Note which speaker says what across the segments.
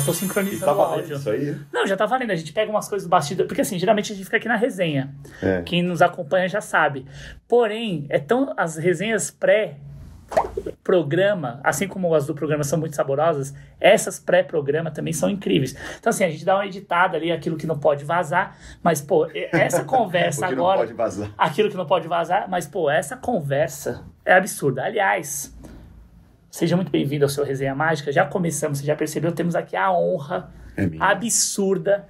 Speaker 1: Já tô sincronizando
Speaker 2: tá
Speaker 1: o áudio.
Speaker 2: isso aí?
Speaker 1: Não, já tá valendo. A gente pega umas coisas do bastidor. Porque assim, geralmente a gente fica aqui na resenha.
Speaker 2: É.
Speaker 1: Quem nos acompanha já sabe. Porém, é tão. As resenhas pré. Programa, assim como as do programa são muito saborosas, essas pré-programa também são incríveis. Então, assim, a gente dá uma editada ali, aquilo que não pode vazar, mas, pô, essa conversa agora.
Speaker 2: pode vazar.
Speaker 1: Aquilo que não pode vazar, mas, pô, essa conversa é absurda. Aliás, seja muito bem-vindo ao seu Resenha Mágica. Já começamos, você já percebeu, temos aqui a honra
Speaker 2: É
Speaker 1: absurda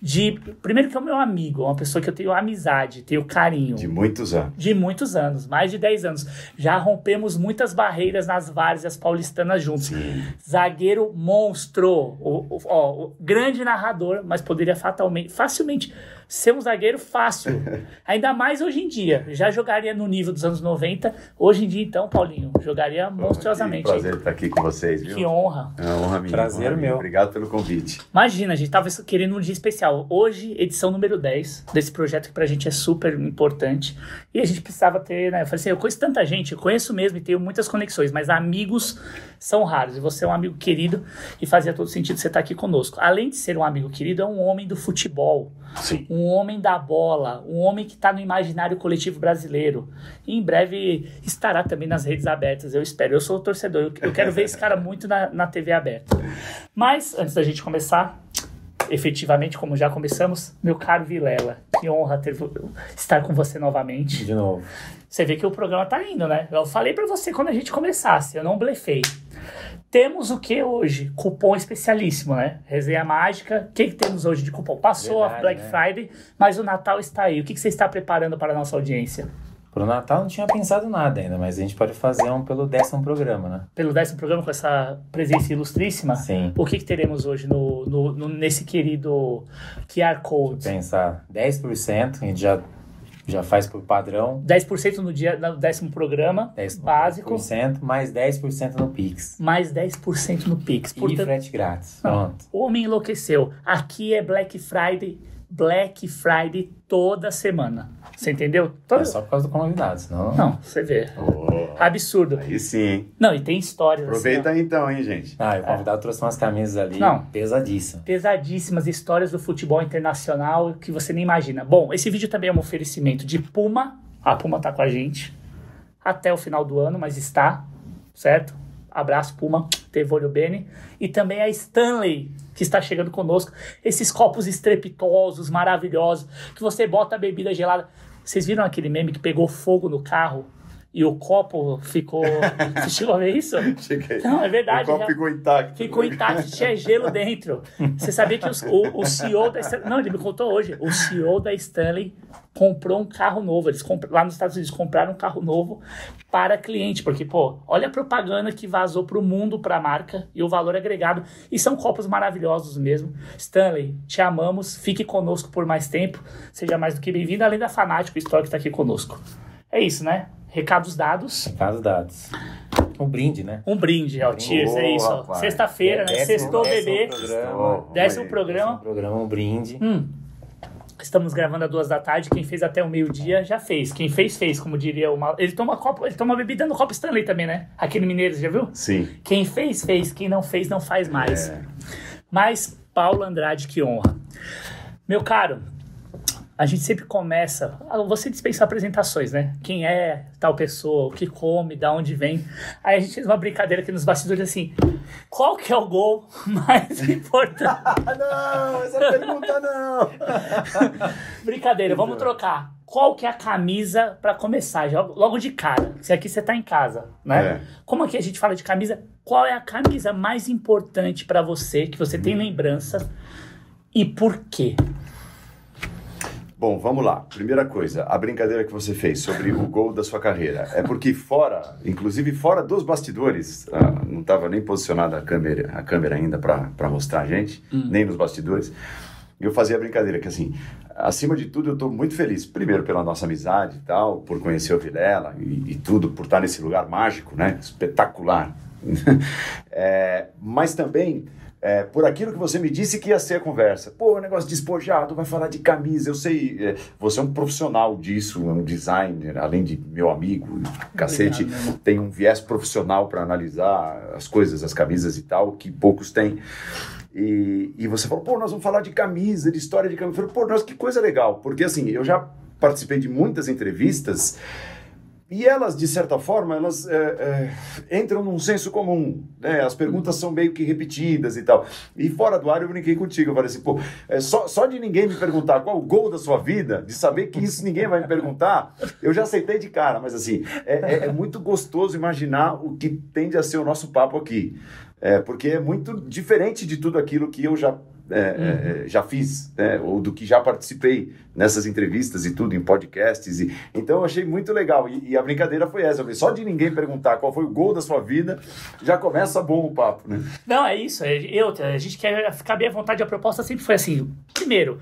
Speaker 1: de. Primeiro, que é o meu amigo, uma pessoa que eu tenho amizade, tenho carinho.
Speaker 2: De muitos anos.
Speaker 1: De muitos anos, mais de 10 anos. Já rompemos muitas barreiras nas várzeas paulistanas juntos.
Speaker 2: Sim.
Speaker 1: Zagueiro monstro. O, o- ó, o grande narrador, mas poderia fatalmente, facilmente ser um zagueiro fácil. Ainda mais hoje em dia. Já jogaria no nível dos anos 90. Hoje em dia, então, Paulinho, jogaria monstruosamente.
Speaker 2: Que prazer estar aqui com vocês, viu?
Speaker 1: Que honra.
Speaker 2: É uma honra minha.
Speaker 3: Prazer
Speaker 2: honra minha.
Speaker 3: meu.
Speaker 2: Obrigado pelo convite.
Speaker 1: Imagina, a gente tava querendo um dia especial. Hoje, edição número 10 desse projeto que pra gente é super importante. E a gente precisava ter, né? Eu falei assim, eu conheço tanta gente, eu conheço mesmo e tenho muitas conexões, mas amigos são raros. E você é um amigo querido e fazia todo sentido você estar aqui conosco. Além de ser um amigo querido, é um homem do futebol.
Speaker 2: Sim.
Speaker 1: Um homem da bola, um homem que está no imaginário coletivo brasileiro. E em breve estará também nas redes abertas, eu espero. Eu sou o torcedor, eu, eu quero ver esse cara muito na, na TV aberta. Mas, antes da gente começar, efetivamente, como já começamos, meu caro Vilela, que honra ter, estar com você novamente.
Speaker 3: De novo.
Speaker 1: Você vê que o programa tá indo, né? Eu falei pra você quando a gente começasse, eu não blefei. Temos o que hoje? Cupom especialíssimo, né? Resenha mágica. O que, que temos hoje de cupom? Passou a
Speaker 3: Verdade,
Speaker 1: Black
Speaker 3: né?
Speaker 1: Friday, mas o Natal está aí. O que, que você está preparando para a nossa audiência?
Speaker 3: Pro Natal não tinha pensado nada ainda, mas a gente pode fazer um pelo décimo programa, né?
Speaker 1: Pelo décimo programa com essa presença ilustríssima?
Speaker 3: Sim.
Speaker 1: O que, que teremos hoje no, no- no- nesse querido QR Code?
Speaker 3: Pensar 10%, a gente já, já faz por padrão.
Speaker 1: 10% no dia no décimo programa
Speaker 3: 10,
Speaker 1: básico,
Speaker 3: 10%, mais 10% no Pix.
Speaker 1: mais 10% no Pix.
Speaker 3: E
Speaker 1: Portanto,
Speaker 3: frete grátis. Pronto.
Speaker 1: Homem enlouqueceu. Aqui é Black Friday, Black Friday toda semana. Você entendeu? Toda...
Speaker 3: É só por causa do convidado, senão.
Speaker 1: Não, você vê.
Speaker 2: Oh,
Speaker 1: Absurdo.
Speaker 2: aí sim.
Speaker 1: Não, e tem histórias
Speaker 2: Aproveita
Speaker 1: assim,
Speaker 2: aí então, hein, gente?
Speaker 3: Ah, o convidado trouxe umas camisas ali
Speaker 1: Não.
Speaker 3: pesadíssimas.
Speaker 1: pesadíssimas histórias do futebol internacional que você nem imagina. Bom, esse vídeo também é um oferecimento de Puma. A Puma tá com a gente até o final do ano, mas está, certo? Abraço, Puma, teve olho bene. E também a Stanley, que está chegando conosco. Esses copos estrepitosos, maravilhosos, que você bota a bebida gelada. Vocês viram aquele meme que pegou fogo no carro e o copo ficou. Você chegou a ver isso?
Speaker 2: Cheguei.
Speaker 1: Não, é verdade.
Speaker 2: O copo
Speaker 1: já-
Speaker 2: ficou intacto.
Speaker 1: Ficou intacto, tinha gelo dentro. Você sabia que os- o, o CEO da Stanley. Não, ele me contou hoje. O CEO da Stanley comprou um carro novo. Eles compra- lá nos Estados Unidos compraram um carro novo para cliente. Porque, pô, olha a propaganda que vazou para o mundo para a marca e o valor agregado. E são copos maravilhosos mesmo. Stanley, te amamos. Fique conosco por mais tempo. Seja mais do que bem-vindo, além da Fanático Store que está aqui conosco. É isso, né? Recados dados.
Speaker 3: Recados dados. Um brinde, né?
Speaker 1: Um brinde, ó, Cheers, é isso. Sexta-feira, né? Sextou, bebê. Décimo programa.
Speaker 3: décimo programa, um brinde.
Speaker 1: Hum. Estamos gravando às duas da tarde. Quem fez até o meio-dia já fez. Quem fez, fez, como diria uma. Ele toma copo, ele toma bebida no copo Stanley também, né? Aquele mineiro, você já viu?
Speaker 2: Sim.
Speaker 1: Quem fez, fez. Quem não fez, não faz mais.
Speaker 2: É.
Speaker 1: Mas Paulo Andrade, que honra. Meu caro, a gente sempre começa. ah, Você dispensa apresentações, né? Quem é tal pessoa, o que come, da onde vem. Aí a gente fez uma brincadeira aqui nos bastidores assim: qual que é o gol mais importante?
Speaker 2: Não! Essa pergunta não!
Speaker 1: Brincadeira, vamos trocar. Qual que é a camisa pra começar? Logo de cara. Se aqui você tá em casa, né?
Speaker 2: É.
Speaker 1: Como aqui a gente fala de camisa, qual é a camisa mais importante pra você, que você tem lembrança e por quê?
Speaker 2: Bom, vamos lá. Primeira coisa, a brincadeira que você fez sobre o gol da sua carreira. É porque fora, inclusive fora dos bastidores, ah, não estava nem posicionada a câmera, a câmera ainda para mostrar a gente, nem nos bastidores. Eu fazia a brincadeira que assim, acima de tudo eu estou muito feliz, primeiro pela nossa amizade e tal, por conhecer o Vilela e, e tudo, por estar nesse lugar mágico, né? Espetacular. É, mas também é, por aquilo que você me disse que ia ser a conversa. Pô, negócio despojado, vai falar de camisa, eu sei. É, você é um profissional disso, é um designer, além de meu amigo, cacete,
Speaker 1: Obrigado,
Speaker 2: tem um viés profissional para analisar as coisas, as camisas e tal, que poucos têm. E, e você falou, pô, nós vamos falar de camisa, de história de camisa. Eu falei, pô, nossa, que coisa legal, porque assim, eu já participei de muitas entrevistas. E elas, de certa forma, elas é, é, entram num senso comum, né? As perguntas são meio que repetidas e tal. E fora do ar eu brinquei contigo, eu falei assim, pô, é, só, só de ninguém me perguntar qual o gol da sua vida, de saber que isso ninguém vai me perguntar, eu já aceitei de cara. Mas assim, é, é, é muito gostoso imaginar o que tende a ser o nosso papo aqui. É, porque é muito diferente de tudo aquilo que eu já é, é, já fiz, né, ou do que já participei nessas entrevistas e tudo, em podcasts. E, então eu achei muito legal. E, e a brincadeira foi essa: só de ninguém perguntar qual foi o gol da sua vida, já começa bom o papo, né?
Speaker 1: Não, é isso. é- Eu, a gente quer ficar bem à vontade. A proposta sempre foi assim: primeiro,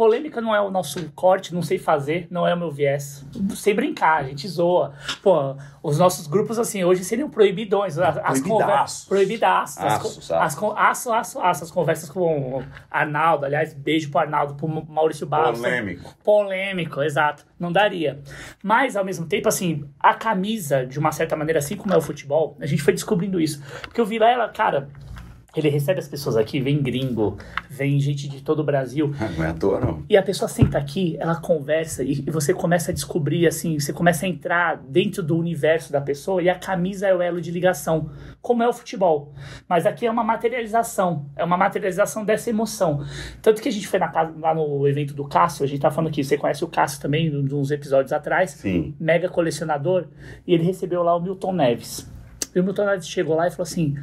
Speaker 1: polêmica não é o nosso corte, não sei fazer, não é o meu viés. Sem brincar, a gente zoa. Pô, os nossos grupos, assim, hoje seriam proibidões. As, as
Speaker 2: Proibidaços.
Speaker 1: conversas. Proibidaços. As,
Speaker 2: Aços,
Speaker 1: aço, aço, aço. As conversas com o Arnaldo, aliás, beijo pro Arnaldo, pro Maurício Barros.
Speaker 2: Polêmico.
Speaker 1: Polêmico, exato. Não daria. Mas, ao mesmo tempo, assim, a camisa, de uma certa maneira, assim como é o futebol, a gente foi descobrindo isso. Porque o Vilela, cara, ele recebe as pessoas aqui, vem gringo, vem gente de todo o Brasil.
Speaker 2: Não é à toa, não.
Speaker 1: E a pessoa senta aqui, ela conversa e, e você começa a descobrir, assim, você começa a entrar dentro do universo da pessoa e a camisa é o elo de ligação, como é o futebol. Mas aqui é uma materialização, é uma materialização dessa emoção. Tanto que a gente foi na casa, lá no evento do Cássio, a gente tá falando aqui, você conhece o Cássio também, uns episódios atrás,
Speaker 2: Sim.
Speaker 1: mega colecionador, e ele recebeu lá o Milton Neves. E o Milton Neves chegou lá e falou assim: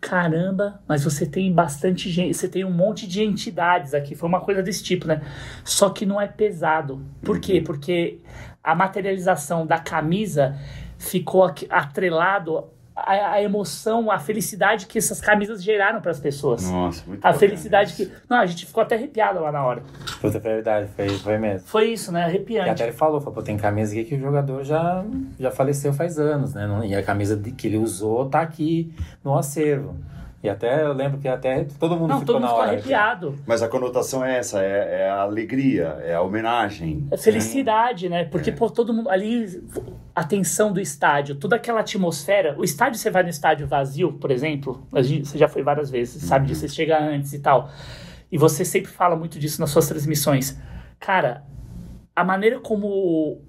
Speaker 1: Caramba, mas você tem bastante gente, você tem um monte de entidades aqui. Foi uma coisa desse tipo, né? Só que não é pesado. Por quê? Porque a materialização da camisa ficou atrelado à, à emoção, à felicidade que essas camisas geraram para as pessoas.
Speaker 2: Nossa, muito
Speaker 1: A felicidade
Speaker 2: isso.
Speaker 1: que. Não, a gente ficou até arrepiado lá na hora.
Speaker 3: Puta, é verdade, foi, foi mesmo.
Speaker 1: Foi isso, né?
Speaker 3: E
Speaker 1: Arrepiante.
Speaker 3: até ele falou, falou, pô, tem camisa aqui que o jogador já, já faleceu faz anos, né? E a camisa que ele usou tá aqui no acervo. E até eu lembro que até todo mundo
Speaker 1: Não,
Speaker 3: ficou
Speaker 1: todo mundo
Speaker 3: na
Speaker 1: ficou
Speaker 3: hora.
Speaker 1: arrepiado.
Speaker 2: Mas a conotação é essa, é, é a alegria, é a homenagem.
Speaker 1: É felicidade, né? Porque, pô, todo mundo. Ali, a tensão do estádio, toda aquela atmosfera. O estádio, você vai no estádio vazio, por exemplo, você já foi várias vezes, sabe disso, você chega antes e tal. E você sempre fala muito disso nas suas transmissões. Cara, a maneira como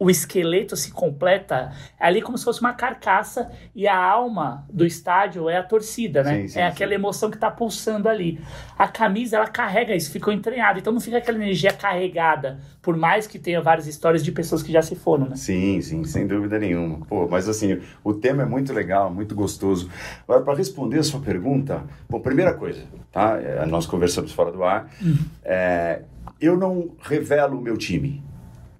Speaker 1: o, esqueleto se completa é ali como se fosse uma carcaça e a alma do estádio é a torcida, né?
Speaker 2: Sim, sim,
Speaker 1: é
Speaker 2: sim.
Speaker 1: aquela emoção que tá pulsando ali. A camisa, ela carrega isso, ficou entranhada. Então não fica aquela energia carregada, por mais que tenha várias histórias de pessoas que já se foram, né?
Speaker 2: Sim, sim, sem dúvida nenhuma. Pô, mas assim, o tema é muito legal, muito gostoso. Agora, para responder a sua pergunta, bom, primeira coisa, tá? É, nós conversamos fora do ar. É, eu não revelo o meu time.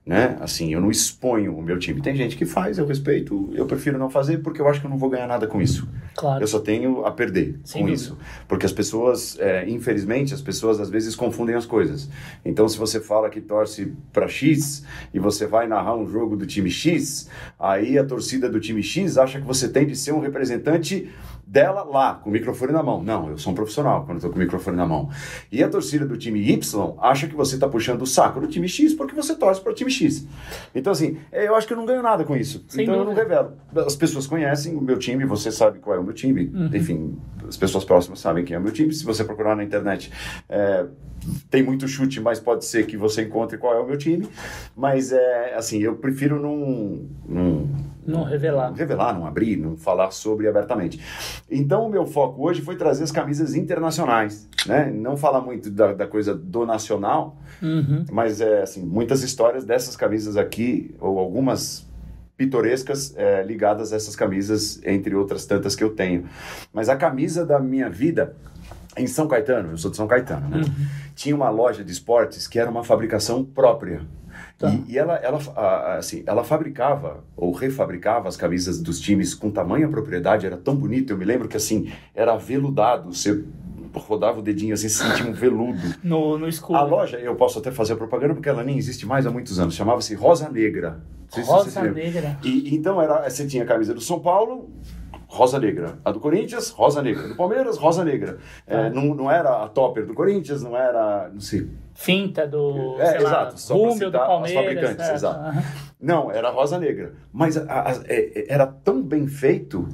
Speaker 2: Né? Assim, eu não exponho o meu time. Tem gente que faz, eu respeito, eu prefiro não fazer porque eu acho que eu não vou ganhar nada com isso.
Speaker 1: Claro.
Speaker 2: Eu só tenho a perder
Speaker 1: Sem
Speaker 2: com
Speaker 1: dúvida.
Speaker 2: isso. Porque as pessoas, é, infelizmente, as pessoas às vezes confundem as coisas. Então, se você fala que torce para X e você vai narrar um jogo do time X, aí a torcida do time X acha que você tem de ser um representante dela lá, com o microfone na mão. Não, eu sou um profissional quando estou com o microfone na mão. E a torcida do time Y acha que você está puxando o saco do time X porque você torce para o time X. Então, assim, é, eu acho que eu não ganho nada com isso.
Speaker 1: Sem
Speaker 2: então, eu não
Speaker 1: dúvida.
Speaker 2: revelo. As pessoas conhecem o meu time, você sabe qual é o meu time.
Speaker 1: Uhum.
Speaker 2: Enfim, as pessoas próximas sabem quem é o meu time. Se você procurar na internet, é, tem muito chute, mas pode ser que você encontre qual é o meu time. Mas, é, assim, eu prefiro não, não,
Speaker 1: revelar.
Speaker 2: revelar, não abrir, não falar sobre abertamente. Então, o meu foco hoje foi trazer as camisas internacionais, né? Não falar muito da, da coisa do nacional,
Speaker 1: Uhum.
Speaker 2: mas é assim, muitas histórias dessas camisas aqui, ou algumas pitorescas é, ligadas a essas camisas, entre outras tantas que eu tenho. Mas a camisa da minha vida em São Caetano, eu sou de São Caetano, né? Tinha uma loja de esportes que era uma fabricação própria.
Speaker 1: Tá.
Speaker 2: E, e ela, ela, assim, ela fabricava ou refabricava as camisas dos times com tamanha propriedade, era tão bonito. Eu me lembro que assim, era veludado. Você rodava o dedinho assim, sentia um veludo.
Speaker 1: No, no escuro.
Speaker 2: A loja, eu posso até fazer a propaganda porque ela nem existe mais há muitos anos. Chamava-se Rosa Negra.
Speaker 1: Rosa. Negra.
Speaker 2: E então era, você tinha a camisa do São Paulo rosa negra. A do Corinthians, rosa negra. Do Palmeiras, rosa negra. É, não, não era a topper do Corinthians, não era, não sei,
Speaker 1: Finta do,
Speaker 2: É,
Speaker 1: sei lá,
Speaker 2: exato, só pra
Speaker 1: Rúmel do
Speaker 2: citar as
Speaker 1: Palmeiras.
Speaker 2: fabricantes,
Speaker 1: é,
Speaker 2: exato.
Speaker 1: aham.
Speaker 2: Não, era rosa negra. Mas a- a- é- era tão bem feito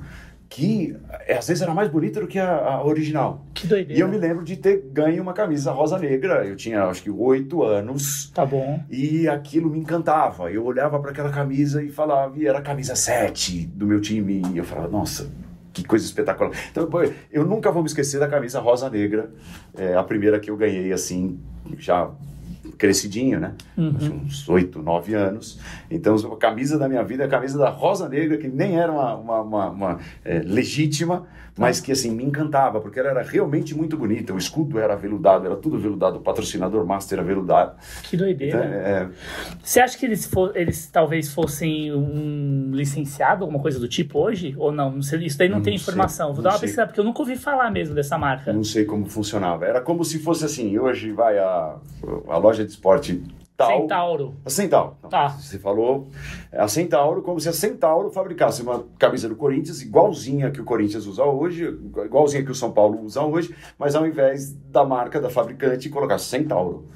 Speaker 2: que é, às vezes era mais bonita do que a, a original.
Speaker 1: Que doideira.
Speaker 2: E eu me lembro de ter ganho uma camisa rosa negra. Eu tinha acho que oito anos.
Speaker 1: Tá bom.
Speaker 2: E aquilo me encantava. Eu olhava para aquela camisa e falava, e era a camisa 7 do meu time. E eu falava, nossa, que coisa espetacular. Então, eu nunca vou me esquecer da camisa rosa negra, é, a primeira que eu ganhei assim, já crescidinho, né? Acho Uns oito, nove anos. Então, a camisa da minha vida é a camisa da Rosa Negra, que nem era uma, uma, uma- uma, é, legítima, mas que assim me encantava, porque ela era realmente muito bonita. O escudo era aveludado, era tudo aveludado, o patrocinador master aveludado.
Speaker 1: Que
Speaker 2: Então,
Speaker 1: doideira.
Speaker 2: é,
Speaker 1: Você acha que eles, fo- eles talvez fossem um licenciado, alguma coisa do tipo hoje? Ou não? Não sei, Isso daí não,
Speaker 2: Não
Speaker 1: tem
Speaker 2: sei,
Speaker 1: informação. Vou dar uma
Speaker 2: sei.
Speaker 1: pesquisada, porque eu nunca ouvi falar mesmo dessa marca.
Speaker 2: não sei como funcionava. Era como se fosse assim, hoje vai a, a loja de esporte tal...
Speaker 1: Centauro.
Speaker 2: A Centauro. Não,
Speaker 1: Tá.
Speaker 2: Você falou é a Centauro como se a Centauro fabricasse uma camisa do Corinthians igualzinha que o Corinthians usa hoje, igualzinha que o São Paulo usa hoje, mas ao invés da marca da fabricante colocar Centauro.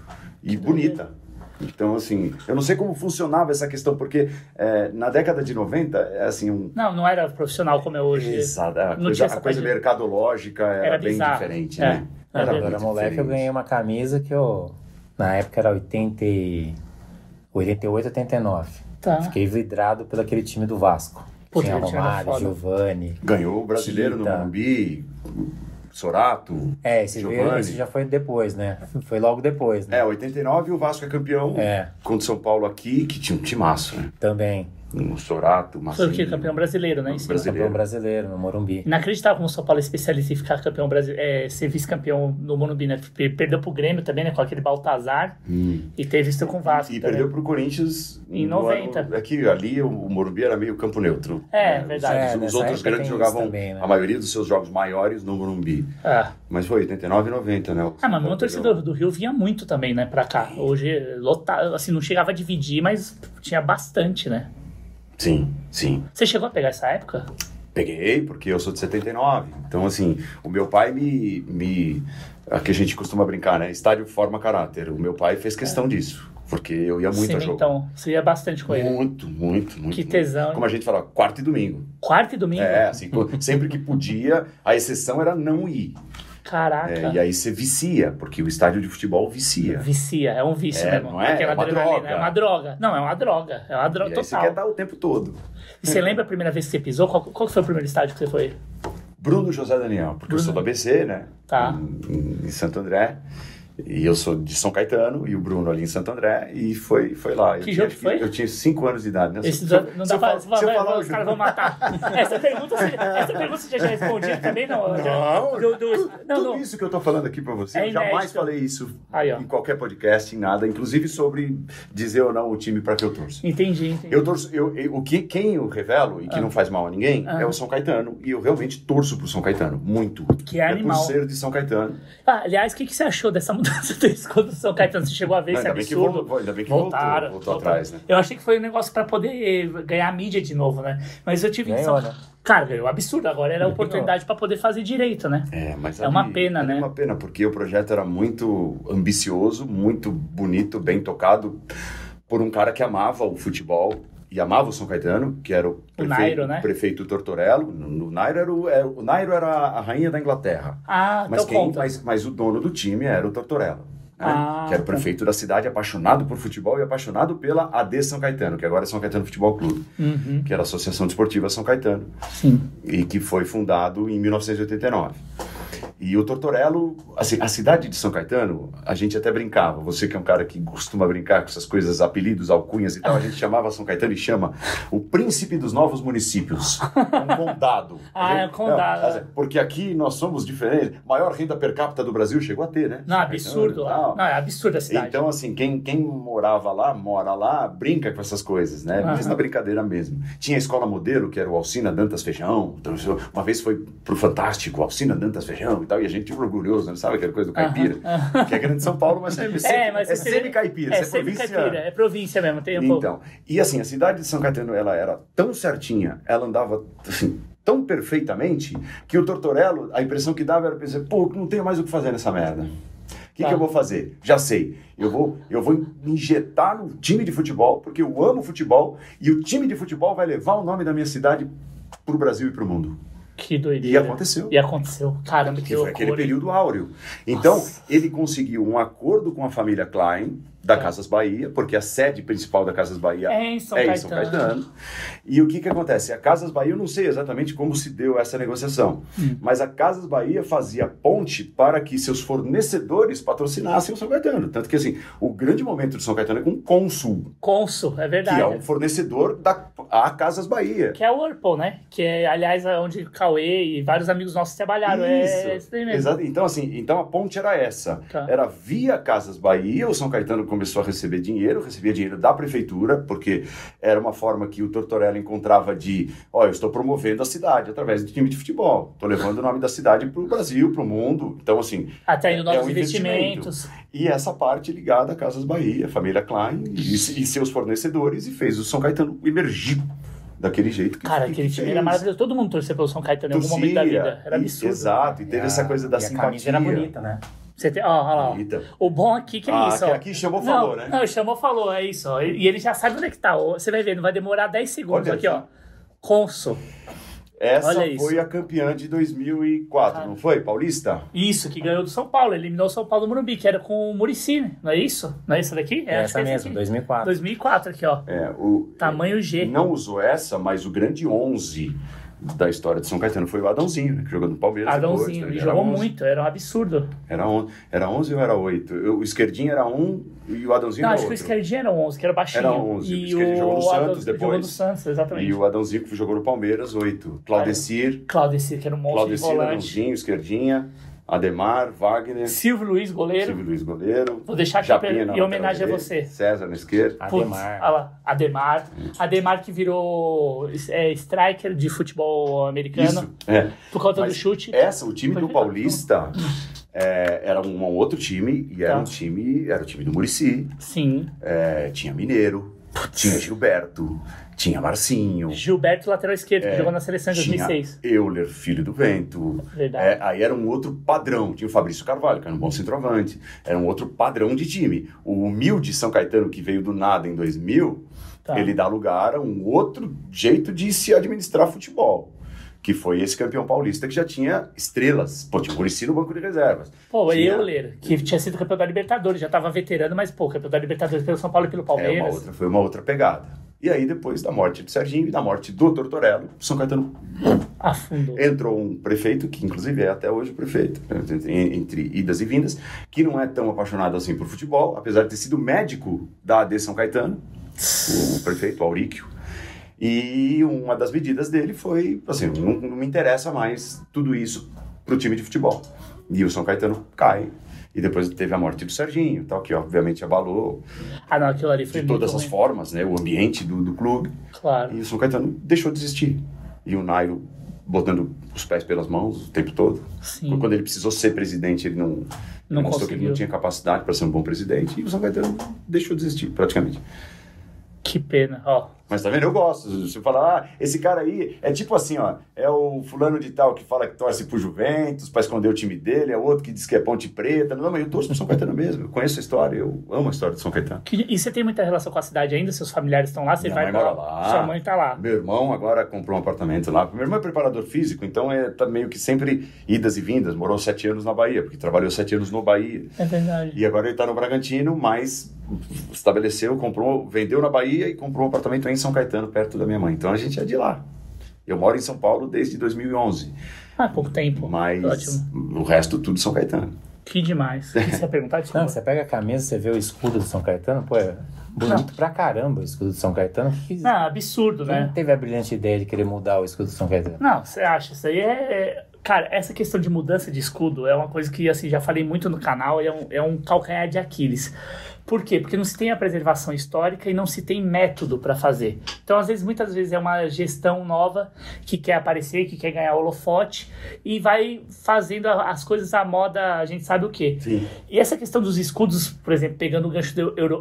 Speaker 2: E bonita. Então, assim, eu não sei como funcionava essa questão, porque é, na década de 90, é assim, um.
Speaker 1: Não, não era profissional como é hoje.
Speaker 2: Exato, a
Speaker 1: Não
Speaker 2: coisa,
Speaker 1: tinha
Speaker 2: a
Speaker 1: essa
Speaker 2: coisa
Speaker 1: de-
Speaker 2: mercadológica era,
Speaker 1: Era
Speaker 2: bem
Speaker 1: bizarro.
Speaker 2: diferente,
Speaker 1: É.
Speaker 2: né?
Speaker 1: É
Speaker 3: eu
Speaker 1: verdade.
Speaker 3: era moleque, eu
Speaker 2: diferente.
Speaker 3: ganhei uma camisa que eu, na época era 80, e- 88, 89.
Speaker 1: Tá.
Speaker 3: Fiquei vidrado pelo aquele time do Vasco.
Speaker 1: Puta,
Speaker 3: Tinha Romário,
Speaker 1: foda.
Speaker 3: Giovanni.
Speaker 2: Ganhou o brasileiro no
Speaker 3: Tita.
Speaker 2: Morumbi, Sorato.
Speaker 3: É, esse,
Speaker 2: Giovani.
Speaker 3: esse já foi depois, né? Foi logo depois, né?
Speaker 2: É, 89 o Vasco é campeão
Speaker 3: É.
Speaker 2: contra o São Paulo aqui, que tinha um timaço, né?
Speaker 3: Também.
Speaker 2: Um Sorato,
Speaker 1: Foi
Speaker 2: Marcinho.
Speaker 1: o que? Campeão brasileiro, né?
Speaker 2: Brasileiro.
Speaker 3: Campeão brasileiro no Morumbi.
Speaker 1: Inacreditável como o São Paulo é especialista em ficar campeão brasileiro, é, ser vice-campeão no Morumbi, né? Per- Perdeu pro Grêmio também, né? Com aquele Baltazar. E teve isso com o Vasco
Speaker 2: Hum. E
Speaker 1: também.
Speaker 2: perdeu pro Corinthians
Speaker 1: Em
Speaker 2: no
Speaker 1: 90.
Speaker 2: ano- é que ali o, o Morumbi era meio campo neutro.
Speaker 1: É,
Speaker 2: né?
Speaker 1: verdade.
Speaker 3: É,
Speaker 2: Os, os
Speaker 3: nessa
Speaker 2: outros grandes jogavam
Speaker 3: também, né?
Speaker 2: a maioria dos seus jogos maiores no Morumbi.
Speaker 1: Ah.
Speaker 2: Mas foi 89 e 90, né? O
Speaker 1: Ah, mas meu torcedor do Rio vinha muito também, né, pra cá. Hoje, lotado, assim, não chegava a dividir, mas tinha bastante, né?
Speaker 2: Sim, sim.
Speaker 1: Você chegou a pegar essa época?
Speaker 2: Peguei, porque eu sou de 79. Então, assim, o meu pai me. me aqui a gente costuma brincar, né? Estádio forma caráter. O meu pai fez questão disso. Porque eu ia muito a jogo.
Speaker 1: Então, você ia bastante com ele.
Speaker 2: Muito, muito, muito.
Speaker 1: Que
Speaker 2: muito.
Speaker 1: tesão, hein?
Speaker 2: Como a gente fala, quarto e domingo.
Speaker 1: Quarta e domingo?
Speaker 2: É, assim, sempre que podia, a exceção era não ir.
Speaker 1: Caraca.
Speaker 2: É, e aí você vicia, porque o estádio de futebol vicia.
Speaker 1: Vicia, é um vício
Speaker 2: É,
Speaker 1: mesmo.
Speaker 2: não é? É uma
Speaker 1: adrenalina,
Speaker 2: droga.
Speaker 1: É uma droga. Não, é uma droga. É uma
Speaker 2: E
Speaker 1: droga
Speaker 2: você
Speaker 1: total.
Speaker 2: quer dar o tempo todo.
Speaker 1: E você lembra a primeira vez que você pisou? Qual, qual foi o primeiro estádio que você foi?
Speaker 2: Bruno José Daniel, porque eu
Speaker 1: Bruno.
Speaker 2: sou do ABC, né?
Speaker 1: Tá.
Speaker 2: Em, em Santo André. E eu sou de São Caetano e o Bruno ali em Santo André. E foi, foi lá. Eu
Speaker 1: Que jogo que foi?
Speaker 2: Eu tinha 5 anos de idade, né?
Speaker 1: Esse
Speaker 2: Se eu-
Speaker 1: não
Speaker 2: se
Speaker 1: dá
Speaker 2: eu
Speaker 1: pra.
Speaker 2: falo- se eu
Speaker 1: vai-
Speaker 2: falar
Speaker 1: os caras vão matar. Essa pergunta, você, essa pergunta você já respondeu também, não? Já-
Speaker 2: Não,
Speaker 1: do- do- não,
Speaker 2: Tudo
Speaker 1: não.
Speaker 2: isso que eu tô falando aqui pra você,
Speaker 1: É
Speaker 2: eu jamais
Speaker 1: inédito.
Speaker 2: falei isso
Speaker 1: Aí,
Speaker 2: em qualquer podcast, em nada, inclusive sobre dizer ou não o time pra que eu torço.
Speaker 1: Entendi, entendi.
Speaker 2: Eu torço, eu, eu- o que, quem eu revelo e que
Speaker 1: Ah.
Speaker 2: não faz mal a ninguém
Speaker 1: Ah.
Speaker 2: é o São Caetano. E eu realmente torço pro São Caetano, muito.
Speaker 1: Que é animal.
Speaker 2: por ser de São Caetano.
Speaker 1: Ah, aliás, o que, que você achou dessa mudança do escudo do São Caetano? Você chegou a ver
Speaker 2: Não,
Speaker 1: esse
Speaker 2: ainda bem que
Speaker 1: absurdo?
Speaker 2: voltou, ainda bem que
Speaker 1: Voltaram,
Speaker 2: voltou, voltou atrás, né?
Speaker 1: Eu achei que foi um negócio pra poder ganhar mídia de novo, né? Mas eu tive
Speaker 3: Ganhou,
Speaker 1: São-
Speaker 3: né?
Speaker 1: Cara, ganhou absurdo. Agora era a oportunidade pra poder fazer direito, né?
Speaker 2: É, mas
Speaker 1: É
Speaker 2: ali-
Speaker 1: uma pena, né?
Speaker 2: É uma pena, porque o projeto era muito ambicioso, muito bonito, bem tocado por um cara que amava o futebol e amava o São Caetano, que era o prefeito,
Speaker 1: Nairo, né?
Speaker 2: prefeito Tortorello. No, o, Nairo era o, era- o Nairo era a rainha da Inglaterra.
Speaker 1: Ah,
Speaker 2: Mas,
Speaker 1: então
Speaker 2: quem,
Speaker 1: conta.
Speaker 2: mas, mas o dono do time era o Tortorello. né?
Speaker 1: Ah,
Speaker 2: que era o
Speaker 1: tá.
Speaker 2: prefeito da cidade, apaixonado por futebol e apaixonado pela AD São Caetano, que agora é São Caetano Futebol Clube,
Speaker 1: Uhum,
Speaker 2: que era a Associação Desportiva São Caetano
Speaker 1: sim.
Speaker 2: e que foi fundado em 1989. E o Tortorello, assim, a cidade de São Caetano, a gente até brincava, você que é um cara que costuma brincar com essas coisas, apelidos, alcunhas e tal, a gente chamava São Caetano e chama o príncipe dos novos municípios, um condado.
Speaker 1: Ah,
Speaker 2: A
Speaker 1: é
Speaker 2: gente-
Speaker 1: um condado.
Speaker 2: Não, assim, porque aqui nós somos diferentes, maior renda per capita do Brasil chegou a ter, né?
Speaker 1: Não, absurdo
Speaker 2: Caetano.
Speaker 1: Não, é absurdo a cidade.
Speaker 2: Então, assim, quem, quem morava lá, mora lá, brinca com essas coisas, né? Mas
Speaker 1: Aham.
Speaker 2: na brincadeira mesmo. Tinha a escola modelo, que era o Alcina Dantas Feijão. Então, uma vez foi pro Fantástico, Alcina Dantas Feijão e tal, e a gente orgulhoso, né? sabe aquela coisa do caipira?
Speaker 1: Aham.
Speaker 2: Que é grande São Paulo, mas é,
Speaker 1: é, mas
Speaker 2: é semi-caipira,
Speaker 1: É,
Speaker 2: é
Speaker 1: semi-caipira. É província mesmo. Tem um pouco.
Speaker 2: Então, e assim, a cidade de São Caetano, ela era tão certinha, ela andava, assim, tão perfeitamente que o Tortorello, a impressão que dava era pensar, pô, não tenho mais o que fazer nessa merda. O que,
Speaker 1: Tá.
Speaker 2: que eu vou fazer? Já sei. Eu vou, eu vou injetar no time de futebol, porque eu amo futebol, e o time de futebol vai levar o nome da minha cidade pro Brasil e pro mundo.
Speaker 1: Que
Speaker 2: E
Speaker 1: doideira.
Speaker 2: aconteceu.
Speaker 1: E aconteceu. Caramba, que
Speaker 2: Que foi aquele
Speaker 1: loucura. hein?
Speaker 2: período áureo. Então,
Speaker 1: Nossa.
Speaker 2: ele conseguiu um acordo com a família Klein, da Casas Bahia, porque a sede principal da Casas Bahia
Speaker 1: É em São
Speaker 2: é em
Speaker 1: Caetano.
Speaker 2: São Caetano. E o que, que acontece? A Casas Bahia, eu não sei exatamente como se deu essa negociação,
Speaker 1: Hum.
Speaker 2: mas a Casas Bahia fazia ponte para que seus fornecedores patrocinassem o São Caetano. Tanto que, assim, o grande momento de São Caetano é com o Consul,
Speaker 1: Consul, é
Speaker 2: que
Speaker 1: verdade.
Speaker 2: é um fornecedor da a Casas Bahia.
Speaker 1: Que é o Whirlpool, né? Que é, aliás, é onde Cauê e vários amigos nossos trabalharam. É isso mesmo.
Speaker 2: Exato. Então, assim, então a ponte era essa.
Speaker 1: Tá.
Speaker 2: Era via Casas Bahia, o São Caetano começou a receber dinheiro, recebia dinheiro da prefeitura, porque era uma forma que o Tortorella encontrava de, ó, eu estou promovendo a cidade através do time de futebol. Estou levando o nome da cidade para o Brasil, para o mundo. Então, assim,
Speaker 1: Atraindo
Speaker 2: é
Speaker 1: novos
Speaker 2: um
Speaker 1: investimentos.
Speaker 2: e essa parte ligada a Casas Bahia, família Klein e, e seus fornecedores, e fez o São Caetano emergir daquele jeito que
Speaker 1: Cara,
Speaker 2: que
Speaker 1: aquele time
Speaker 2: fez.
Speaker 1: era maravilhoso. Todo mundo torcia pelo São Caetano em algum momento da vida. Era
Speaker 2: e-
Speaker 1: absurdo.
Speaker 2: Exato, e teve
Speaker 3: a-
Speaker 2: essa coisa da
Speaker 3: e
Speaker 2: simpatia.
Speaker 3: a camisa era bonita, né?
Speaker 1: Você tem, ó, olha lá, ó. O bom aqui que é
Speaker 2: Ah,
Speaker 1: isso,
Speaker 2: que
Speaker 1: ó.
Speaker 2: aqui chamou,
Speaker 1: não,
Speaker 2: falou, né?
Speaker 1: Não, chamou, falou, é isso, ó. E ele já sabe onde é que tá. ó. Você vai ver, não vai demorar 10 segundos
Speaker 2: Olha
Speaker 1: aqui,
Speaker 2: aqui.
Speaker 1: ó. Consul.
Speaker 2: Essa
Speaker 1: Olha isso.
Speaker 2: foi a campeã de 2004,
Speaker 1: Ah.
Speaker 2: não foi? Paulista?
Speaker 1: Isso, que ganhou do São Paulo. Eliminou o São Paulo do Morumbi, que era com o Muricy, não é isso? Não é isso daqui?
Speaker 3: É essa
Speaker 1: é esse
Speaker 3: mesmo,
Speaker 1: aqui.
Speaker 3: 2004.
Speaker 1: 2004 aqui, ó.
Speaker 2: É, o,
Speaker 1: Tamanho G.
Speaker 2: Não usou essa, mas o grande 11 da história de São Caetano foi o Adãozinho, né, que jogou no Palmeiras
Speaker 1: Adãozinho,
Speaker 2: depois,
Speaker 1: ele
Speaker 2: né,
Speaker 1: jogou
Speaker 2: era 11.
Speaker 1: muito, era um absurdo.
Speaker 2: Era 11, era 11 ou era 8? Eu- o esquerdinho era 1 e o Adãozinho
Speaker 1: Não,
Speaker 2: era
Speaker 1: acho que o
Speaker 2: outro.
Speaker 1: esquerdinho era 11, que era baixinho.
Speaker 2: Era 11,
Speaker 1: E
Speaker 2: porque ele jogou no Santos
Speaker 1: Adão-
Speaker 2: depois.
Speaker 1: Jogou no Santos, exatamente.
Speaker 2: E o Adãozinho que jogou no Palmeiras, 8. Claudecir,
Speaker 1: Claudecir, que era um monstro
Speaker 2: Claudecir,
Speaker 1: de volante.
Speaker 2: Adãozinho, esquerdinha, Ademar, Wagner,
Speaker 1: Silvio Luiz, goleiro.
Speaker 2: Silvio Luiz Goleiro,
Speaker 1: Vou deixar aqui
Speaker 2: Japinha
Speaker 1: em homenagem a você.
Speaker 2: César na esquerda.
Speaker 3: Ademar.
Speaker 1: olha lá, Ademar. Ademar que virou é, striker de futebol americano
Speaker 2: Isso, é.
Speaker 1: por conta do
Speaker 2: Mas
Speaker 1: chute.
Speaker 2: Essa, o time do. Paulista é, era um, um outro time e era
Speaker 1: Tá.
Speaker 2: um time, era o time do Murici.
Speaker 1: Sim.
Speaker 2: É, tinha Mineiro, tinha Gilberto, tinha Marcinho,
Speaker 1: Gilberto, lateral esquerdo, que jogou na seleção em
Speaker 2: É, tinha
Speaker 1: 2006.
Speaker 2: Euler, filho do vento.
Speaker 1: Verdade.
Speaker 2: É, aí era um outro padrão. Tinha o Fabrício Carvalho, que era um bom centroavante. Era um outro padrão de time. O humilde São Caetano, que veio do nada em 2000,
Speaker 1: Tá.
Speaker 2: ele dá lugar a um outro jeito de se administrar futebol. Que foi esse campeão paulista que já tinha estrelas. Pô, tinha o no banco de reservas.
Speaker 1: Pô,
Speaker 2: Tinha-
Speaker 1: Euler, que tinha sido campeão da Libertadores, já tava veterano, mas pô, campeão da Libertadores pelo São Paulo e pelo
Speaker 2: É, uma
Speaker 1: Palmeiras.
Speaker 2: outra, foi uma outra pegada. E aí, depois da morte do Serginho e da morte do Tortorello, São Caetano
Speaker 1: Afundou.
Speaker 2: entrou um prefeito, que inclusive é até hoje o prefeito, entre, entre idas e vindas, que não é tão apaixonado assim por futebol, apesar de ter sido médico da AD São Caetano, o prefeito Auríquio. E uma das medidas dele foi, assim, não, não me interessa mais tudo isso pro time de futebol. E o São Caetano cai. E depois teve a morte do Serginho, tal, que obviamente abalou
Speaker 1: Ah, não, aquilo ali foi
Speaker 2: de todas as
Speaker 1: ruim.
Speaker 2: formas, né, o ambiente do, do clube.
Speaker 1: Claro.
Speaker 2: E o São Caetano deixou de existir. E o Nairo botando os pés pelas mãos o tempo todo.
Speaker 1: Sim.
Speaker 2: Quando ele precisou ser presidente, ele não,
Speaker 1: Não
Speaker 2: mostrou que ele não tinha capacidade para ser um bom presidente. E o São Caetano deixou de existir, praticamente.
Speaker 1: Que pena, ó.
Speaker 2: Mas tá vendo? Eu gosto. Você fala, ah, esse cara aí é tipo assim, ó. É o fulano de tal que fala que torce pro Juventus para esconder o time dele, é outro que diz que é Ponte Preta. Não, mas eu torço pro São Caetano mesmo. Eu conheço a história, eu amo a história do São Caetano.
Speaker 1: Que- E você tem muita relação com a cidade ainda? Seus familiares estão lá? Você
Speaker 2: Minha
Speaker 1: vai
Speaker 2: mãe
Speaker 1: pra
Speaker 2: lá.
Speaker 1: Sua mãe tá lá.
Speaker 2: Meu irmão agora comprou um apartamento lá. Meu irmão é preparador físico, então é tá meio que sempre idas e vindas. Morou sete anos na Bahia, porque trabalhou sete anos no Bahia.
Speaker 1: É verdade.
Speaker 2: E agora ele está no Bragantino, mas estabeleceu, comprou, vendeu na Bahia e comprou um apartamento em São Caetano, perto da minha mãe. Então a gente é de lá. Eu moro em São Paulo desde 2011,
Speaker 1: Ah, pouco tempo.
Speaker 2: mas
Speaker 1: Ótimo.
Speaker 2: o resto tudo São Caetano.
Speaker 1: Que demais. O que você ia perguntar? Desculpa.
Speaker 3: Não, você pega a camisa, você vê o escudo do São Caetano, pô, é bonito pra caramba o escudo do São Caetano. Que,
Speaker 1: Não, absurdo,
Speaker 3: quem
Speaker 1: né?
Speaker 3: teve a brilhante ideia de querer mudar o escudo do São Caetano?
Speaker 1: Não, você acha? Isso aí é. é- Cara, essa questão de mudança de escudo é uma coisa que, assim, já falei muito no canal, é um, é um calcanhar de Aquiles. Por quê? Porque não se tem a preservação histórica e não se tem método para fazer. Então, às vezes, muitas vezes é uma gestão nova que quer aparecer, que quer ganhar holofote e vai fazendo as coisas à moda, a gente sabe o quê.
Speaker 2: Sim.
Speaker 1: E essa questão dos escudos, por exemplo, pegando o gancho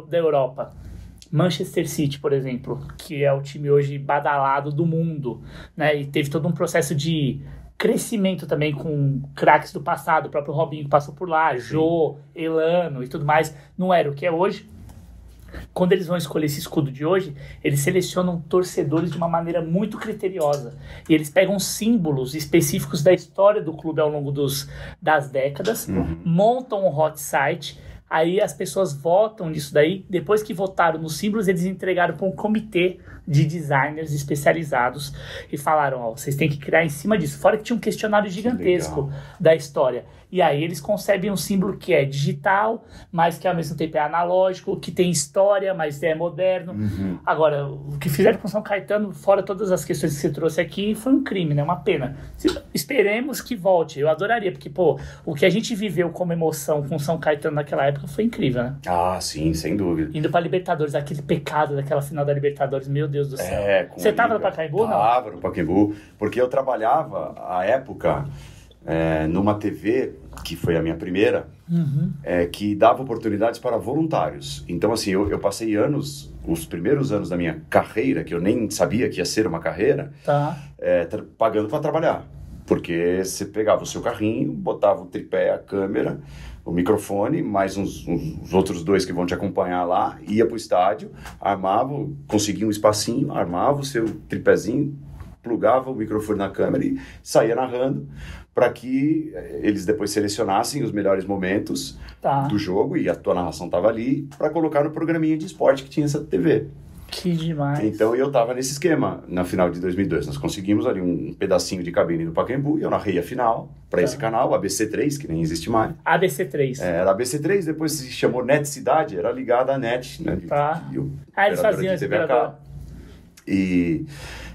Speaker 1: da Europa. Manchester City, por exemplo, que é o time hoje badalado do mundo, né? E teve todo um processo de crescimento também com craques do passado, o próprio Robinho que passou por lá, Jô, Elano e tudo mais, não era o que é hoje. Quando eles vão escolher esse escudo de hoje, eles selecionam torcedores de uma maneira muito criteriosa. E eles pegam símbolos específicos da história do clube ao longo dos, das décadas, montam um hot site, aí as pessoas votam nisso daí. Depois que votaram nos símbolos, eles entregaram para um comitê de designers especializados e falaram: Ó, vocês têm que criar em cima disso. Fora que tinha um questionário gigantesco
Speaker 2: Legal.
Speaker 1: da história. E aí eles concebem um símbolo que é digital, mas que ao mesmo tempo é analógico, que tem história, mas é moderno.
Speaker 2: Uhum.
Speaker 1: Agora, o que fizeram com São Caetano, fora todas as questões que você trouxe aqui, foi um crime, né? Uma pena. Esperemos que volte. Eu adoraria, porque, pô, o que a gente viveu como emoção com São Caetano naquela época foi incrível, né?
Speaker 2: Ah, sim, sem dúvida.
Speaker 1: Indo pra Libertadores, aquele pecado daquela final da Libertadores, meu Deus do céu.
Speaker 2: É,
Speaker 1: Você
Speaker 2: a
Speaker 1: tava no. Pacaembu, não?
Speaker 2: Tava no Pacaembu, porque eu trabalhava, à época, é, numa TV, que foi a minha primeira,
Speaker 1: Uhum.
Speaker 2: é, que dava oportunidades para voluntários. Então, assim, eu, eu passei anos, os primeiros anos da minha carreira, que eu nem sabia que ia ser uma carreira,
Speaker 1: Tá.
Speaker 2: é, pagando para trabalhar. Porque você pegava o seu carrinho, botava o tripé, a câmera, o microfone, mais uns, uns outros dois que vão te acompanhar lá, ia pro estádio, armava, conseguia um espacinho, armava o seu tripézinho, plugava o microfone na câmera e saía narrando para que eh, eles depois selecionassem os melhores momentos
Speaker 1: Tá.
Speaker 2: do jogo e a tua narração estava ali para colocar no programinha de esporte que tinha essa TV.
Speaker 1: Que demais.
Speaker 2: Então eu tava nesse esquema na final de 2002. Nós conseguimos ali um pedacinho de cabine do Pacaembu e eu narrei a final para
Speaker 1: Tá.
Speaker 2: esse canal, ABC3, que nem existe mais.
Speaker 1: ABC3.
Speaker 2: É, Era ABC3, depois se chamou Net Cidade, era ligada à Net, né? de-
Speaker 1: Tá.
Speaker 2: de- o-
Speaker 1: Ah, eles faziam
Speaker 2: de TV a. E,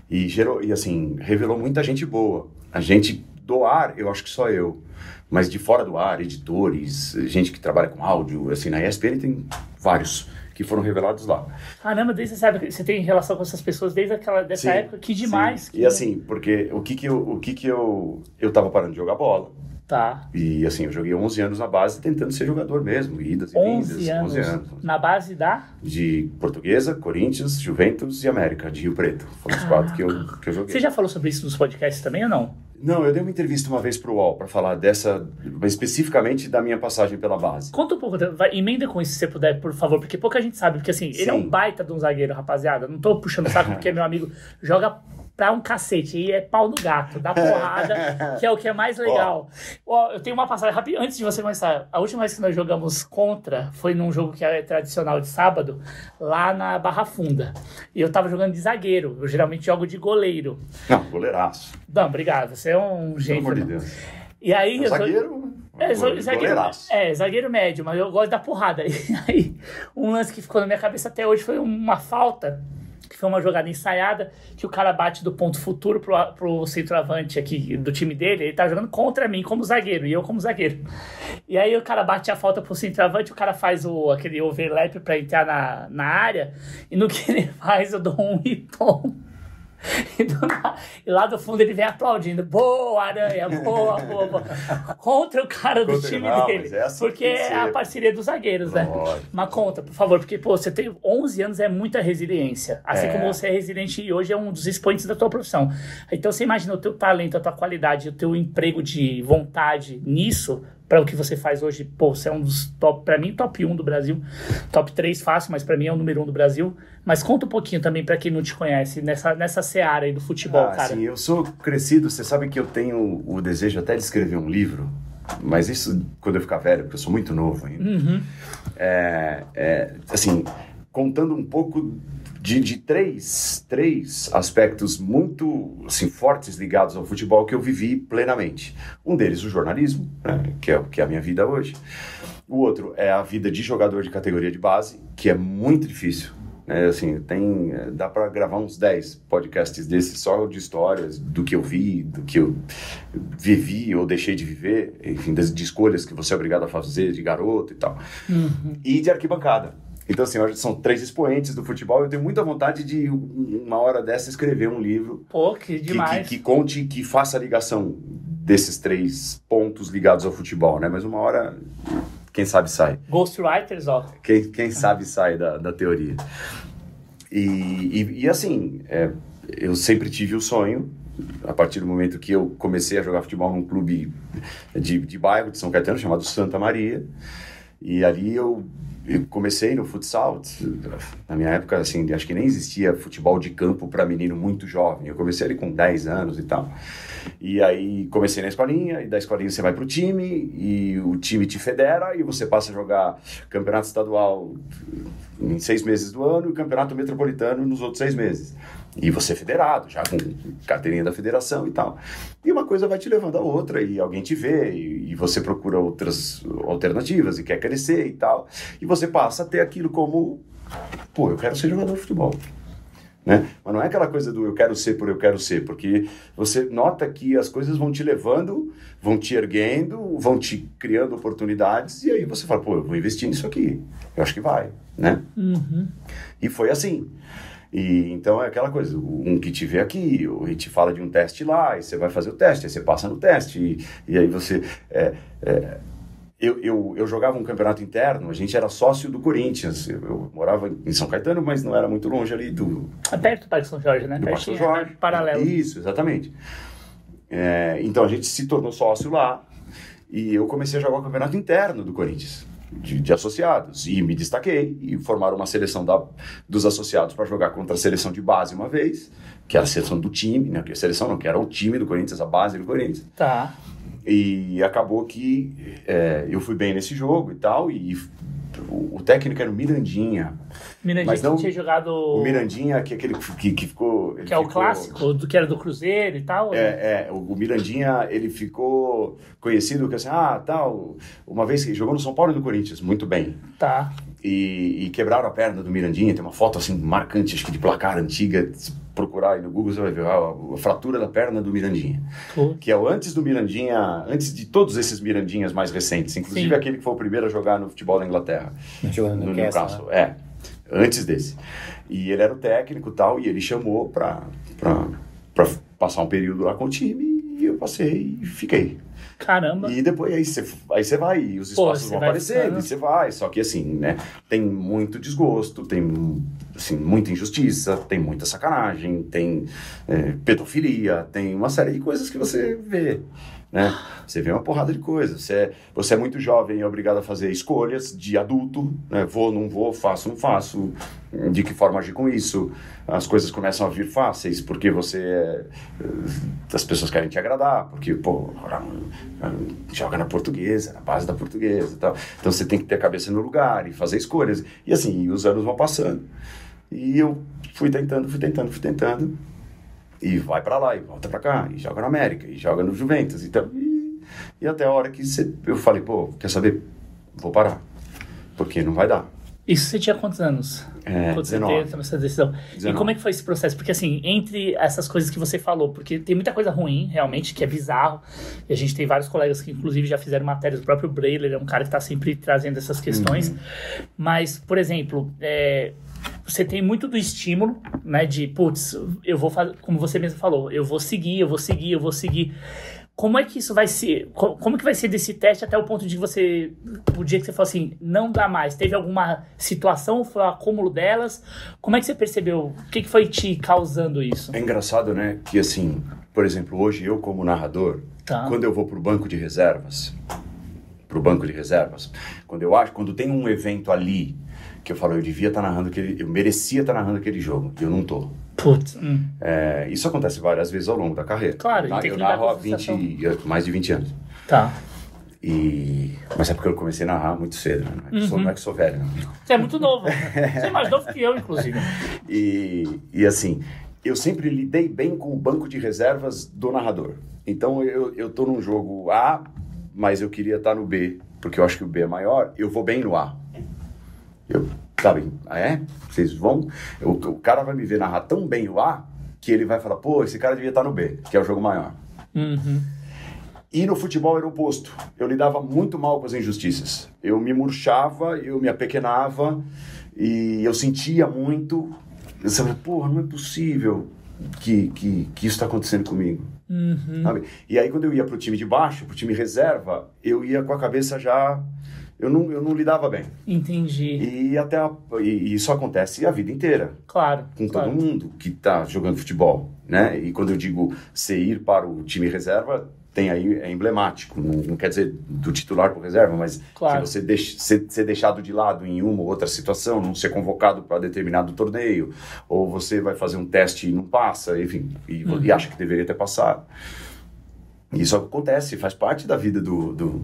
Speaker 2: e gerou, e assim, revelou muita gente boa. A gente do ar, eu acho que só eu. Mas de fora do ar, editores, gente que trabalha com áudio, assim, na ESPN tem vários que foram revelados lá.
Speaker 1: Caramba, desde você sabe que você tem relação com essas pessoas desde aquela dessa
Speaker 2: Sim,
Speaker 1: época, que demais.
Speaker 2: sim.
Speaker 1: que-
Speaker 2: E assim, porque o que que eu, o que que eu, eu tava parando de jogar bola.
Speaker 1: Tá.
Speaker 2: E assim, eu joguei 11 anos na base tentando ser jogador mesmo, idas e
Speaker 1: 11
Speaker 2: vindas,
Speaker 1: anos,
Speaker 2: 11 anos.
Speaker 1: na base da.
Speaker 2: De Portuguesa, Corinthians, Juventus e América, de Rio Preto. Foram os quatro que eu, que eu joguei.
Speaker 1: Você já falou sobre isso nos podcasts também ou não?
Speaker 2: Não, eu dei uma entrevista uma vez pro UOL para falar dessa, especificamente da minha passagem pela base.
Speaker 1: Conta um pouco, vai, emenda com isso se você puder, por favor, porque pouca gente sabe, porque assim, ele é um
Speaker 2: Sim.
Speaker 1: baita de um zagueiro, rapaziada. Não tô puxando o saco porque meu amigo, joga pra um cacete, e é pau no gato, dá porrada, que é o que é mais legal. Ó, eu tenho uma passagem rápida, antes de você começar, a última vez que nós jogamos contra foi num jogo que é tradicional de sábado, lá na Barra Funda. E eu tava jogando de zagueiro, eu geralmente jogo de goleiro.
Speaker 2: Não, goleiraço.
Speaker 1: Não, obrigado, você é um
Speaker 2: Pelo
Speaker 1: gênio.
Speaker 2: amor de Deus.
Speaker 1: E aí, sou-
Speaker 2: Zagueiro,
Speaker 1: é, zagueiro, é, zagueiro médio, mas eu gosto da porrada. E aí, um lance que ficou na minha cabeça até hoje foi uma falta, que foi uma jogada ensaiada, que o cara bate do ponto futuro pro, pro centroavante aqui do time dele, ele tá jogando contra mim como zagueiro, e eu como zagueiro. E aí o cara bate a falta pro centroavante, o cara faz o, aquele overlap pra entrar na, na área, e no que ele faz, eu dou um hitom. E, e lá do fundo ele vem aplaudindo. Boa, Aranha, boa, boa, boa. Contra o cara do
Speaker 2: Contra-
Speaker 1: time
Speaker 2: não,
Speaker 1: dele. porque é a parceria dos zagueiros, né?
Speaker 2: Lógico.
Speaker 1: Mas conta, por favor, porque, pô, você tem 11 anos, é muita resiliência. Assim
Speaker 2: É.
Speaker 1: como você é resiliente e hoje é um dos expoentes da tua profissão. Então você imagina o teu talento, a tua qualidade, o teu emprego de vontade nisso, para o que você faz hoje. Pô, você é um dos top, para mim, top 1 do Brasil. Top 3 fácil, mas para mim é o número 1 do Brasil. Mas conta um pouquinho também para quem não te conhece, nessa, nessa seara aí do futebol,
Speaker 2: Ah,
Speaker 1: cara.
Speaker 2: sim, eu sou crescido, você sabe que eu tenho o desejo até de escrever um livro, mas isso quando eu ficar velho, porque eu sou muito novo ainda.
Speaker 1: Uhum.
Speaker 2: É, é, assim, contando um pouco de, de três, três aspectos muito assim, fortes ligados ao futebol que eu vivi plenamente. Um deles, o jornalismo, né, que, é, que é a minha vida hoje. O outro é a vida de jogador de categoria de base, que é muito difícil. né, assim, tem, é, dá para gravar uns 10 podcasts desses só de histórias do que eu vi, do que eu vivi ou deixei de viver, enfim, das, de escolhas que você é obrigado a fazer de garoto e tal
Speaker 1: Uhum.
Speaker 2: e de arquibancada. Então, assim, hoje são três expoentes do futebol. Eu tenho muita vontade de, um- uma hora dessa, escrever um livro
Speaker 1: Pô, que
Speaker 2: que,
Speaker 1: demais.
Speaker 2: que, que conte, que faça a ligação desses três pontos ligados ao futebol, né? Mas uma hora, quem sabe sai.
Speaker 1: Ghostwriters, ó.
Speaker 2: Quem, quem sabe sai da, da teoria. E, e, e assim, é, eu sempre tive o sonho, a partir do momento que eu comecei a jogar futebol num clube de, de bairro de São Caetano, chamado Santa Maria, e ali eu, eu comecei no futsal. Na minha época, assim, acho que nem existia futebol de campo para menino muito jovem. Eu comecei ali com 10 anos e tal. E aí comecei na escolinha, e da escolinha você vai pro time, e o time te federa, e você passa a jogar campeonato estadual em seis meses do ano e campeonato metropolitano nos outros seis meses. E você é federado, já com carteirinha da federação e tal. E uma coisa vai te levando a outra, e alguém te vê, e, e você procura outras alternativas, e quer crescer e tal. E você passa a ter aquilo como, pô, eu quero ser jogador de futebol. Né? Mas não é aquela coisa do eu quero ser por eu quero ser, porque você nota que as coisas vão te levando, vão te erguendo, vão te criando oportunidades, e aí você fala, pô, eu vou investir nisso aqui, eu acho que vai, né?
Speaker 1: Uhum.
Speaker 2: E foi assim. E então é aquela coisa, um que te vê aqui, ou te fala de um teste lá, e você vai fazer o teste, aí você passa no teste, e, e aí você. É, é, eu, eu, eu jogava um campeonato interno, a gente era sócio do Corinthians. Eu, eu morava em São Caetano, mas não era muito longe ali do.
Speaker 1: É perto do Parque São Jorge, né?
Speaker 2: Do Parque São
Speaker 1: Pertinho, é,
Speaker 2: Jorge.
Speaker 1: Paralelo.
Speaker 2: Isso, exatamente. É, então a gente se tornou sócio lá e eu comecei a jogar o campeonato interno do Corinthians. De, de associados e me destaquei e formaram uma seleção da, dos associados para jogar contra a seleção de base uma vez, que era a seleção do time, né? Que a seleção não, que era o time do Corinthians, a base do Corinthians.
Speaker 1: Tá.
Speaker 2: E acabou que é, eu fui bem nesse jogo e tal, e o, o técnico era o Mirandinha.
Speaker 1: Mirandinha
Speaker 2: Mas não-
Speaker 1: que tinha jogado.
Speaker 2: O Mirandinha, que, é aquele que, que ficou.
Speaker 1: Que é o
Speaker 2: ficou-
Speaker 1: clássico, do que era do Cruzeiro e tal.
Speaker 2: É, é, o, o Mirandinha, ele ficou conhecido que assim, ah, tal, uma vez que jogou no São Paulo e no Corinthians, muito bem.
Speaker 1: Tá.
Speaker 2: E, e quebraram a perna do Mirandinha, tem uma foto assim marcante, acho que de placar antiga, procurar aí no Google você vai ver a, a fratura da perna do Mirandinha.
Speaker 1: Pô.
Speaker 2: que é o antes do Mirandinha, antes de todos esses Mirandinhas mais recentes, inclusive
Speaker 1: Sim.
Speaker 2: aquele que foi o primeiro a jogar no futebol da Inglaterra, no Newcastle,
Speaker 3: né?
Speaker 2: é, antes desse. E ele era o técnico e tal, e ele chamou pra, pra, pra passar um período lá com o time, e eu passei e fiquei.
Speaker 1: Caramba.
Speaker 2: E depois aí você aí você vai, e os
Speaker 1: Pô,
Speaker 2: espaços
Speaker 1: você
Speaker 2: vão aparecendo,
Speaker 1: ficando-
Speaker 2: e você vai. Só que assim, né? Tem muito desgosto, tem assim, muita injustiça, tem muita sacanagem, tem é, pedofilia, tem uma série de coisas que você vê. Né? Você vê uma porrada de coisas. Você é, você é muito jovem e é obrigado a fazer escolhas de adulto. Né? Vou, não vou, faço, não faço. De que forma agir com isso? As coisas começam a vir fáceis porque você é, as pessoas querem te agradar, porque, pô, joga na portuguesa, na base da portuguesa tal. Então você tem que ter a cabeça no lugar e fazer escolhas. E assim, os anos vão passando. E eu fui tentando, fui tentando, fui tentando. E vai pra lá, e volta pra cá, e joga no América, e joga no Juventus. Então, e, e até a hora que você, eu falei, pô, quer saber? Vou parar. Porque não vai dar.
Speaker 1: Isso você tinha quantos anos?
Speaker 2: É,
Speaker 1: Quando você
Speaker 2: 19.
Speaker 1: teve essa decisão. E
Speaker 2: 19.
Speaker 1: como é que foi esse processo? Porque assim, entre essas coisas que você falou, porque tem muita coisa ruim, realmente, que é bizarro. E a gente tem vários colegas que, inclusive, já fizeram matérias. O próprio Brailer é um cara que está sempre trazendo essas questões.
Speaker 2: Uhum.
Speaker 1: Mas, por exemplo, é, você tem muito do estímulo, né? De, putz, eu vou fazer, como você mesmo falou, eu vou seguir, eu vou seguir, eu vou seguir. Como é que isso vai ser? co- Como que vai ser desse teste até o ponto de você. O dia que você falou assim, não dá mais. Teve alguma situação, foi o acúmulo delas? Como é que você percebeu? O que, que foi te causando isso?
Speaker 2: É engraçado, né? Que assim, por exemplo, hoje eu como narrador,
Speaker 1: Tá.
Speaker 2: quando eu vou pro banco de reservas, pro banco de reservas, quando eu acho, quando tem um evento ali que eu falo, eu devia estar narrando aquele, eu merecia estar narrando aquele jogo, e eu não tô.
Speaker 1: Putz. hum.
Speaker 2: É, isso acontece várias vezes ao longo da carreira.
Speaker 1: Claro,
Speaker 2: eu,
Speaker 1: e tem que
Speaker 2: eu
Speaker 1: lidar
Speaker 2: narro há
Speaker 1: essa
Speaker 2: 20, mais de 20 anos.
Speaker 1: Tá.
Speaker 2: E, mas é porque eu comecei a narrar muito cedo, né? Não é que, sou,
Speaker 1: Uhum.
Speaker 2: não é que sou velho, não.
Speaker 1: Você é muito novo. Você é mais novo que eu, inclusive.
Speaker 2: E, e assim, eu sempre lidei bem com o banco de reservas do narrador. Então eu, eu tô num jogo A, mas eu queria estar no B, porque eu acho que o B é maior, eu vou bem no A. Eu, sabe, ah, é? Vocês vão. O, o cara vai me ver narrar tão bem o A que ele vai falar, pô, esse cara devia estar no B, que é o jogo maior.
Speaker 1: Uhum.
Speaker 2: E no futebol era o oposto. Eu lidava muito mal com as injustiças. Eu me murchava, eu me apequenava e eu sentia muito. Eu sabia, porra, não é possível que, que, que isso está acontecendo comigo.
Speaker 1: Uhum.
Speaker 2: Sabe? E aí, quando eu ia pro time de baixo, pro time reserva, eu ia com a cabeça já eu não, eu não lidava bem.
Speaker 1: Entendi.
Speaker 2: E até a- e, isso acontece a vida inteira
Speaker 1: Claro.
Speaker 2: com
Speaker 1: claro.
Speaker 2: todo mundo que está jogando futebol, né? E quando eu digo você ir para o time reserva, tem aí é emblemático. Não, não quer dizer do titular para o reserva, mas
Speaker 1: Claro.
Speaker 2: se você deix, ser, ser deixado de lado em uma ou outra situação, não ser convocado para determinado torneio, ou você vai fazer um teste e não passa, enfim, e, vo- e acha que deveria ter passado. Isso acontece, faz parte da vida do, do,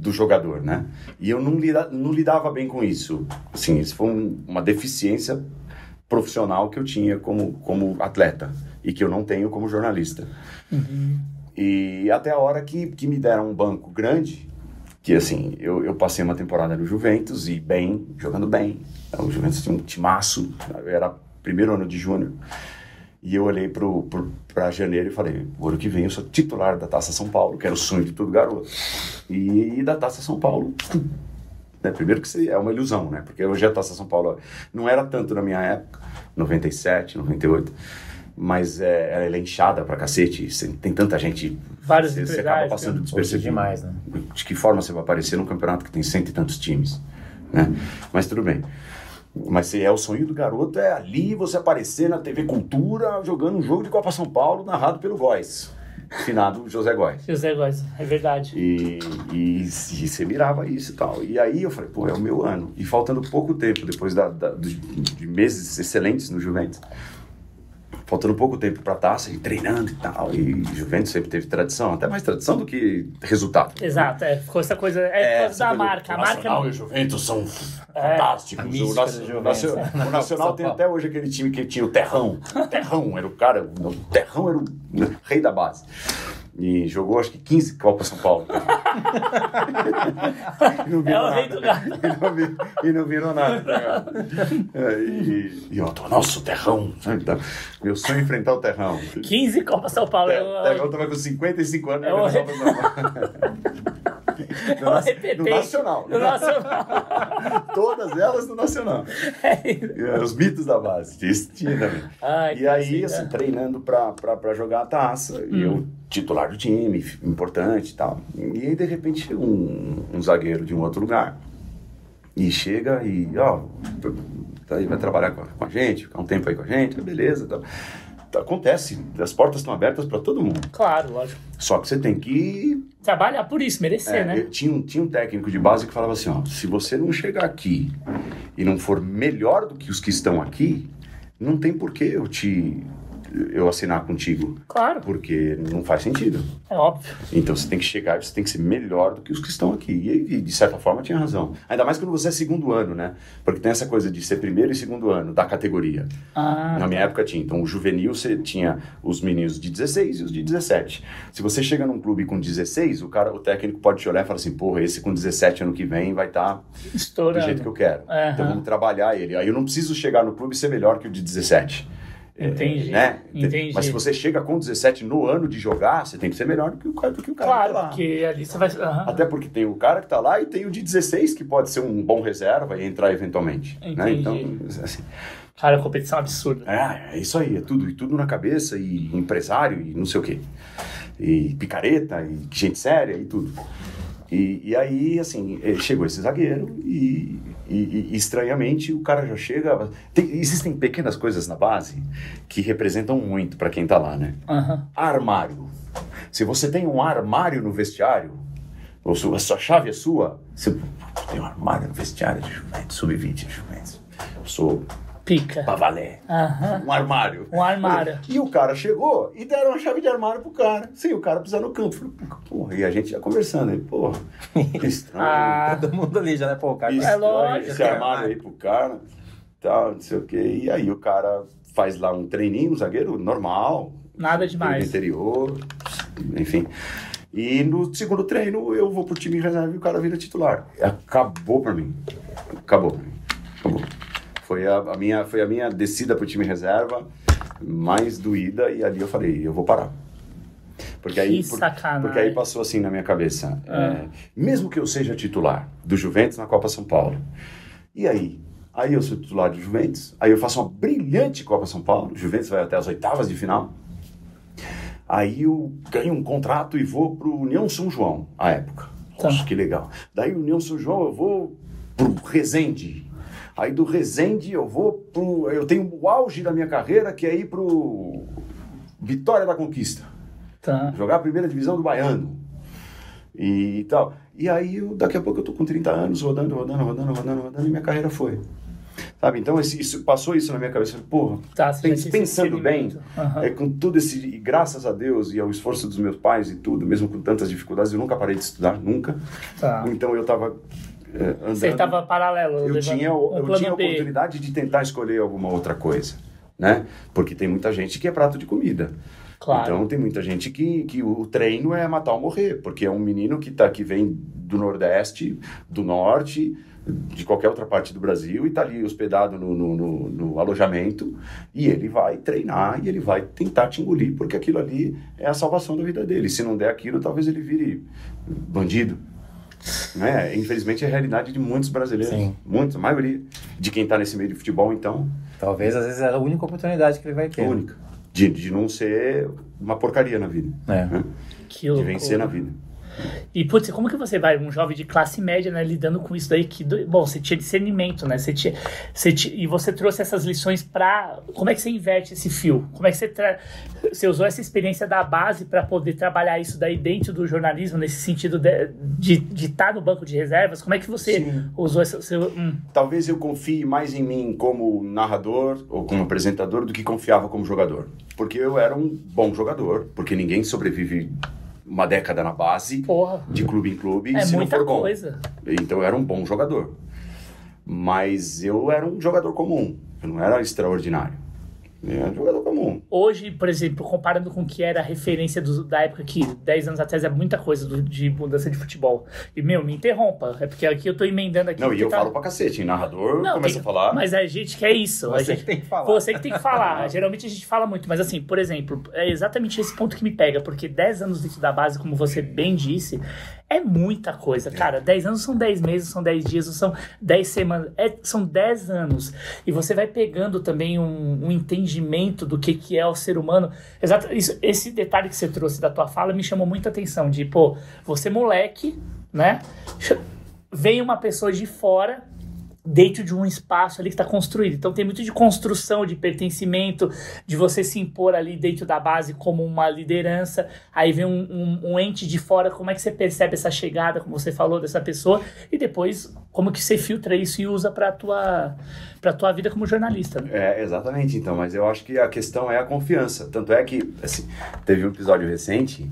Speaker 2: do jogador, né? E eu não, lida, não lidava bem com isso. Assim, isso foi um- uma deficiência profissional que eu tinha como, como atleta e que eu não tenho como jornalista. E até a hora que, que me deram um banco grande, que assim, eu, eu passei uma temporada no Juventus e bem, jogando bem. O Juventus tinha um timaço, era primeiro ano de júnior. E eu olhei pra janeiro e falei, o ano que vem eu sou titular da Taça São Paulo, que era o sonho de todo garoto. E, da Taça São Paulo, né, primeiro que é uma ilusão, né? Porque hoje a Taça São Paulo não era tanto na minha época, 97, 98, mas é, ela é inchada pra cacete, tem tanta gente,
Speaker 1: Vários
Speaker 2: você, você acaba passando despercebido.
Speaker 3: demais, né?
Speaker 2: De que forma você vai aparecer num campeonato que tem cento e tantos times, né? Mas tudo bem. Mas se é o sonho do garoto, é ali você aparecer na TV Cultura jogando um jogo de Copa São Paulo narrado pelo Góes, finado José Góes.
Speaker 1: José Góes, é verdade.
Speaker 2: E, e, e você mirava isso e tal. E aí eu falei, pô, é o meu ano. E faltando pouco tempo, depois da, da- de meses excelentes no Juventus, faltando pouco tempo pra taça, e treinando e tal. E Juventus sempre teve tradição, até mais tradição do que resultado.
Speaker 1: Exato, é, ficou essa coisa, é, por causa da marca. A marca
Speaker 2: Nacional
Speaker 1: não-
Speaker 2: e o Juventus são
Speaker 1: É,
Speaker 2: fantásticos.
Speaker 3: a
Speaker 2: O,
Speaker 3: mística
Speaker 2: Nacio-
Speaker 3: do
Speaker 2: o
Speaker 3: Juventus.
Speaker 2: O Nacional tem até hoje aquele time que tinha o Terrão. O Terrão era o cara, o Terrão era o rei da base. E jogou acho que 15 Copa São Paulo. E não
Speaker 1: É
Speaker 2: virou
Speaker 1: rei
Speaker 2: nada. E não, vi- e não virou nada. tá? É, e, e eu tô, nossa, o Terrão. Meu sonho é enfrentar o Terrão.
Speaker 1: 15 Copa São Paulo. É o-
Speaker 2: Terrão tava com 55 anos.
Speaker 1: É o- é
Speaker 2: No, no Nacional.
Speaker 1: No Nacional.
Speaker 2: Todas elas no Nacional. E, Os mitos da base. Também.
Speaker 1: Ai,
Speaker 2: E aí, assim,
Speaker 1: é.
Speaker 2: treinando pra jogar a taça. E eu, titular do time, importante e tal. E aí, de repente, chega um, um zagueiro de um outro lugar. E chega e, ó, tá aí, vai trabalhar com a, com a gente, ficar um tempo aí com a gente, beleza. Tal. Acontece, as portas estão abertas para todo mundo.
Speaker 1: Claro, lógico.
Speaker 2: Só que você tem que
Speaker 1: Trabalhar por isso, merecer,
Speaker 2: é,
Speaker 1: né?
Speaker 2: tinha, um, tinha um técnico de base que falava assim, ó, se você não chegar aqui e não for melhor do que os que estão aqui, não tem por que eu te eu assinar contigo,
Speaker 1: Claro,
Speaker 2: porque não faz sentido.
Speaker 1: é óbvio.
Speaker 2: Então você tem que chegar e você tem que ser melhor do que os que estão aqui. E, de certa forma tinha razão. Ainda mais quando você é segundo ano, né? Porque tem essa coisa de ser primeiro e segundo ano da categoria.
Speaker 1: Ah,
Speaker 2: Na minha época tinha. Então, o juvenil, você tinha os meninos de 16 e os de 17. Se você chega num clube com 16, o cara, o técnico pode te olhar e falar assim, porra, esse com 17 ano que vem vai estar do
Speaker 1: estourando.
Speaker 2: jeito que eu quero.
Speaker 1: Aham.
Speaker 2: Então, vamos trabalhar ele. Aí eu não preciso chegar no clube e ser melhor que o de 17.
Speaker 1: Entendi,
Speaker 2: né?
Speaker 1: entendi.
Speaker 2: Mas se você chega com 17 no ano de jogar, você tem que ser melhor do que o cara, do que o cara
Speaker 1: Claro,
Speaker 2: que tá lá.
Speaker 1: porque ali você vai. aham.
Speaker 2: Até porque tem o cara que tá lá e tem o de 16 que pode ser um bom reserva e entrar eventualmente. Né?
Speaker 1: Entendi.
Speaker 2: Então, assim,
Speaker 1: Cara, a competição é absurda.
Speaker 2: é, é isso aí, é tudo, e tudo na cabeça, e empresário, e não sei o quê. E picareta, e gente séria, e tudo. E, e aí, assim, eh, chegou esse zagueiro e, e- e, estranhamente o cara já chega. tem- existem pequenas coisas na base que representam muito para quem tá lá, né?
Speaker 1: Aham.
Speaker 2: Armário. Se você tem um armário no vestiário, ou sua, a sua chave é sua, você tem um armário no vestiário de Juventus, sub-20 de Juventus. Eu sou
Speaker 1: Pica.
Speaker 2: pra valer.
Speaker 1: Aham.
Speaker 2: Um armário.
Speaker 1: Um armário.
Speaker 2: E o cara chegou e deram a chave de armário pro cara. Sem o cara pisar no campo. Falei, porra, e a gente já conversando. Ele, porra, que estranho.
Speaker 1: Ah,
Speaker 3: Todo mundo ali já, né? Pô, o cara
Speaker 1: é
Speaker 2: estranho
Speaker 1: lógico.
Speaker 2: esse armário aí pro cara. Tal, não sei o quê. E aí o cara faz lá um treininho, um zagueiro normal.
Speaker 1: Nada
Speaker 2: do
Speaker 1: demais.
Speaker 2: interior, enfim. E no segundo treino eu vou pro time reserva e o cara vira titular. Acabou pra mim. Acabou pra mim. Acabou. Foi a, a minha, foi a minha descida pro time reserva mais doída e ali eu falei, eu vou parar. Porque aí,
Speaker 1: Que
Speaker 2: por-
Speaker 1: sacanagem.
Speaker 2: porque aí passou assim na minha cabeça.
Speaker 1: Ah.
Speaker 2: é, mesmo que eu seja titular do Juventus na Copa São Paulo, e aí? Aí eu sou titular do Juventus, aí eu faço uma brilhante Copa São Paulo, o Juventus vai até as oitavas de final. Aí eu ganho um contrato e vou pro União São João, à época. Nossa, que legal. Daí o União São João eu vou pro Resende. Aí do Resende eu vou pro. Eu tenho o auge da minha carreira, que é ir pro Vitória da Conquista.
Speaker 1: Tá.
Speaker 2: Jogar a primeira divisão do Baiano. E tal. E aí, eu, daqui a pouco eu tô com 30 anos, rodando, rodando, rodando, rodando, rodando, e minha carreira foi. Sabe? Então, esse- isso, passou isso na minha cabeça. Porra,
Speaker 1: Tá,
Speaker 2: pensando bem.
Speaker 1: Aham.
Speaker 2: é, com tudo esse, e graças a Deus e ao esforço dos meus pais e tudo, mesmo com tantas dificuldades, eu nunca parei de estudar, nunca.
Speaker 1: Tá.
Speaker 2: Então eu estava andando.
Speaker 1: Você estava paralelo.
Speaker 2: eu tinha,
Speaker 1: um
Speaker 2: eu tinha a
Speaker 1: B.
Speaker 2: oportunidade de tentar escolher alguma outra coisa, né? Porque tem muita gente que é prato de comida.
Speaker 1: Claro.
Speaker 2: Então tem muita gente que, que o treino é matar ou morrer, porque é um menino que, tá, que vem do Nordeste, do Norte, de qualquer outra parte do Brasil e está ali hospedado no, no, no- no alojamento e ele vai treinar e ele vai tentar te engolir, porque aquilo ali é a salvação da vida dele. Se não der aquilo, talvez ele vire bandido. Né? Infelizmente é a realidade de muitos brasileiros,
Speaker 3: Sim.
Speaker 2: muitos, a maioria de quem está nesse meio de futebol, então,
Speaker 3: Talvez, às vezes, é a única oportunidade que ele vai ter.
Speaker 2: é única. De, de não ser uma porcaria na vida.
Speaker 3: É.
Speaker 2: né?
Speaker 1: Que
Speaker 2: De vencer na vida.
Speaker 1: E, putz, como que você vai, um jovem de classe média, né, lidando com isso daí? Que, bom, você tinha discernimento, né? Você tinha, você ti- e você trouxe essas lições pra... Como é que você inverte esse fio? Como é que você... Tra... Você usou essa experiência da base para poder trabalhar isso daí dentro do jornalismo, nesse sentido de estar no banco de reservas? Como é que você
Speaker 2: Sim.
Speaker 1: usou esse seu... Hum,
Speaker 2: Talvez eu confie mais em mim como narrador ou como apresentador do que confiava como jogador. Porque eu era um bom jogador, porque ninguém sobrevive uma década na base,
Speaker 1: porra,
Speaker 2: de clube em clube,
Speaker 1: é
Speaker 2: se não for bom.
Speaker 1: coisa.
Speaker 2: Então eu era um bom jogador. Mas eu era um jogador comum, eu não era extraordinário. Era um jogador comum.
Speaker 1: Hoje, por exemplo, comparando com o que era a referência do- da época que 10 anos atrás é muita coisa do- de mudança de futebol. E, meu, me interrompa. É porque aqui eu tô emendando aqui.
Speaker 2: Não, e
Speaker 1: porque
Speaker 2: eu
Speaker 1: tá-
Speaker 2: falo pra cacete, narrador
Speaker 1: Não,
Speaker 2: começa
Speaker 1: tem-
Speaker 2: a falar.
Speaker 1: Mas a gente quer isso. a
Speaker 3: Você
Speaker 1: gente,
Speaker 3: que tem que falar.
Speaker 1: Você que tem que falar. Geralmente a gente fala muito, mas assim, por exemplo, é exatamente esse ponto que me pega, porque 10 anos dentro da base, como você bem disse, é muita coisa. Cara, 10 anos são 10 meses, são 10 dias, não são 10 semanas, é- são 10 anos. E você vai pegando também um, um entendimento do que, que é o ser humano. Exato, isso- esse detalhe que você trouxe da tua fala me chamou muita atenção, de, pô, você moleque, né? Vem uma pessoa de fora dentro de um espaço ali que está construído. Então tem muito de construção, de pertencimento, de você se impor ali dentro da base como uma liderança. Aí vem um, um- um ente de fora, como é que você percebe essa chegada, como você falou, dessa pessoa, e depois como que você filtra isso e usa para tua para tua vida como jornalista. Né?
Speaker 2: É, exatamente, então, mas eu acho que a questão é a confiança. Tanto é que, assim, teve um episódio recente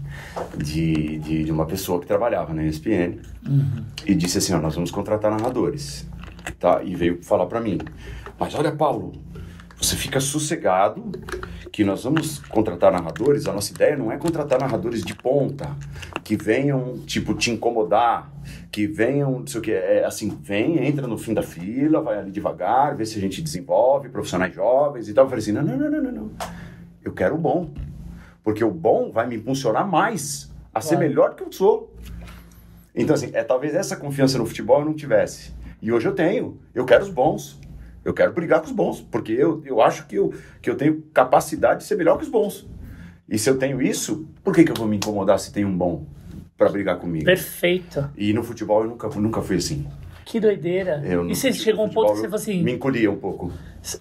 Speaker 2: de, de, de uma pessoa que trabalhava na ESPN e disse assim, ó, nós vamos contratar narradores, tá? E veio falar pra mim, mas olha, Paulo, você fica sossegado que nós vamos contratar narradores, a nossa ideia não é contratar narradores de ponta, que venham, tipo, te incomodar, que venham, não sei o que, é assim, vem, entra no fim da fila, vai ali devagar, vê se a gente desenvolve, profissionais jovens e tal. Eu falei assim, não, não, não, não, não, não. eu quero o bom, porque o bom vai me impulsionar mais a ser melhor que eu sou. Então, assim, é talvez essa confiança no futebol eu não tivesse. E hoje eu tenho. Eu quero os bons. Eu quero brigar com os bons. Porque eu, eu acho que eu, que eu tenho capacidade de ser melhor que os bons. E se eu tenho isso, por que, que eu vou me incomodar se tem um bom para brigar comigo?
Speaker 1: Perfeito.
Speaker 2: E no futebol eu nunca, nunca fui assim.
Speaker 1: Que doideira.
Speaker 2: Eu
Speaker 1: e você
Speaker 2: fute-
Speaker 1: chegou a um ponto que você falou assim.
Speaker 2: Me encolhia um pouco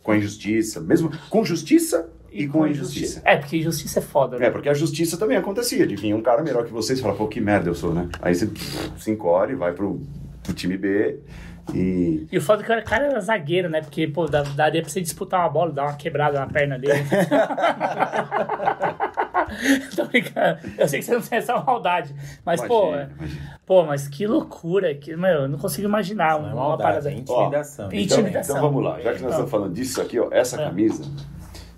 Speaker 2: com a injustiça. Mesmo com justiça e, com a injustiça.
Speaker 1: É, porque injustiça é foda. né?
Speaker 2: É, porque a justiça também acontecia, de vir um cara melhor que vocês e falar, pô, que merda eu sou, né? Aí você se encolhe, vai pro, pro time B e.
Speaker 1: E o foda é que o cara era zagueiro, né? Porque, pô, dá- daria pra você disputar uma bola, dar uma quebrada na perna dele. Tô brincando. Eu sei que você não tem essa maldade. Mas, pô,
Speaker 2: Imagina,
Speaker 1: é-
Speaker 2: imagina.
Speaker 1: pô, mas que loucura. Que, meu, eu não consigo imaginar
Speaker 3: Não é
Speaker 1: uma
Speaker 3: maldade,
Speaker 1: parada.
Speaker 3: é intimidação.
Speaker 1: Então-
Speaker 2: Então,
Speaker 1: Intimidação.
Speaker 2: então vamos lá, já que nós
Speaker 1: Então.
Speaker 2: estamos falando disso aqui, ó, essa
Speaker 1: É.
Speaker 2: camisa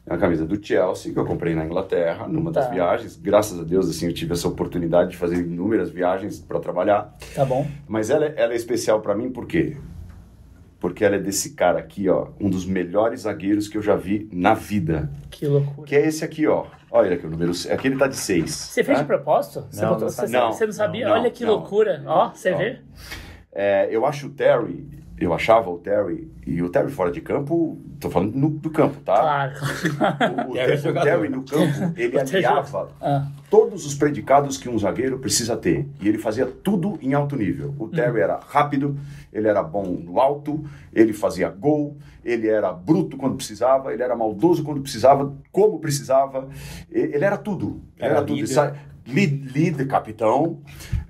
Speaker 2: é uma camisa do Chelsea que eu comprei na Inglaterra, numa das
Speaker 1: Tá.
Speaker 2: viagens. Graças a Deus, assim, eu tive essa oportunidade de fazer inúmeras viagens para trabalhar.
Speaker 1: Tá bom?
Speaker 2: Mas ela, é- ela é especial para mim por quê? Porque ela é desse cara aqui, ó, um dos melhores zagueiros que eu já vi na vida.
Speaker 1: Que loucura.
Speaker 2: Que é esse aqui, ó. Olha ele aqui, o número. Aqui ele tá de 6.
Speaker 1: Você fez de propósito? Você,
Speaker 3: Não,
Speaker 1: botou-
Speaker 3: não
Speaker 1: você,
Speaker 3: sabia.
Speaker 1: você não sabia?
Speaker 2: Não,
Speaker 1: Olha que
Speaker 2: não.
Speaker 1: loucura. Ó, você
Speaker 2: Ó.
Speaker 1: vê?
Speaker 2: É, eu acho o Terry eu achava o Terry, e o Terry fora de campo, tô falando no- do campo, tá?
Speaker 1: Claro.
Speaker 2: O, o
Speaker 3: Terry é
Speaker 2: Terry, o. Terry no campo, ele aliava
Speaker 1: Ah.
Speaker 2: todos os predicados que um zagueiro precisa ter. E ele fazia tudo em alto nível. O Terry era rápido, ele era bom no alto, ele fazia gol, ele era bruto quando precisava, ele era maldoso quando precisava, como precisava. Ele era tudo. Ele
Speaker 3: Era
Speaker 2: era, tudo. Sa- Líder, capitão,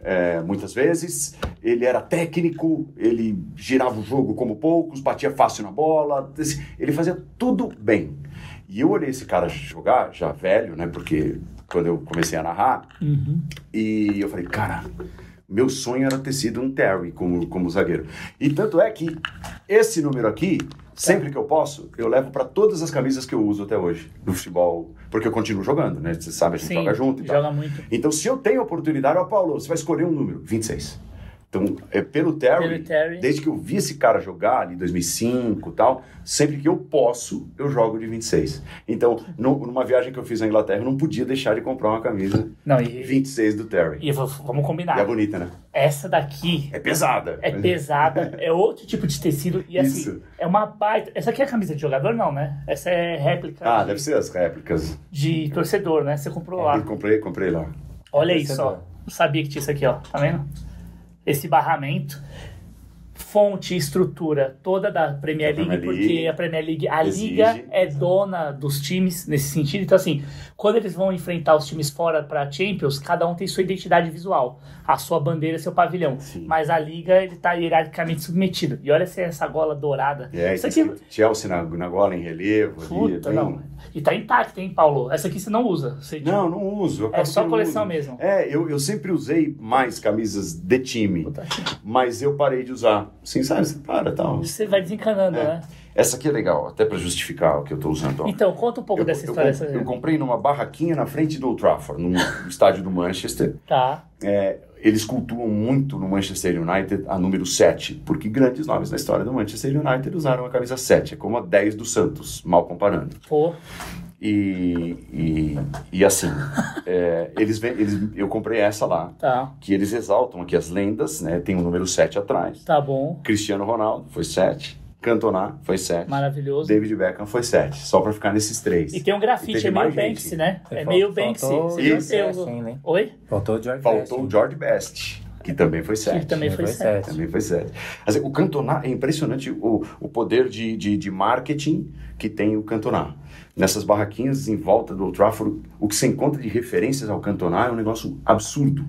Speaker 2: é, muitas vezes. Ele era técnico, ele girava o jogo como poucos, batia fácil na bola. Ele fazia tudo bem. E eu olhei esse cara jogar, já velho, né? Porque quando eu comecei a narrar,
Speaker 1: Uhum.
Speaker 2: e eu falei, cara, meu sonho era ter sido um Terry como, como zagueiro. E tanto é que esse número aqui, sempre que eu posso, eu levo para todas as camisas que eu uso até hoje no futebol, porque eu continuo jogando, né? Você sabe, a gente
Speaker 1: Sim,
Speaker 2: joga junto e tal.
Speaker 1: joga muito.
Speaker 2: Então, se eu tenho a oportunidade, ó, Paulo, você vai escolher um número, 26. Então, é pelo Terry,
Speaker 1: Pelo Terry.
Speaker 2: desde que eu vi esse cara jogar ali em 2005 e tal, sempre que eu posso, eu jogo de 26. Então, no- numa viagem que eu fiz na Inglaterra, eu não podia deixar de comprar uma camisa
Speaker 1: Não, e,
Speaker 2: 26 do Terry.
Speaker 1: e vamos combinar.
Speaker 2: E é bonita, né?
Speaker 1: Essa daqui
Speaker 2: É pesada.
Speaker 1: é pesada, é outro tipo de tecido e assim,
Speaker 2: Isso.
Speaker 1: é uma baita. Essa aqui é a camisa de jogador, não, né? Essa é réplica
Speaker 2: Ah,
Speaker 1: de,
Speaker 2: deve ser as réplicas.
Speaker 1: de torcedor, né? Você comprou lá.
Speaker 2: Eu comprei, comprei lá.
Speaker 1: Olha isso,
Speaker 3: torcedor.
Speaker 1: ó. Não sabia que tinha isso aqui, ó. Tá vendo? Esse barramento. Fonte e estrutura toda da Premier League,
Speaker 2: Premier League.
Speaker 1: porque a Premier League, a
Speaker 2: Exige.
Speaker 1: liga é dona dos times nesse sentido. Então, assim, quando eles vão enfrentar os times fora para Champions, cada um tem sua identidade visual, a sua bandeira, seu pavilhão.
Speaker 2: Sim.
Speaker 1: Mas a liga, ele tá hierarquicamente submetido. E olha essa, essa gola dourada.
Speaker 2: É,
Speaker 1: Isso aqui,
Speaker 2: Chelsea na, na gola em relevo. ali,
Speaker 1: puta,
Speaker 2: bem-
Speaker 1: não. E tá intacto, hein, Paulo? Essa aqui você não usa. Você,
Speaker 2: Não, não uso.
Speaker 1: É só coleção
Speaker 2: uso.
Speaker 1: mesmo.
Speaker 2: É, eu, eu sempre usei mais camisas de time,
Speaker 1: Puta,
Speaker 2: mas eu parei de usar. Sim, sabe? Você para, tal.
Speaker 1: Você vai desencanando,
Speaker 2: É.
Speaker 1: né?
Speaker 2: Essa aqui é legal, até para justificar o que eu tô usando. ó.
Speaker 1: Então, conta um pouco
Speaker 2: eu,
Speaker 1: dessa
Speaker 2: eu
Speaker 1: história. essa-
Speaker 2: eu comprei numa barraquinha na frente do Old Trafford, no estádio do Manchester.
Speaker 1: Tá.
Speaker 2: É, eles cultuam muito no Manchester United a número 7, porque grandes nomes na história do Manchester United usaram a camisa 7, é como a 10 do Santos, mal comparando.
Speaker 1: Pô,
Speaker 2: E, e, e assim, é, eles, vêm- eles, eu comprei essa lá,
Speaker 1: tá.
Speaker 2: que eles exaltam aqui as lendas, né? Tem o número 7 atrás.
Speaker 1: Tá bom.
Speaker 2: Cristiano Ronaldo foi 7, Cantona foi 7,
Speaker 1: Maravilhoso.
Speaker 2: David Beckham foi 7, só pra ficar nesses três.
Speaker 1: E tem um grafite, é meio
Speaker 2: mais gente.
Speaker 1: Banksy, né? É meio Banksy.
Speaker 3: o ainda, hein?
Speaker 1: Oi?
Speaker 3: Faltou o George
Speaker 2: Faltou
Speaker 3: Best,
Speaker 2: o
Speaker 3: hein?
Speaker 2: George Best, que também foi 7.
Speaker 1: Que também foi
Speaker 3: Foi
Speaker 1: certo.
Speaker 3: sete.
Speaker 2: Também foi sério. Assim, o Cantona é impressionante o, o poder de, de, de marketing que tem o Cantona. Nessas barraquinhas em volta do Old Trafford, o que você encontra de referências ao Cantona é um negócio absurdo.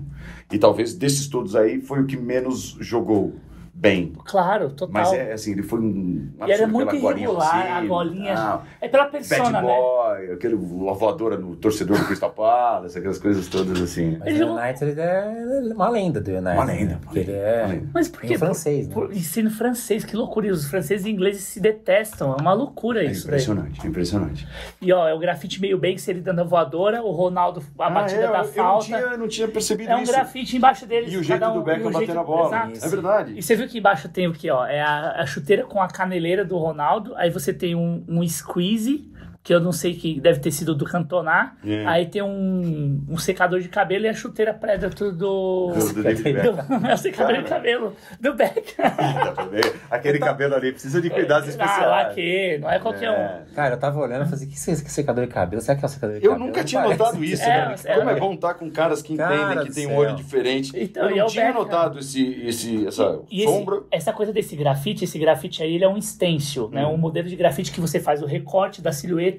Speaker 2: E talvez desses todos aí foi o que menos jogou bem.
Speaker 1: Claro, total.
Speaker 2: Mas é assim, ele foi um
Speaker 1: E era muito irregular, a
Speaker 2: cima,
Speaker 1: golinha.
Speaker 2: tal.
Speaker 1: É pela
Speaker 2: Bad
Speaker 1: persona, né?
Speaker 2: Boy, aquele voadora no torcedor do Crystal Palace, aquelas coisas todas assim.
Speaker 3: Mas
Speaker 1: Ele
Speaker 3: o United é uma lenda do United.
Speaker 2: Uma lenda,
Speaker 3: né?
Speaker 2: uma
Speaker 3: Porque ele
Speaker 2: lenda,
Speaker 3: é
Speaker 2: lenda.
Speaker 1: Mas por quê?
Speaker 3: francês, né?
Speaker 1: Por, por, e sendo francês, que loucura. E os franceses e ingleses se detestam. É uma loucura
Speaker 2: É
Speaker 1: isso daí.
Speaker 2: impressionante, é impressionante.
Speaker 1: E ó, é o grafite meio Banksy, ele dando a voadora, o Ronaldo, a batida
Speaker 2: Ah,
Speaker 1: da
Speaker 2: eu,
Speaker 1: falta.
Speaker 2: Eu não tinha, não tinha percebido
Speaker 1: É um
Speaker 2: isso.
Speaker 1: grafite embaixo deles.
Speaker 2: E o jeito
Speaker 1: um-
Speaker 2: do Beckham bater na bola.
Speaker 1: Exato.
Speaker 2: É verdade.
Speaker 1: E você viu que embaixo tem o que, ó? É a, a chuteira com a caneleira do Ronaldo. Aí você tem um, um squeeze, que eu não sei que deve ter sido do Cantona.
Speaker 2: É.
Speaker 1: Aí tem um, um secador de cabelo e a chuteira Predator do.
Speaker 2: Do, do David Beckham.
Speaker 1: do é o secador de cabelo do Beckham.
Speaker 2: Pra ver. Aquele cabelo ali precisa de cuidados
Speaker 1: Ah,
Speaker 2: especiais.
Speaker 1: lá que, não é qualquer um.
Speaker 2: É.
Speaker 3: Cara, eu tava olhando e falei, o que é esse secador de cabelo? Será que é o secador de
Speaker 2: Eu
Speaker 3: cabelo?
Speaker 2: nunca
Speaker 3: Não
Speaker 2: tinha
Speaker 3: parece.
Speaker 2: notado isso,
Speaker 1: É,
Speaker 2: né?
Speaker 1: é,
Speaker 2: Como é
Speaker 1: é.
Speaker 2: bom estar com caras que
Speaker 3: Cara
Speaker 2: entendem, que têm um olho diferente.
Speaker 1: Então,
Speaker 2: eu
Speaker 1: é
Speaker 2: não
Speaker 1: o
Speaker 2: tinha
Speaker 1: Beckham.
Speaker 2: notado esse, esse, essa
Speaker 1: E esse-
Speaker 2: sombra.
Speaker 1: essa coisa desse grafite, esse grafite aí, ele é um stencil, né?
Speaker 2: Hum.
Speaker 1: Um modelo de grafite que você faz o recorte da silhueta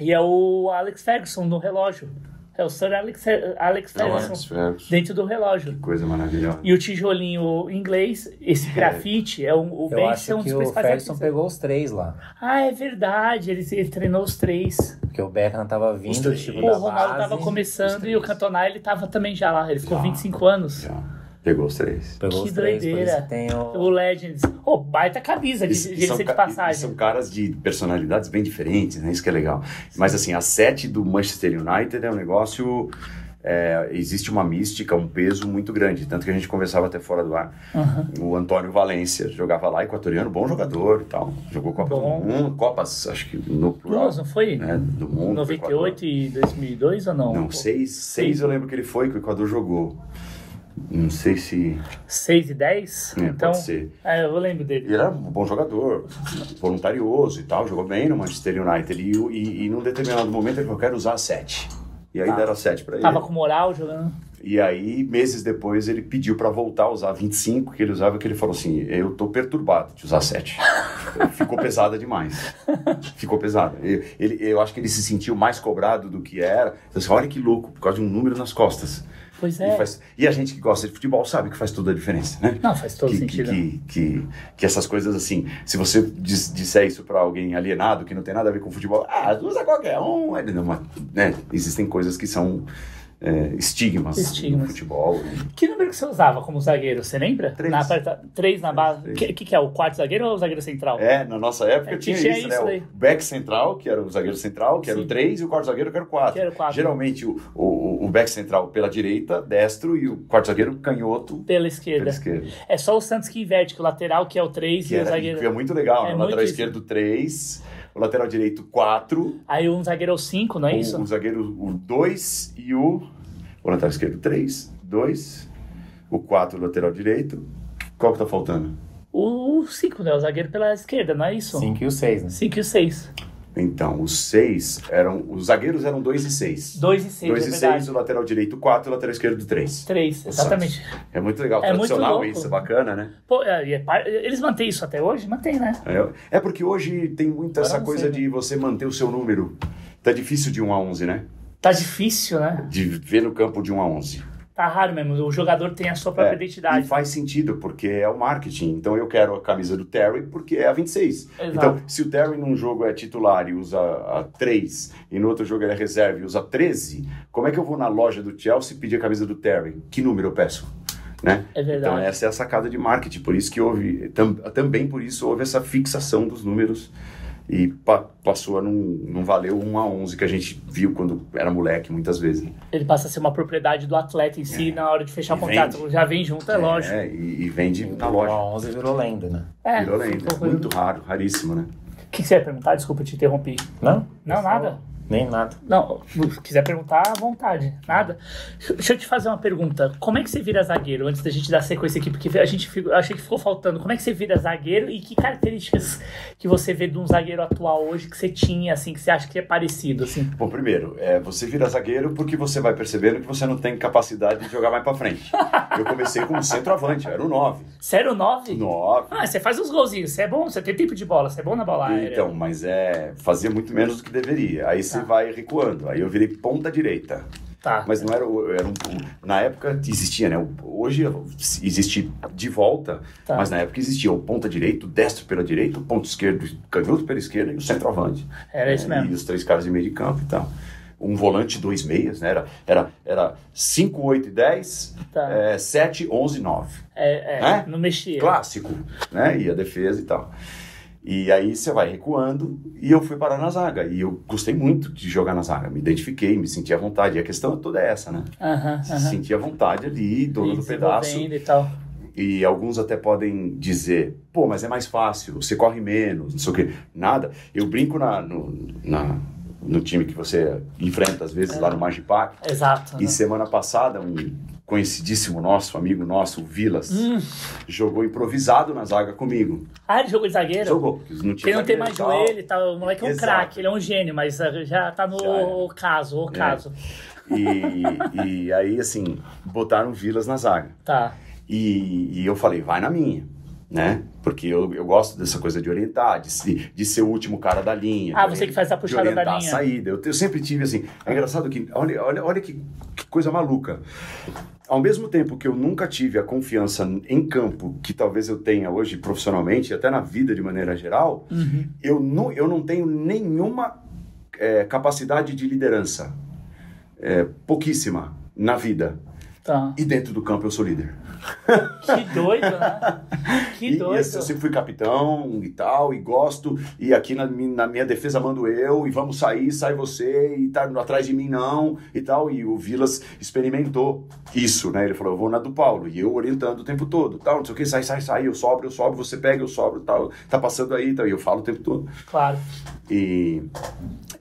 Speaker 1: e é o Alex Ferguson no relógio. É o Sir Alex, Alex
Speaker 2: É o
Speaker 1: Ferguson
Speaker 2: Alex
Speaker 1: dentro do relógio.
Speaker 2: Coisa maravilhosa.
Speaker 1: E o tijolinho inglês, esse grafite, é, o, o
Speaker 3: Eu
Speaker 1: Banks é um dos
Speaker 3: que o
Speaker 1: principais
Speaker 3: Ferguson
Speaker 1: artistas.
Speaker 3: pegou os três lá.
Speaker 1: Ah, é verdade, ele, ele treinou os três.
Speaker 3: Porque o Beckham tava vindo, tipo,
Speaker 1: o Ronaldo
Speaker 3: base.
Speaker 1: tava começando e o Cantona ele tava também já lá. Ele ficou
Speaker 2: Já.
Speaker 1: 25 anos.
Speaker 2: Já. Pegou os três.
Speaker 3: Pegou
Speaker 1: Que
Speaker 3: os três,
Speaker 1: doideira.
Speaker 3: tem o...
Speaker 1: O Legends. Ô, baita camisa de,
Speaker 2: E-
Speaker 1: de,
Speaker 2: são
Speaker 1: de
Speaker 2: e
Speaker 1: passagem.
Speaker 2: São caras de personalidades bem diferentes, né? Isso que é legal. Mas assim, a sete do Manchester United é um negócio. é, existe uma mística, um peso muito grande. Tanto que a gente conversava até fora do ar.
Speaker 1: Aham.
Speaker 2: O Antônio Valência jogava lá, equatoriano, bom jogador e tal. Jogou Copa
Speaker 1: Bom.
Speaker 2: do Mundo, Copas, acho que no plural.
Speaker 1: Duas, não foi?
Speaker 2: né, do mundo. do Equador.
Speaker 1: 98 e 2002 ou não?
Speaker 2: Não, seis, seis eu lembro que ele foi, que o Equador jogou. Não sei se.
Speaker 1: 6 e 10?
Speaker 2: É,
Speaker 1: então,
Speaker 2: pode ser.
Speaker 1: É, eu lembro dele.
Speaker 2: Ele era um bom jogador, voluntarioso e tal, jogou bem no Manchester United. E, e, e num determinado momento ele falou: quero usar 7. E aí
Speaker 1: Tá.
Speaker 2: deram 7 pra ele.
Speaker 1: Tava com moral jogando.
Speaker 2: E aí, meses depois, ele pediu pra voltar a usar 25, que ele usava, que ele falou assim: Eu tô perturbado de usar 7. Ficou pesada demais. Ficou pesada. Ele, ele- eu acho que ele se sentiu mais cobrado do que era. Então, assim, olha que louco, por causa de um número nas costas.
Speaker 1: Pois
Speaker 2: E,
Speaker 1: é.
Speaker 2: faz- e a gente que gosta de futebol sabe que faz toda a diferença, né?
Speaker 1: Não, faz todo
Speaker 2: que,
Speaker 1: sentido.
Speaker 2: Que, que, que essas coisas assim, se você dis- disser isso pra alguém alienado que não tem nada a ver com futebol, ah, usa qualquer um. Né? Existem coisas que são é, estigmas,
Speaker 1: Estigmas.
Speaker 2: no futebol.
Speaker 1: Que número que você usava como zagueiro? Você lembra?
Speaker 2: Três.
Speaker 1: Na aperta... Três na base. O
Speaker 2: Três.
Speaker 1: que, que, que é? O quarto zagueiro ou o zagueiro central?
Speaker 2: É, na nossa época
Speaker 1: É,
Speaker 2: tinha,
Speaker 1: tinha
Speaker 2: isso,
Speaker 1: isso
Speaker 2: né?
Speaker 1: daí.
Speaker 2: O back central, que era o zagueiro central, que era
Speaker 1: Sim.
Speaker 2: o 3, e o quarto zagueiro, que era o 4.
Speaker 1: Que era o quatro.
Speaker 2: Geralmente o, o, o back central pela direita, destro, e o quarto zagueiro canhoto
Speaker 1: Pela esquerda.
Speaker 2: pela esquerda.
Speaker 1: É só o Santos que inverte, que o lateral que é o 3
Speaker 2: Que
Speaker 1: e o
Speaker 2: era,
Speaker 1: zagueiro.
Speaker 2: que é muito legal,
Speaker 1: É
Speaker 2: né? O
Speaker 1: muito
Speaker 2: lateral
Speaker 1: isso.
Speaker 2: esquerdo 3, o lateral direito 4,
Speaker 1: Aí um zagueiro é o 5, não é isso?
Speaker 2: o, o zagueiro o 2 e o, o lateral esquerdo 3, 2, o 4 o lateral direito. Qual que tá faltando?
Speaker 1: O 5, né? O zagueiro pela esquerda, não é isso?
Speaker 3: 5 e o 6, né?
Speaker 1: 5 e o 6.
Speaker 2: Então, os 6 eram. Os zagueiros eram 2 e 6.
Speaker 1: 2 e 6,
Speaker 2: 2
Speaker 1: é
Speaker 2: e
Speaker 1: verdade.
Speaker 2: 6, o lateral direito 4, o lateral esquerdo 3.
Speaker 1: 3, exatamente.
Speaker 2: É muito legal,
Speaker 1: É muito
Speaker 2: tradicional
Speaker 1: louco.
Speaker 2: isso, é bacana, né?
Speaker 1: Pô, é, e é eles mantêm isso até hoje? Mantém, né?
Speaker 2: É, é porque hoje tem muito
Speaker 3: Agora
Speaker 2: essa coisa
Speaker 3: sei, né?
Speaker 2: de você manter o seu número. Tá difícil de 1 a 11, né?
Speaker 1: Tá difícil, né?
Speaker 2: De ver no campo de 1 a 11.
Speaker 1: Tá raro mesmo. O jogador tem a sua própria
Speaker 2: É,
Speaker 1: identidade.
Speaker 2: E faz sentido, porque é o marketing. Então eu quero a camisa do Terry porque é a 26.
Speaker 1: Exato.
Speaker 2: Então, se o Terry num jogo é titular e usa a 3, e no outro jogo ele é reserva e usa 13, como é que eu vou na loja do Chelsea pedir a camisa do Terry? Que número eu peço? Né?
Speaker 1: É verdade.
Speaker 2: Então essa é a sacada de marketing, por isso que houve, tam- também por isso houve essa fixação dos números e pa- passou a não, não valer o 1 a 11 que a gente viu quando era moleque muitas vezes.
Speaker 1: Ele passa a ser uma propriedade do atleta em si na hora de fechar o
Speaker 2: E
Speaker 1: contrato.
Speaker 2: vende.
Speaker 1: Já vem junto, é, lógico.
Speaker 2: É, e, e vende na
Speaker 3: O
Speaker 2: loja.
Speaker 3: 11 virou lenda, né?
Speaker 1: É,
Speaker 2: Virou lenda. Muito raro, raríssimo, né?
Speaker 1: O que que você ia perguntar? Desculpa, eu te interrompi.
Speaker 3: Não?
Speaker 1: Não, nada.
Speaker 3: Nem nada.
Speaker 1: Não, se quiser perguntar, à vontade. Nada. Deixa eu te fazer uma pergunta. Como é que você vira zagueiro? Antes da gente dar sequência aqui, porque a gente ficou, achei que ficou faltando. Como é que você vira zagueiro e que características que você vê de um zagueiro atual hoje que você tinha, assim, que você acha que é parecido, assim?
Speaker 2: Bom, primeiro, é, você vira zagueiro porque você vai percebendo que você não tem capacidade de jogar mais pra frente. Eu comecei como centroavante, eu era o 9.
Speaker 1: Sério, 9?
Speaker 2: 9.
Speaker 1: Ah, você faz os golzinhos, você é bom, você tem tempo de bola, você é bom na bola aérea.
Speaker 2: Então, mas é. Fazia muito menos do que deveria. Aí você
Speaker 1: Tá.
Speaker 2: vai recuando. Aí eu virei ponta direita.
Speaker 1: Tá.
Speaker 2: Mas não era. o- era um, na época existia, né? Hoje existe de volta,
Speaker 1: Tá.
Speaker 2: mas na época existia o ponta direito, o destro pela direita, o ponto esquerdo, o canhoto pela esquerda e o centroavante.
Speaker 1: Era isso
Speaker 2: É,
Speaker 1: mesmo.
Speaker 2: E os três caras de meio de campo e tal. Um volante, dois meias, né? Era, era, era 5, 8 e 10,
Speaker 1: Tá.
Speaker 2: é, 7, 11 e 9.
Speaker 1: É, é,
Speaker 2: É?
Speaker 1: não mexia.
Speaker 2: Clássico, né? E a defesa e tal. E aí você vai recuando e eu fui parar na zaga. E eu gostei muito de jogar na zaga. Me identifiquei, me senti à vontade. E a questão toda é essa, né? Se
Speaker 1: aham.
Speaker 2: sentir à vontade ali, dono do pedaço.
Speaker 1: E tal.
Speaker 2: E alguns até podem dizer, pô, mas é mais fácil, você corre menos, não sei o quê. Nada. Eu brinco na, no, na, no time que você enfrenta, às vezes, lá no Magipac.
Speaker 1: Exato.
Speaker 2: E
Speaker 1: né?
Speaker 2: semana passada, um conhecidíssimo nosso, amigo nosso, o Vilas,
Speaker 1: Hum.
Speaker 2: jogou improvisado na zaga comigo.
Speaker 1: Ah, ele jogou de zagueiro?
Speaker 2: Jogou, porque não tinha
Speaker 1: Porque não tem mais
Speaker 2: tal.
Speaker 1: joelho e tal. O moleque é um craque, ele é um gênio, mas uh, já tá no
Speaker 2: Já é.
Speaker 1: caso, o caso.
Speaker 2: E, e aí, assim, botaram o Vilas na zaga.
Speaker 1: Tá.
Speaker 2: E, e eu falei, vai na minha, né? Porque eu, eu gosto dessa coisa de orientar, de, de ser o último cara da linha.
Speaker 1: Ah, você que faz a puxada da linha.
Speaker 2: a saída. Eu, eu sempre tive assim. É engraçado que, olha, olha, olha que, que coisa maluca. Ao mesmo tempo que eu nunca tive a confiança em campo que talvez eu tenha hoje profissionalmente, e até na vida de maneira geral,
Speaker 1: Uhum.
Speaker 2: eu, não, eu não tenho nenhuma é, capacidade de liderança. É, pouquíssima na vida.
Speaker 1: Tá.
Speaker 2: E dentro do campo eu sou líder.
Speaker 1: Que doido, né? Que
Speaker 2: E-
Speaker 1: doido.
Speaker 2: E, assim, eu sempre fui capitão e tal, e gosto, e aqui na, na minha defesa mando eu, e vamos sair, sai você, e tá atrás de mim não, e tal. E o Vilas experimentou isso, né? Ele falou, eu vou na do Paulo, e eu orientando o tempo todo, tal, não sei o que, sai, sai, sai, eu sobro, eu sobro, você pega, eu sobro, tal, tá passando aí, tal, e eu falo o tempo todo.
Speaker 1: Claro.
Speaker 2: E,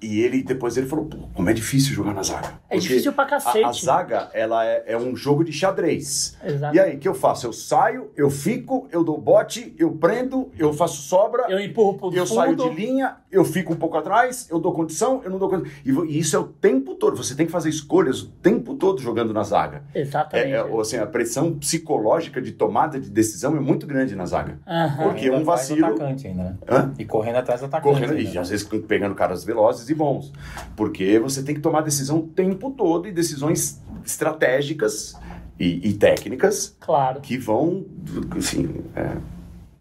Speaker 2: e ele, depois ele falou, como é difícil jogar na zaga.
Speaker 1: É difícil pra cacete.
Speaker 2: A, a zaga, ela é, é um um jogo de xadrez.
Speaker 1: Exato.
Speaker 2: E aí, o que eu faço? Eu saio, eu fico, eu dou bote, eu prendo, eu faço sobra,
Speaker 1: Eu empurro pro
Speaker 2: eu
Speaker 1: fundo.
Speaker 2: saio de linha, eu fico um pouco atrás, eu dou condição, eu não dou condição. E, e isso é o tempo todo. Você tem que fazer escolhas o tempo todo jogando na zaga.
Speaker 1: Exatamente.
Speaker 2: É, é, assim, a pressão psicológica de tomada de decisão é muito grande na zaga.
Speaker 1: Aham.
Speaker 2: Porque um vacilo-
Speaker 3: atacante ainda, né?
Speaker 2: Hã?
Speaker 3: E correndo atrás do atacante.
Speaker 2: Correndo,
Speaker 3: ainda.
Speaker 2: e às vezes pegando caras velozes e bons. Porque você tem que tomar decisão o tempo todo e decisões estratégicas e, e técnicas
Speaker 1: Claro.
Speaker 2: que vão, assim, é,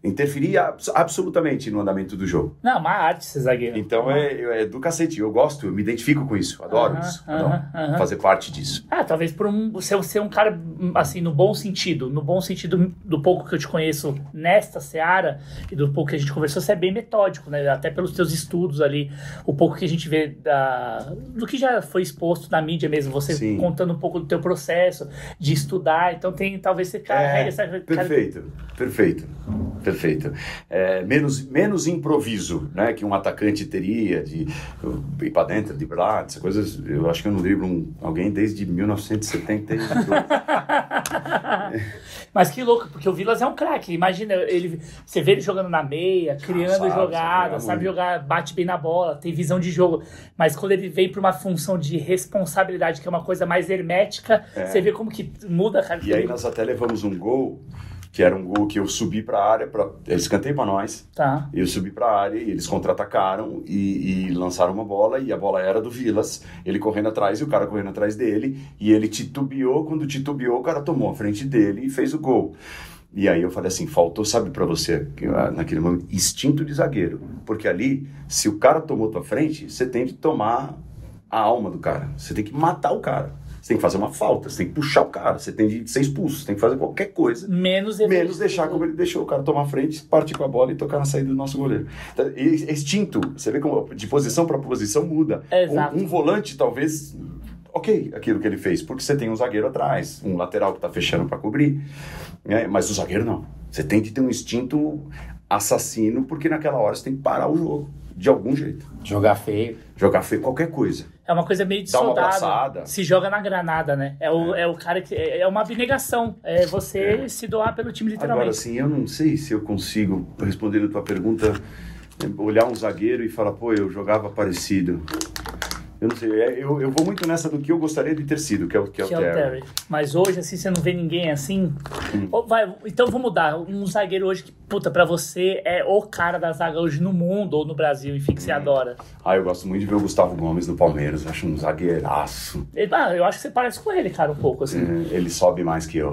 Speaker 2: interferir abs- absolutamente no andamento do jogo.
Speaker 1: Não, uma arte ser zagueiro.
Speaker 2: Então é, é do cacete. Eu gosto, eu me identifico com isso. Adoro
Speaker 1: Aham,
Speaker 2: isso.
Speaker 1: aham,
Speaker 2: Adoro fazer parte disso.
Speaker 1: Ah, talvez por um, você ser um cara, assim, no bom sentido. No bom sentido do pouco que eu te conheço nesta seara e do pouco que a gente conversou, você é bem metódico, né? Até pelos teus estudos ali, o pouco que a gente vê da, do que já foi exposto na mídia mesmo, você
Speaker 2: Sim.
Speaker 1: contando um pouco do teu processo de estudar. Então tem, talvez você carregue essa...
Speaker 2: É, Perfeito, perfeito, perfeito. É, menos, menos improviso, né, que um atacante teria de ir para dentro, driblar, essas coisas. Eu acho que eu não driblo um, alguém desde 1972.
Speaker 1: Mas que louco, porque o Vilas é um craque. Imagina, ele, você vê ele jogando na meia, criando
Speaker 2: sabe, sabe
Speaker 1: jogadas,
Speaker 2: jogar
Speaker 1: sabe
Speaker 2: muito.
Speaker 1: jogar, bate bem na bola, tem visão de jogo. Mas quando ele vem para uma função de responsabilidade, que é uma coisa mais hermética, você vê como que muda, cara.
Speaker 2: É. e aí nós até levamos um gol, que era um gol que eu subi para a área, pra, eles cantei para nós.
Speaker 1: Tá.
Speaker 2: Eu subi para a área e eles contra-atacaram e, e lançaram uma bola e a bola era do Vilas. Ele correndo atrás e o cara correndo atrás dele e ele titubeou. Quando titubeou, o cara tomou a frente dele e fez o gol. E aí eu falei assim, faltou, sabe para você, ah, naquele momento, instinto de zagueiro. Porque ali, se o cara tomou tua frente, você tem que tomar a alma do cara. Você tem que matar o cara. Você tem que fazer uma falta, você tem que puxar o cara, você tem de ser expulso, você tem que fazer qualquer coisa
Speaker 1: Menos
Speaker 2: menos deixar como ele deixou o cara tomar a frente, partir com a bola e tocar na saída do nosso goleiro. Então, e- Instinto, você vê como de posição para posição muda.
Speaker 1: Exato.
Speaker 2: Um, um volante talvez ok aquilo que ele fez, porque você tem um zagueiro atrás, um lateral que está fechando para cobrir, né? mas o zagueiro não. Você tem que ter um instinto assassino, porque naquela hora você tem que parar o jogo de algum jeito.
Speaker 3: Jogar feio.
Speaker 2: Jogar feio qualquer coisa.
Speaker 1: É uma coisa meio de
Speaker 2: Dá
Speaker 1: soldado. Se joga na granada, né? É o, é. o cara que. É é uma abnegação. É você se doar pelo time,
Speaker 2: Agora,
Speaker 1: literalmente.
Speaker 2: assim, eu não sei se eu consigo, respondendo a tua pergunta, olhar um zagueiro e falar, pô, eu jogava parecido. Eu não sei, é, eu, eu vou muito nessa do que eu gostaria de ter sido, que é o, que é o
Speaker 1: que é
Speaker 2: Terry.
Speaker 1: Terry. Mas hoje, assim, você não vê ninguém assim.
Speaker 2: Hum.
Speaker 1: Ou vai, então vamos mudar. Um zagueiro hoje que, puta, pra você é o cara da zaga hoje no mundo ou no Brasil, enfim, que
Speaker 2: Hum.
Speaker 1: você adora.
Speaker 2: Ah, eu gosto muito de ver o Gustavo Gomes no Palmeiras, eu acho um zagueiraço.
Speaker 1: Ele- ah, eu acho que você parece com ele, cara, um pouco, assim.
Speaker 2: É, Ele sobe mais que eu.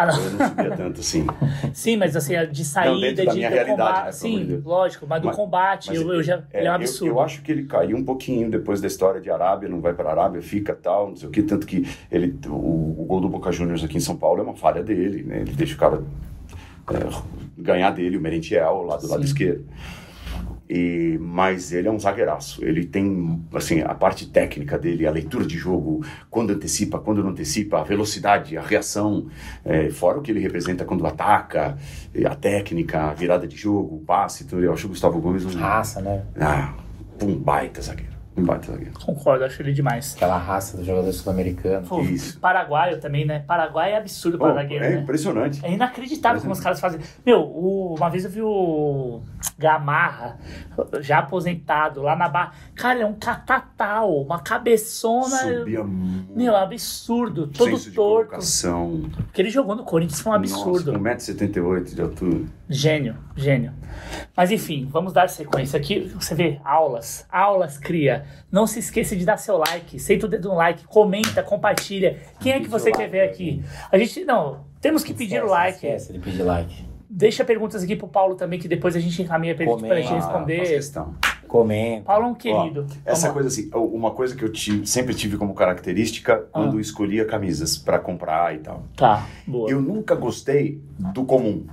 Speaker 1: Ah, não.
Speaker 2: Eu não subia tanto assim.
Speaker 1: Sim, mas assim, de saída,
Speaker 2: da
Speaker 1: de
Speaker 2: minha
Speaker 1: do
Speaker 2: realidade,
Speaker 1: combate.
Speaker 2: né,
Speaker 1: Sim,
Speaker 2: Deus.
Speaker 1: lógico, mas do
Speaker 2: Mas-
Speaker 1: combate,
Speaker 2: Mas
Speaker 1: eu, eu já, ele é um absurdo.
Speaker 2: Eu, acho que ele caiu um pouquinho depois da história de Arábia, não vai para Arábia, fica tal, não sei o que, tanto que ele, o, o gol do Boca Juniors aqui em São Paulo é uma falha dele, né? Ele deixa o cara é, ganhar dele, o Merentiel, lá do lado
Speaker 1: Sim.
Speaker 2: esquerdo. E, mas ele é um zagueiraço. Ele tem, assim, a parte técnica dele, a leitura de jogo, quando antecipa, quando não antecipa, a velocidade, a reação, é, fora o que ele representa quando ataca, a técnica, a virada de jogo, o passe, tudo. Eu acho o Gustavo Gomes um,
Speaker 3: Raça, né?
Speaker 2: ah, um baita zagueiro. Um baita zagueiro.
Speaker 1: Concordo, acho ele demais.
Speaker 3: Aquela raça do jogador sul-americano.
Speaker 2: Isso.
Speaker 1: Paraguaio também, né? Paraguai é absurdo para zagueiro,
Speaker 2: é
Speaker 1: né?
Speaker 2: impressionante.
Speaker 1: É inacreditável como os caras fazem. Meu, o- uma vez eu vi o Gamarra, já aposentado, lá na barra. Cara, é um catatal, uma cabeçona.
Speaker 2: Subia muito.
Speaker 1: Meu, absurdo. Todo
Speaker 2: senso
Speaker 1: torto.
Speaker 2: colocação.
Speaker 1: Porque ele jogou no Corinthians foi um absurdo.
Speaker 2: Nossa, 1,78m de altura.
Speaker 1: Gênio, gênio. Mas enfim, vamos dar sequência aqui. Você vê, aulas, aulas cria. Não se esqueça de dar seu like, senta o dedo no like, comenta, compartilha. Quem é que você quer ver aqui? A gente, não, temos que pedir o like.
Speaker 3: Esquece de pedir like.
Speaker 1: Deixa perguntas aqui pro Paulo também, que depois a gente encaminha pra ele
Speaker 3: Comenta.
Speaker 1: pra gente responder.
Speaker 2: questão.
Speaker 3: Comenta.
Speaker 1: Paulo é um
Speaker 2: Ó,
Speaker 1: querido.
Speaker 2: essa
Speaker 1: Vamos
Speaker 2: coisa assim, uma coisa que eu tive- sempre tive como característica quando
Speaker 1: Ah.
Speaker 2: escolhia camisas para comprar e tal.
Speaker 1: Tá, boa.
Speaker 2: Eu nunca gostei do comum.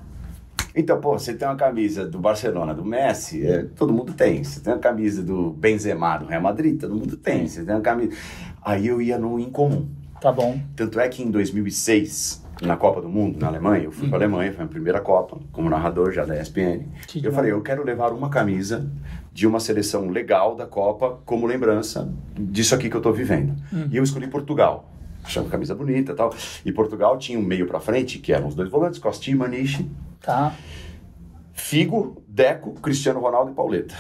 Speaker 2: Então, pô, você tem uma camisa do Barcelona, do Messi, é, todo mundo tem. Você tem uma camisa do Benzema, do Real Madrid, todo mundo tem. Você tem uma camisa... Aí eu ia no incomum.
Speaker 1: Tá bom.
Speaker 2: Tanto é que em 2006, na Copa do Mundo, na Alemanha, eu fui para a Alemanha, foi a primeira Copa, como narrador já da ESPN.
Speaker 1: Que
Speaker 2: eu falei, eu quero levar uma camisa de uma seleção legal da Copa como lembrança disso aqui que eu estou vivendo. E eu escolhi Portugal. Achava camisa bonita e tal. E Portugal tinha um meio pra frente, que eram os dois volantes, Costinha e Maniche.
Speaker 1: Tá.
Speaker 2: Figo, Deco, Cristiano Ronaldo e Pauleta.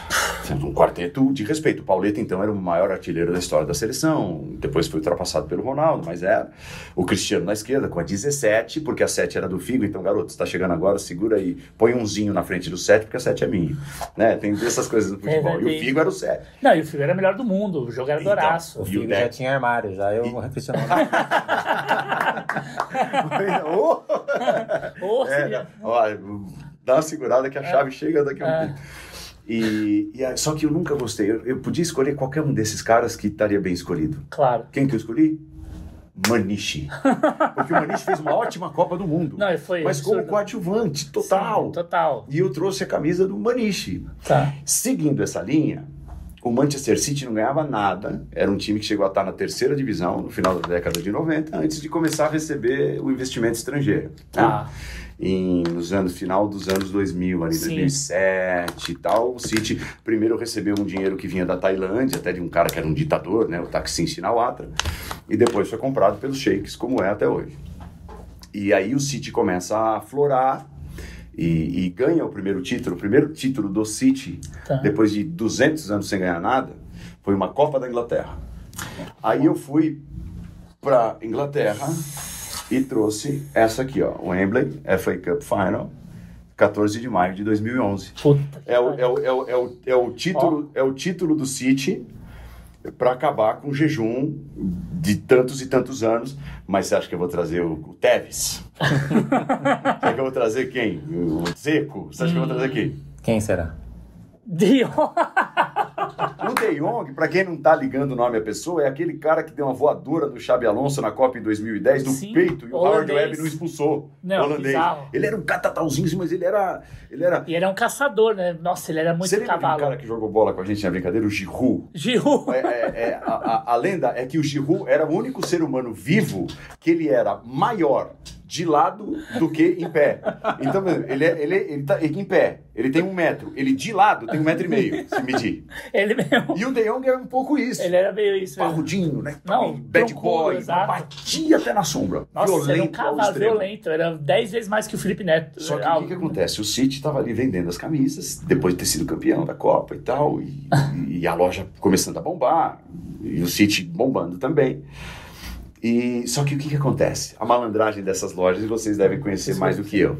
Speaker 2: Um quarteto de respeito. O Pauleta, então, era o maior artilheiro da história da seleção. Depois foi ultrapassado pelo Ronaldo, mas era. O Cristiano na esquerda, com a 17, porque a 7 era do Figo. Então, garoto, você tá chegando agora, segura aí. Põe umzinho na frente do 7, porque a 7 é minha. Né? Tem essas coisas no futebol.
Speaker 1: É,
Speaker 2: e o Figo era o 7.
Speaker 1: Não, e o Figo era o melhor do mundo, o jogo era
Speaker 2: Então,
Speaker 1: doraço.
Speaker 3: O
Speaker 2: E o
Speaker 3: Figo já
Speaker 2: Deco?
Speaker 3: tinha armário, já eu
Speaker 2: E-
Speaker 3: Cristiano
Speaker 2: Oh! É, olha, dá uma segurada que a chave chega daqui a um
Speaker 1: É.
Speaker 2: tempo. E, e aí- só que eu nunca gostei. Eu, eu podia escolher qualquer um desses caras que estaria bem escolhido.
Speaker 1: Claro.
Speaker 2: Quem que eu escolhi? Maniche. Porque o Maniche fez uma ótima Copa do Mundo.
Speaker 1: Não, foi
Speaker 2: mas como
Speaker 1: absurdo.
Speaker 2: coadjuvante, total.
Speaker 1: Sim, total.
Speaker 2: E eu trouxe a camisa do Maniche.
Speaker 1: Tá.
Speaker 2: Seguindo essa linha, o Manchester City não ganhava nada. Era um time que chegou a estar na terceira divisão no final da década de 90, antes de começar a receber o investimento estrangeiro. né?
Speaker 1: Tá.
Speaker 2: Em, nos anos final dos anos 2000, ali
Speaker 1: Sim.
Speaker 2: 2007 e tal, o City primeiro recebeu um dinheiro que vinha da Tailândia, até de um cara que era um ditador, né, o Thaksin Shinawatra, e depois foi comprado pelos sheiks, como é até hoje. E aí o City começa a florar e, e ganha o primeiro título. O primeiro título do City,
Speaker 1: Tá.
Speaker 2: depois de 200 anos sem ganhar nada, foi uma Copa da Inglaterra. Aí eu fui para Inglaterra e trouxe essa aqui, ó, o Wembley FA Cup Final, 14 de maio de 2011.
Speaker 1: Puta. que
Speaker 2: É o,
Speaker 1: pariu.
Speaker 2: é o, é o, é o, é o título, é o título do City para acabar com o jejum de tantos e tantos anos. Mas você acha que eu vou trazer o, o Tevez? você acha que eu vou trazer quem? O Zeco? Você acha que eu vou trazer quem?
Speaker 3: Quem será?
Speaker 1: Dio.
Speaker 2: O De Jong, para quem não tá ligando o nome à pessoa, é aquele cara que deu uma voadora no Xabi Alonso na Copa em 2010 no
Speaker 1: Sim,
Speaker 2: peito e o Howard
Speaker 1: holandês.
Speaker 2: Webb não expulsou.
Speaker 1: Não,
Speaker 2: holandês.
Speaker 1: bizarro.
Speaker 2: Ele era um catatauzinho, mas ele era ele era
Speaker 1: E ele é um caçador, né? Nossa, ele era muito
Speaker 2: Você
Speaker 1: cavalo.
Speaker 2: aquele cara que jogou bola com a gente na brincadeira, o Giroud?
Speaker 1: Giroud.
Speaker 2: É, é, é, a, a- a lenda é que o Giroud era o único ser humano vivo que ele era maior de lado do que em pé. Então, ele, é, ele, é- ele tá em pé, ele tem um metro. Ele de lado tem um metro e meio, se medir.
Speaker 1: Ele
Speaker 2: E o De Jong é um pouco isso.
Speaker 1: Ele era meio isso.
Speaker 2: Parrudinho, né?
Speaker 1: Não,
Speaker 2: bad boy,
Speaker 1: exato.
Speaker 2: batia até na sombra.
Speaker 1: Nossa, ele era um
Speaker 2: violento
Speaker 1: cavalo violento. Era 10 vezes mais que o Felipe Neto.
Speaker 2: Só que o que, que acontece? O City estava ali vendendo as camisas, depois de ter sido campeão da Copa e tal, e, e a loja começando a bombar, e o City bombando também. E, só que o que, que acontece? A malandragem dessas lojas vocês devem conhecer mais do que eu.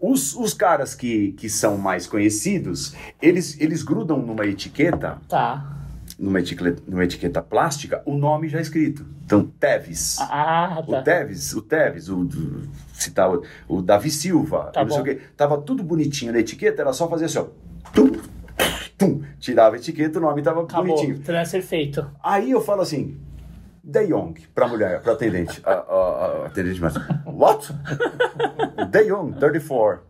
Speaker 2: Os, os caras que, que são mais conhecidos, eles, eles grudam numa etiqueta,
Speaker 1: Tá.
Speaker 2: numa etiqueta, numa etiqueta plástica, o nome já escrito. Então, Teves.
Speaker 1: Ah,
Speaker 2: O
Speaker 1: tá.
Speaker 2: Tevez, o Tevez, o, do- citar o, o Davi Silva,
Speaker 1: Tá
Speaker 2: não sei o quê. Tava tudo bonitinho na etiqueta, era só fazer assim, ó. Tum, tum, tirava a etiqueta, o nome tava
Speaker 1: Acabou.
Speaker 2: bonitinho.
Speaker 1: Transfer feito.
Speaker 2: Aí eu falo assim, De Jong, pra mulher, pra atendente. A, atendente mais, what? De Jong, 34.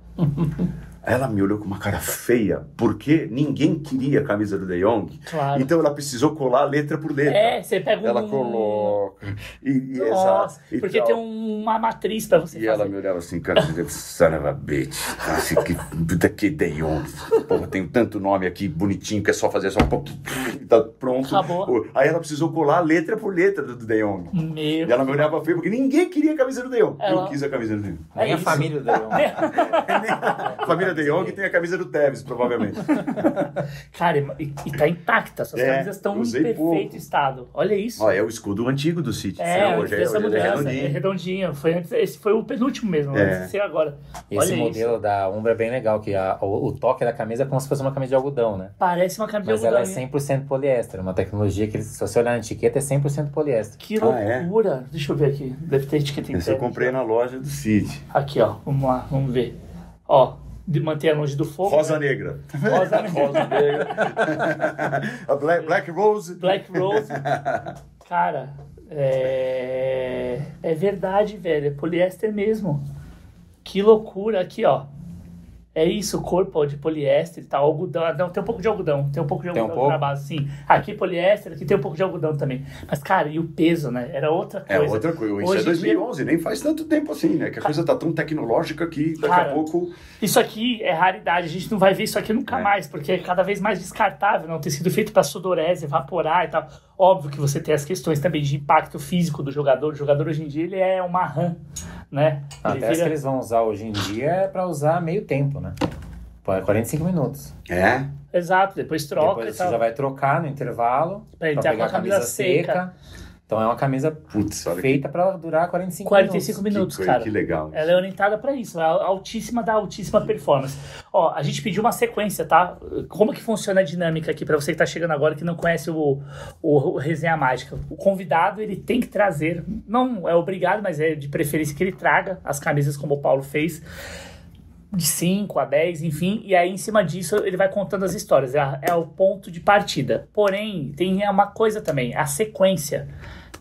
Speaker 2: Ela me olhou com uma cara feia, porque ninguém queria a camisa do De Jong.
Speaker 1: Claro.
Speaker 2: Então ela precisou colar letra por letra.
Speaker 1: É, você pega um.
Speaker 2: Ela coloca. E, e
Speaker 1: Nossa,
Speaker 2: essa, e
Speaker 1: porque
Speaker 2: tal.
Speaker 1: tem um- uma matriz pra você
Speaker 2: E
Speaker 1: fazer.
Speaker 2: ela me olhava assim, cara, son of a bitch. Assim, que, que De Jong. Porra, tem tanto nome aqui bonitinho que é só fazer só um pouco. Tá pronto.
Speaker 1: Acabou.
Speaker 2: Aí ela precisou colar letra por letra do, De Jong.
Speaker 1: Meu.
Speaker 2: E ela me olhava feio porque ninguém queria a camisa do De Jong.
Speaker 1: Ela-
Speaker 2: Eu quis a camisa do De Jong.
Speaker 1: É
Speaker 3: Nem a família do Leão.
Speaker 2: A família De Jong tem a camisa do Tevez, provavelmente.
Speaker 1: Cara, e, e tá intacta. Suas
Speaker 2: É,
Speaker 1: camisas estão em perfeito
Speaker 2: pouco.
Speaker 1: estado. Olha isso.
Speaker 2: Ó, é o escudo antigo do City.
Speaker 1: É,
Speaker 2: Hoje
Speaker 1: hoje essa
Speaker 2: hoje
Speaker 1: mudança. É
Speaker 2: redondinho.
Speaker 1: redondinho. Foi antes, esse foi o penúltimo mesmo.
Speaker 2: É.
Speaker 1: Antes de ser agora.
Speaker 3: Esse
Speaker 1: Olha
Speaker 3: modelo
Speaker 1: isso.
Speaker 3: da Umbra é bem legal, que a- o, o toque da camisa é como se fosse uma camisa de algodão, né?
Speaker 1: Parece uma camisa
Speaker 3: Mas
Speaker 1: de
Speaker 3: ela é
Speaker 1: algodão.
Speaker 3: 100% poliéster, uma tecnologia que, se você olhar na etiqueta, é 100% poliéster.
Speaker 1: Que
Speaker 2: Ah, é?
Speaker 1: loucura. Deixa eu ver aqui. Deve ter etiqueta
Speaker 2: Esse eu
Speaker 1: interna.
Speaker 2: comprei na loja do City.
Speaker 1: Aqui, ó. Vamos lá, vamos ver. Ó, de manter longe do fogo.
Speaker 2: Rosa
Speaker 1: né?
Speaker 2: Negra.
Speaker 1: Rosa negra.
Speaker 2: A Black, Black Rose.
Speaker 1: Black Rose. Cara, é... é verdade, velho. É poliéster mesmo. Que loucura. Aqui, ó. É isso, corpo de poliéster e tal, algodão. Não, tem um pouco de algodão. Tem um pouco de
Speaker 3: Tem um
Speaker 1: algodão
Speaker 3: pouco?
Speaker 1: na base, sim. Aqui poliéster, aqui tem um pouco de algodão também. Mas, cara, e o peso, né? Era outra
Speaker 2: É
Speaker 1: coisa.
Speaker 2: outra coisa. Isso
Speaker 1: Hoje
Speaker 2: é
Speaker 1: em dia-
Speaker 2: 2011, nem faz tanto tempo assim, né? Que a coisa tá tão tecnológica que daqui
Speaker 1: Cara,
Speaker 2: a pouco.
Speaker 1: Isso aqui é raridade, a gente não vai ver isso aqui nunca
Speaker 2: É.
Speaker 1: mais, porque é cada vez mais descartável, não ter sido feito para sudorese, evaporar e tal. Óbvio que você tem as questões também de impacto físico do jogador. O jogador hoje em dia ele é uma RAM, né?
Speaker 3: Até as que eles vão usar hoje em dia é pra usar meio tempo, né? Pô, é 45 minutos.
Speaker 2: É.
Speaker 1: Exato, depois troca
Speaker 3: Depois
Speaker 1: e
Speaker 3: você
Speaker 1: tal.
Speaker 3: já vai trocar no intervalo
Speaker 1: Pra ele
Speaker 3: pra
Speaker 1: ter
Speaker 3: pegar
Speaker 1: a
Speaker 3: camisa,
Speaker 1: camisa
Speaker 3: seca. Então é uma camisa
Speaker 2: Putz, olha que,
Speaker 3: feita pra durar 45,
Speaker 1: 45
Speaker 3: minutos.
Speaker 1: minutos,
Speaker 2: que,
Speaker 1: cara.
Speaker 2: que legal.
Speaker 1: Ela é orientada para isso, a altíssima da altíssima performance. Ó, a gente pediu uma sequência, tá? Como que funciona a dinâmica aqui para você que tá chegando agora que não conhece o, o, o Resenha Mágica? O convidado, ele tem que trazer, não é obrigado, mas é de preferência que ele traga as camisas como o Paulo fez, de 5 a 10, enfim, e aí em cima disso ele vai contando as histórias, é, é o ponto de partida. Porém, tem uma coisa também, a sequência,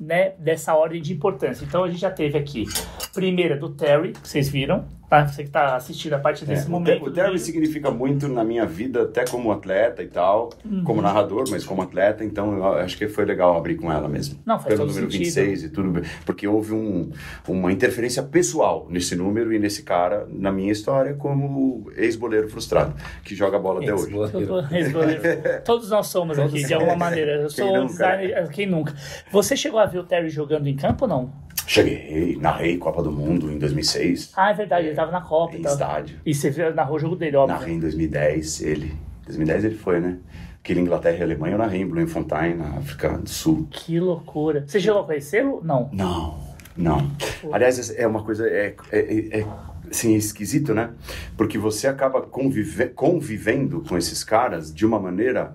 Speaker 1: né, dessa ordem de importância. Então a gente já teve aqui, primeira do Terry, que vocês viram, tá? Você que tá assistindo a partir desse
Speaker 2: É, o,
Speaker 1: momento.
Speaker 2: O Terry significa muito na minha vida, até como atleta e tal,
Speaker 1: Uhum.
Speaker 2: como narrador, mas como atleta, então eu acho que foi legal abrir com ela mesmo.
Speaker 1: Não, faz
Speaker 2: Pelo
Speaker 1: todo
Speaker 2: número
Speaker 1: sentido.
Speaker 2: 26 e tudo, porque houve um, uma interferência pessoal nesse número e nesse cara na minha história como ex-boleiro frustrado, que joga bola até hoje.
Speaker 1: Todos nós somos aqui, de alguma maneira. Eu
Speaker 2: Quem
Speaker 1: sou
Speaker 2: nunca,
Speaker 1: designer, quem nunca. Você chegou a ver o Terry jogando em campo ou não?
Speaker 2: Cheguei, narrei Copa do Mundo em 2006,
Speaker 1: Ah, é verdade, ele tava na Copa
Speaker 2: em estádio.
Speaker 1: E você narrou o jogo dele, óbvio.
Speaker 2: Narrei em 2010, ele. 2010 ele foi, né? Aquele Inglaterra e Alemanha eu narrei em Bloemfontein, na África do Sul.
Speaker 1: Que loucura. Você chegou a conhecê-lo? Não.
Speaker 2: Não, não. Aliás, é uma coisa, é, é, é assim, é esquisito, né? Porque você acaba convive, convivendo com esses caras de uma maneira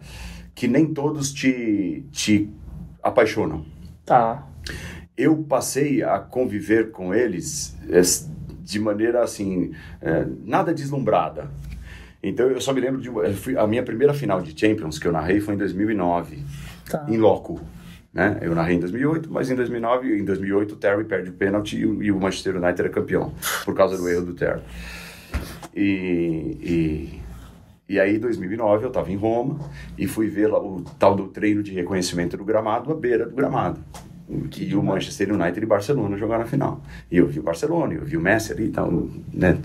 Speaker 2: que nem todos te, te apaixonam.
Speaker 1: Tá.
Speaker 2: Eu passei a conviver com eles eh, de maneira assim, eh, nada deslumbrada. Então eu só me lembro de a minha primeira final de Champions que eu narrei foi em 2009,
Speaker 1: Tá.
Speaker 2: em loco. Né? Eu narrei em 2008, mas em 2009 e em 2008 o Terry perde o pênalti e, o- e o Manchester United é campeão por causa do erro do Terry. E, e, e aí, em 2009, eu estava em Roma e fui ver lá o tal do treino de reconhecimento do gramado à beira do gramado. E o Manchester United e Barcelona jogaram na final. E eu vi o Barcelona, eu vi o Messi ali e tal, né?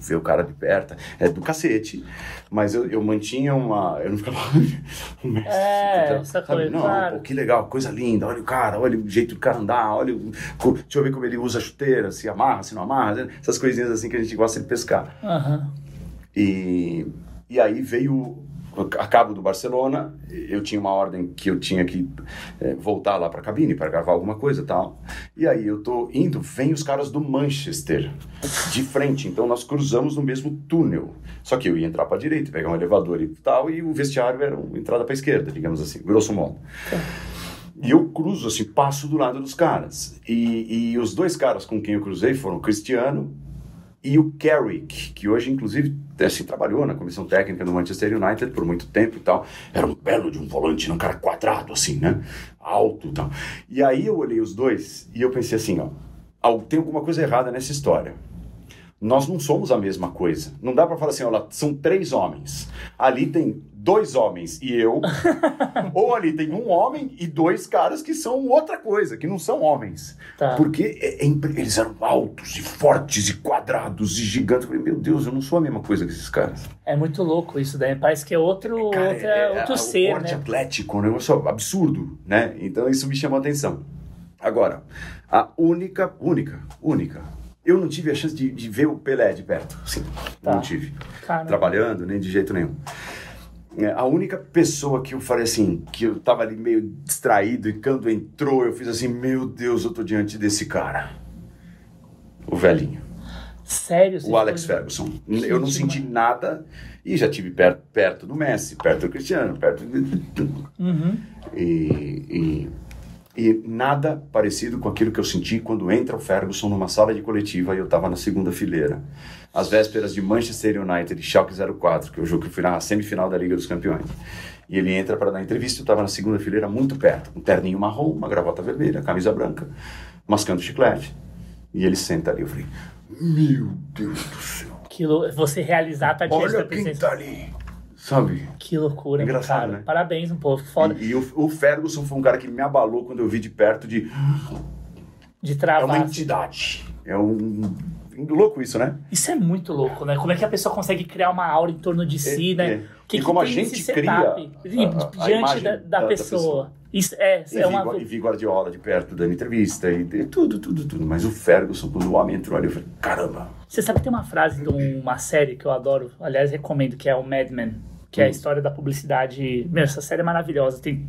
Speaker 2: Vê o cara de perto, é do cacete. Mas eu, eu mantinha uma. Eu não ficava. o Messi.
Speaker 1: É,
Speaker 2: então,
Speaker 1: essa coisa,
Speaker 2: Não,
Speaker 1: claro.
Speaker 2: pô, que legal, coisa linda. Olha o cara, olha o jeito do cara andar, olha. O, deixa eu ver como ele usa a chuteira, se amarra, se não amarra, né? essas coisinhas assim que a gente gosta de pescar.
Speaker 1: Aham.
Speaker 2: E, e aí veio a cabo do Barcelona, eu tinha uma ordem que eu tinha que eh, voltar lá para a cabine para gravar alguma coisa e tal. E aí eu tô indo, vem os caras do Manchester de frente, então nós cruzamos no mesmo túnel. Só que eu ia entrar para direita, pegar um elevador e tal, e o vestiário era uma entrada para esquerda, digamos assim, grosso modo. E eu cruzo, assim, passo do lado dos caras. E, e os dois caras com quem eu cruzei foram o Cristiano e o Carrick, que hoje, inclusive, assim, trabalhou na comissão técnica do Manchester United por muito tempo e tal. Era um belo de um volante, né? um cara quadrado, assim, né? Alto e tal. E aí eu olhei os dois e eu pensei assim, ó, tem alguma coisa errada nessa história. Nós não somos a mesma coisa. Não dá pra falar assim, olha, são três homens. Ali tem dois homens e eu. ou ali tem um homem e dois caras que são outra coisa, que não são homens.
Speaker 1: Tá.
Speaker 2: Porque é- é eles eram altos e fortes e quadrados e gigantes. Eu falei, meu Deus, eu não sou a mesma coisa que esses caras.
Speaker 1: É muito louco isso daí. Parece que é outro,
Speaker 2: Cara,
Speaker 1: outra,
Speaker 2: é- é-
Speaker 1: outro
Speaker 2: o
Speaker 1: ser,
Speaker 2: porte
Speaker 1: né?
Speaker 2: atlético, um negócio absurdo, né? Então isso me chamou a atenção. Agora, a única, única, única. Eu não tive a chance de, de ver o Pelé de perto, assim,
Speaker 1: Tá.
Speaker 2: não tive.
Speaker 1: Caramba.
Speaker 2: Trabalhando, nem de jeito nenhum. É, a única pessoa que eu falei assim, que eu tava ali meio distraído e quando entrou eu fiz assim, meu Deus, eu tô diante desse cara. O velhinho.
Speaker 1: Sério?
Speaker 2: O Alex
Speaker 1: foi-
Speaker 2: Ferguson.
Speaker 1: Que
Speaker 2: Eu não senti nada e já tive perto, perto do Messi, perto do Cristiano, perto do...
Speaker 1: Uhum.
Speaker 2: E, e, e nada parecido com aquilo que eu senti quando entra o Ferguson numa sala de coletiva e eu estava na segunda fileira. Às vésperas de Manchester United e Schalke 04, que é o jogo que eu fui na semifinal da Liga dos Campeões. E ele entra para dar entrevista, eu estava na segunda fileira muito perto, um terninho marrom, uma gravata vermelha, camisa branca, mascando chiclete. E ele senta ali, eu falei, meu Deus do céu.
Speaker 1: Aquilo, você realizar a tua dieta
Speaker 2: Olha quem
Speaker 1: presença.
Speaker 2: tá ali. Sabe?
Speaker 1: Que loucura,
Speaker 2: Engraçado,
Speaker 1: cara.
Speaker 2: né?
Speaker 1: Parabéns, um pouco. Foda
Speaker 2: E, e o, o Ferguson foi um cara que me abalou quando eu vi de perto de.
Speaker 1: de
Speaker 2: É
Speaker 1: travar.
Speaker 2: uma
Speaker 1: assim.
Speaker 2: entidade. É um. Louco isso, né?
Speaker 1: Isso é muito louco, né? Como é que a pessoa consegue criar uma aura em torno de si,
Speaker 2: É,
Speaker 1: né?
Speaker 2: é.
Speaker 1: Que
Speaker 2: E
Speaker 1: que
Speaker 2: como a gente
Speaker 1: esse
Speaker 2: cria a- a- a
Speaker 1: diante
Speaker 2: imagem
Speaker 1: da, da
Speaker 2: da- da
Speaker 1: pessoa. Isso é,
Speaker 2: E,
Speaker 1: é
Speaker 2: vi,
Speaker 1: uma.
Speaker 2: E vi Guardiola de perto dando entrevista e, e tudo, tudo, tudo. Mas o Ferguson, quando o homem entrou ali, eu falei, caramba.
Speaker 1: Você sabe que tem uma frase de uma série que eu adoro, aliás, recomendo, que é o Mad Men, que é a história da publicidade. Meu, essa série é maravilhosa. Tem,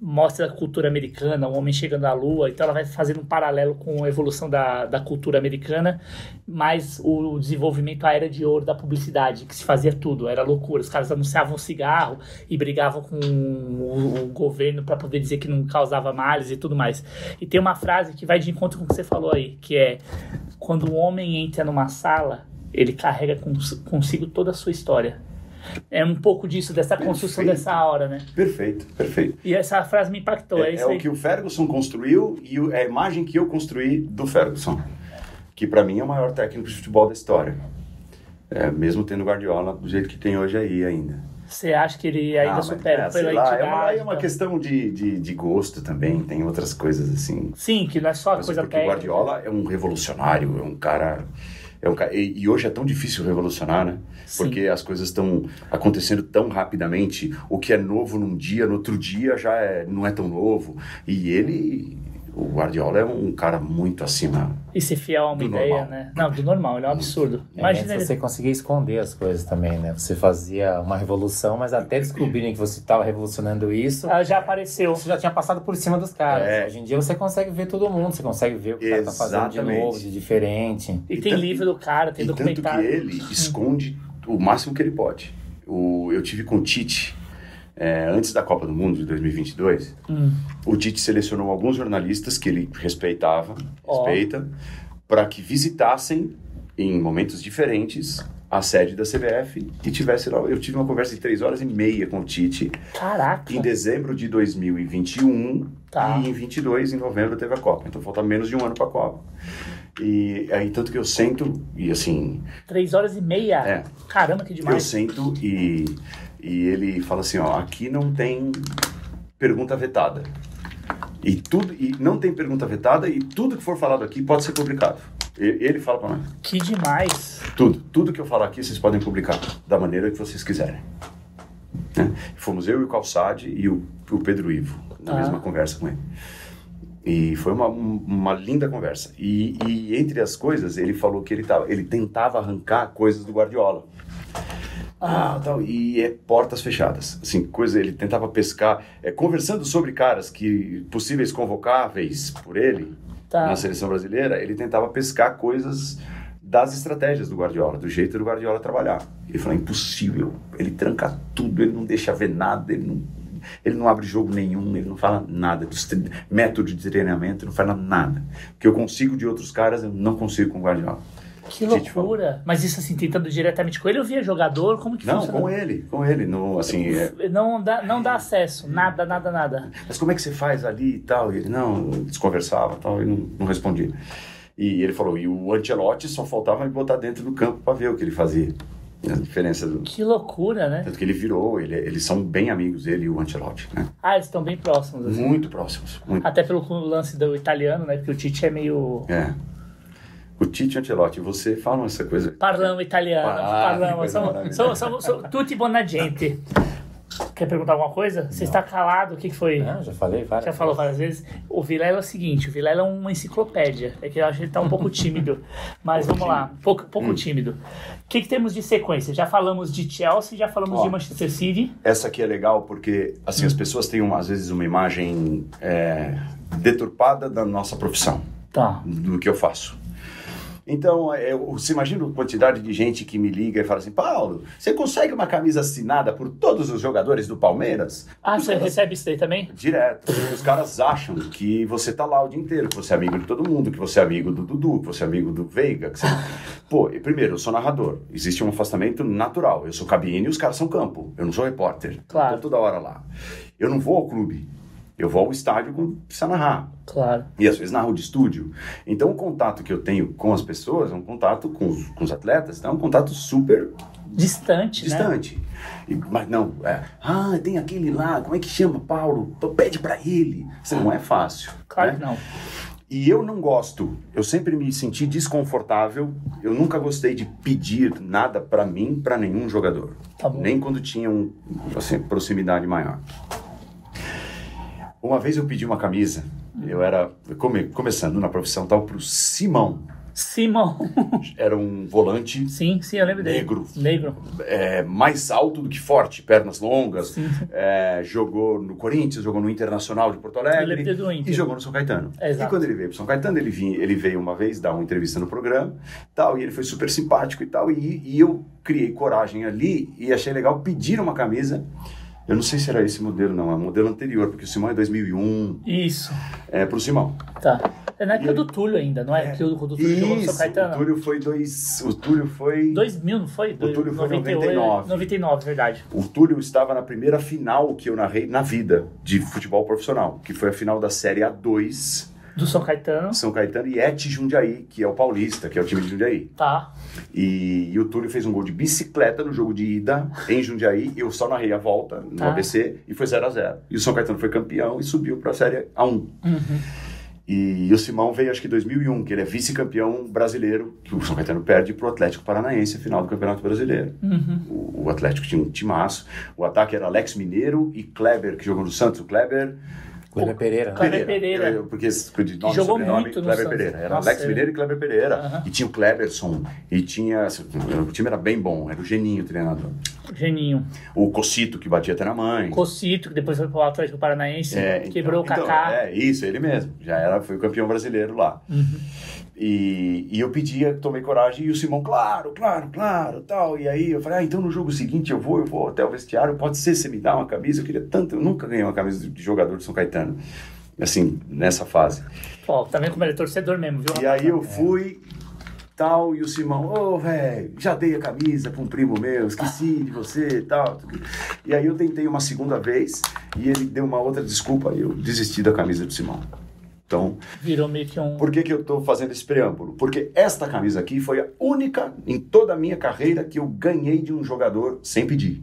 Speaker 1: mostra a cultura americana, o homem chegando à lua, então ela vai fazendo um paralelo com a evolução da, da cultura americana, mas o desenvolvimento, a era de ouro da publicidade, que se fazia tudo, era loucura. Os caras anunciavam cigarro e brigavam com o, o governo para poder dizer que não causava males e tudo mais. E tem uma frase que vai de encontro com o que você falou aí, que é quando um homem entra numa sala, ele carrega cons- consigo toda a sua história. É um pouco disso, dessa construção
Speaker 2: Perfeito.
Speaker 1: dessa aura, né?
Speaker 2: Perfeito, perfeito.
Speaker 1: E essa frase me impactou, é,
Speaker 2: É, é o que o Ferguson construiu e é a imagem que eu construí do Ferguson. Que pra mim é o maior técnico de futebol da história. É, mesmo tendo Guardiola do jeito que tem hoje aí ainda.
Speaker 1: Você acha que ele ainda
Speaker 2: Ah, mas,
Speaker 1: supera
Speaker 2: é, sei
Speaker 1: pela
Speaker 2: lá, é uma, é uma questão de, de, de gosto também, tem outras coisas assim.
Speaker 1: Sim, que não é só
Speaker 2: Mas
Speaker 1: coisa
Speaker 2: porque o
Speaker 1: técnica.
Speaker 2: Guardiola é um revolucionário, é um cara. É um, e, e hoje é tão difícil revolucionar, né?
Speaker 1: Sim.
Speaker 2: Porque as coisas estão acontecendo tão rapidamente. O que é novo num dia, no outro dia já é, não é tão novo. E ele, o Guardiola é um cara muito acima.
Speaker 1: E ser fiel a uma ideia,
Speaker 2: normal.
Speaker 1: né? Não, do normal, ele é um absurdo.
Speaker 3: É,
Speaker 1: Imagina ele...
Speaker 3: você conseguia esconder as coisas também, né? Você fazia uma revolução, mas até descobrirem que você estava revolucionando isso,
Speaker 1: Ah, já apareceu.
Speaker 3: você já tinha passado por cima dos caras.
Speaker 2: É.
Speaker 3: Hoje em dia você consegue ver todo mundo, você consegue ver o que o cara tá fazendo de novo, de diferente.
Speaker 1: E,
Speaker 2: E
Speaker 1: tem
Speaker 2: tanto-
Speaker 1: livro do cara, tem
Speaker 2: e tanto que
Speaker 1: documentário.
Speaker 2: ele esconde o máximo que ele pode. O, eu tive com o Tite, é, antes da Copa do Mundo de 2022,
Speaker 1: Hum.
Speaker 2: o Tite selecionou alguns jornalistas que ele respeitava,
Speaker 1: Ó.
Speaker 2: respeita, para que visitassem em momentos diferentes a sede da CBF e tivesse lá. Eu tive uma conversa de três horas e meia com o Tite
Speaker 1: Caraca.
Speaker 2: em dezembro de 2021
Speaker 1: Tá.
Speaker 2: e em 22, em novembro, teve a Copa. Então falta menos de um ano para a Copa. E aí, tanto que eu sento e assim,
Speaker 1: Três horas e meia.
Speaker 2: É.
Speaker 1: Caramba, que
Speaker 2: eu
Speaker 1: demais.
Speaker 2: sento e, e ele fala assim, ó, aqui não tem pergunta vetada. E tudo e não tem pergunta vetada e tudo que for falado aqui pode ser publicado. Ele fala para nós.
Speaker 1: Que demais.
Speaker 2: Tudo, tudo que eu falar aqui vocês podem publicar da maneira que vocês quiserem. Né? Fomos eu e o Calçade e o, o Pedro Ivo na
Speaker 1: Ah.
Speaker 2: mesma conversa com ele. E foi uma, uma linda conversa. E, e entre as coisas, ele falou que ele, tava, ele tentava arrancar coisas do Guardiola. Ah, tal, e é portas fechadas. Assim, coisa, ele tentava pescar, é, conversando sobre caras que possíveis convocáveis por ele
Speaker 1: Tá.
Speaker 2: na seleção brasileira, ele tentava pescar coisas das estratégias do Guardiola, do jeito do Guardiola trabalhar. Ele falou, impossível, ele tranca tudo, ele não deixa ver nada, ele não, ele não abre jogo nenhum, ele não fala nada dos métodos de treinamento, ele não fala nada. O que eu consigo de outros caras, eu não consigo com o Guardiola.
Speaker 1: Que loucura. Mas isso assim, tentando diretamente com ele, eu via jogador, como que
Speaker 2: Não,
Speaker 1: funciona?
Speaker 2: com ele, com ele, no, assim, é,
Speaker 1: Não dá, não dá acesso, nada, nada, nada.
Speaker 2: mas como é que você faz ali e tal? E ele, não, desconversava e tal, e não, não respondia. E ele falou, e o Ancelotti só faltava me botar dentro do campo para ver o que ele fazia. A diferença do...
Speaker 1: Que loucura, né?
Speaker 2: Tanto que ele virou, ele, eles são bem amigos, ele e o Ancelotti, né?
Speaker 1: Ah, eles estão bem próximos, assim.
Speaker 2: Muito próximos, muito.
Speaker 1: Até pelo lance do italiano, né? Porque o Tite é meio.
Speaker 2: É. O Tite Ancelotti, você falam essa coisa...
Speaker 1: Parlamo italiano.
Speaker 2: Ah, que
Speaker 1: Parlamo.
Speaker 2: coisa
Speaker 1: Somos, somos, somos, tutti buona gente. Quer perguntar alguma coisa? Você está calado? O que, que foi?
Speaker 3: Não, já falei várias
Speaker 1: Já falou várias vezes. O Vilela é o seguinte, o Vilela é uma enciclopédia. É que eu acho que ele tá um pouco tímido. Mas
Speaker 2: Pouco
Speaker 1: vamos lá, pouco,
Speaker 2: Hum.
Speaker 1: pouco tímido. O que, que temos de sequência? Já falamos de Chelsea, já falamos
Speaker 2: Ó.
Speaker 1: de Manchester City.
Speaker 2: Essa aqui é legal porque, assim, as pessoas têm, uma, às vezes, uma imagem é, deturpada da nossa profissão.
Speaker 1: Tá.
Speaker 2: do que eu faço. Então, é, eu, você imagina a quantidade de gente que me liga e fala assim, Paulo, você consegue uma camisa assinada por todos os jogadores do Palmeiras?
Speaker 1: Ah,
Speaker 2: Os
Speaker 1: você
Speaker 2: caras-
Speaker 1: recebe isso daí também?
Speaker 2: Direto. Os caras acham que você tá lá o dia inteiro, que você é amigo de todo mundo, que você é amigo do Dudu, que você é amigo do Veiga. Que você... Pô, e primeiro, eu sou narrador. Existe um afastamento natural. Eu sou cabine e os caras são campo. Eu não sou repórter.
Speaker 1: Claro.
Speaker 2: Tô toda hora lá. Eu não vou ao clube. Eu vou ao estádio quando precisa narrar.
Speaker 1: Claro.
Speaker 2: E às vezes narro de estúdio. Então o contato que eu tenho com as pessoas é um contato com os, com os atletas, então é um contato super
Speaker 1: Distante, né?
Speaker 2: distante. E- mas não, é, ah, tem aquele lá, como é que chama, Paulo? Pede pra ele. Isso não é fácil.
Speaker 1: Claro
Speaker 2: né?
Speaker 1: que não.
Speaker 2: E eu não gosto, eu sempre me senti desconfortável, eu nunca gostei de pedir nada pra mim, pra nenhum jogador.
Speaker 1: Tá bom.
Speaker 2: Nem quando tinha um, assim, proximidade maior. Uma vez eu pedi uma camisa, eu era come- começando na profissão tal pro Simão.
Speaker 1: Simão.
Speaker 2: Era um volante
Speaker 1: sim, sim, eu lembro dele.
Speaker 2: Negro.
Speaker 1: Negro.
Speaker 2: é, mais alto do que forte, pernas longas.
Speaker 1: Sim.
Speaker 2: é, jogou no Corinthians, jogou no Internacional de Porto Alegre e jogou no São Caetano.
Speaker 1: Exato.
Speaker 2: E quando ele veio para São Caetano, ele, vinha, ele veio uma vez dar uma entrevista no programa, tal, e ele foi super simpático e tal, e, e eu criei coragem ali e achei legal pedir uma camisa. Eu não sei se era esse modelo, não, é o modelo anterior, porque o Simão é 2001,
Speaker 1: Isso.
Speaker 2: é pro Simão.
Speaker 1: Tá. É na época
Speaker 2: E-
Speaker 1: do Túlio ainda, não é? Que o, quando o Túlio jogou no São Caetano.
Speaker 2: o Túlio foi dois, o Túlio foi
Speaker 1: 2000, não foi?
Speaker 2: O Túlio foi
Speaker 1: 98,
Speaker 2: 99.
Speaker 1: 99, verdade.
Speaker 2: O Túlio estava na primeira final que eu narrei na vida de futebol profissional, que foi a final da Série A2,
Speaker 1: Do São Caetano.
Speaker 2: São Caetano e Et Jundiaí, que é o Paulista, que é o time de Jundiaí.
Speaker 1: Tá.
Speaker 2: E, e o Túlio fez um gol de bicicleta no jogo de ida em Jundiaí, eu só narrei a volta no
Speaker 1: Tá.
Speaker 2: ABC e foi 0 a 0 E o São Caetano foi campeão e subiu para a Série A1.
Speaker 1: Uhum.
Speaker 2: E o Simão veio acho que em 2001, que ele é vice-campeão brasileiro, que o São Caetano perde para o Atlético Paranaense, final do Campeonato Brasileiro.
Speaker 1: Uhum.
Speaker 2: O, o Atlético tinha um timaço. O ataque era Alex Mineiro e Kleber, que jogou no Santos. O Kleber
Speaker 3: Kleber Pereira, né?
Speaker 1: Kleber Pereira.
Speaker 2: Eu- porque esse- de nome,
Speaker 1: jogou
Speaker 2: sobrenome,
Speaker 1: muito no
Speaker 2: Kleber
Speaker 1: Santos.
Speaker 2: Pereira. Era
Speaker 1: Nossa,
Speaker 2: Alex
Speaker 1: é.
Speaker 2: Mineiro e Kleber Pereira. E tinha o Kleberson. E tinha... assim, O time era bem bom. Era o Geninho, o treinador.
Speaker 1: Geninho.
Speaker 2: O Cocito, que batia até na mãe.
Speaker 1: Cocito, que depois foi pro Atlético Paranaense.
Speaker 2: É,
Speaker 1: quebrou
Speaker 2: então,
Speaker 1: o Kaká.
Speaker 2: É, isso, ele mesmo. Já era, foi o campeão brasileiro lá.
Speaker 1: Uhum.
Speaker 2: E, e eu pedia, tomei coragem, e o Simão, claro, claro, claro, tal. E aí eu falei, ah, então no jogo seguinte eu vou, eu vou até o vestiário, pode ser, você me dá uma camisa? Eu queria tanto, eu nunca ganhei uma camisa de jogador de São Caetano, assim, nessa fase.
Speaker 1: Pô, tá vendo como ele é torcedor mesmo, viu?
Speaker 2: E aí eu fui, tal, e o Simão, ô, velho, já dei a camisa pra um primo meu, esqueci de você e tal. E aí eu tentei uma segunda vez, e ele deu uma outra desculpa, e eu desisti da camisa do Simão. Então,
Speaker 1: Virou meio que um.
Speaker 2: por que, que eu estou fazendo esse preâmbulo? Porque esta camisa aqui foi a única em toda a minha carreira que eu ganhei de um jogador sem pedir.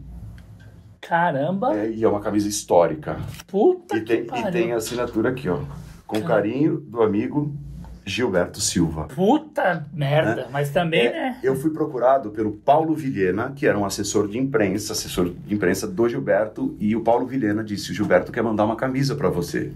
Speaker 1: Caramba!
Speaker 2: É, e é uma camisa histórica.
Speaker 1: Puta
Speaker 2: E
Speaker 1: que
Speaker 2: tem, e
Speaker 1: pariu.
Speaker 2: tem a assinatura aqui, ó. Com carinho do amigo Gilberto Silva.
Speaker 1: Puta merda, mas também,
Speaker 2: É,
Speaker 1: né?
Speaker 2: eu fui procurado pelo Paulo Vilhena, que era um assessor de imprensa, assessor de imprensa do Gilberto, e o Paulo Vilhena disse: o Gilberto quer mandar uma camisa para você.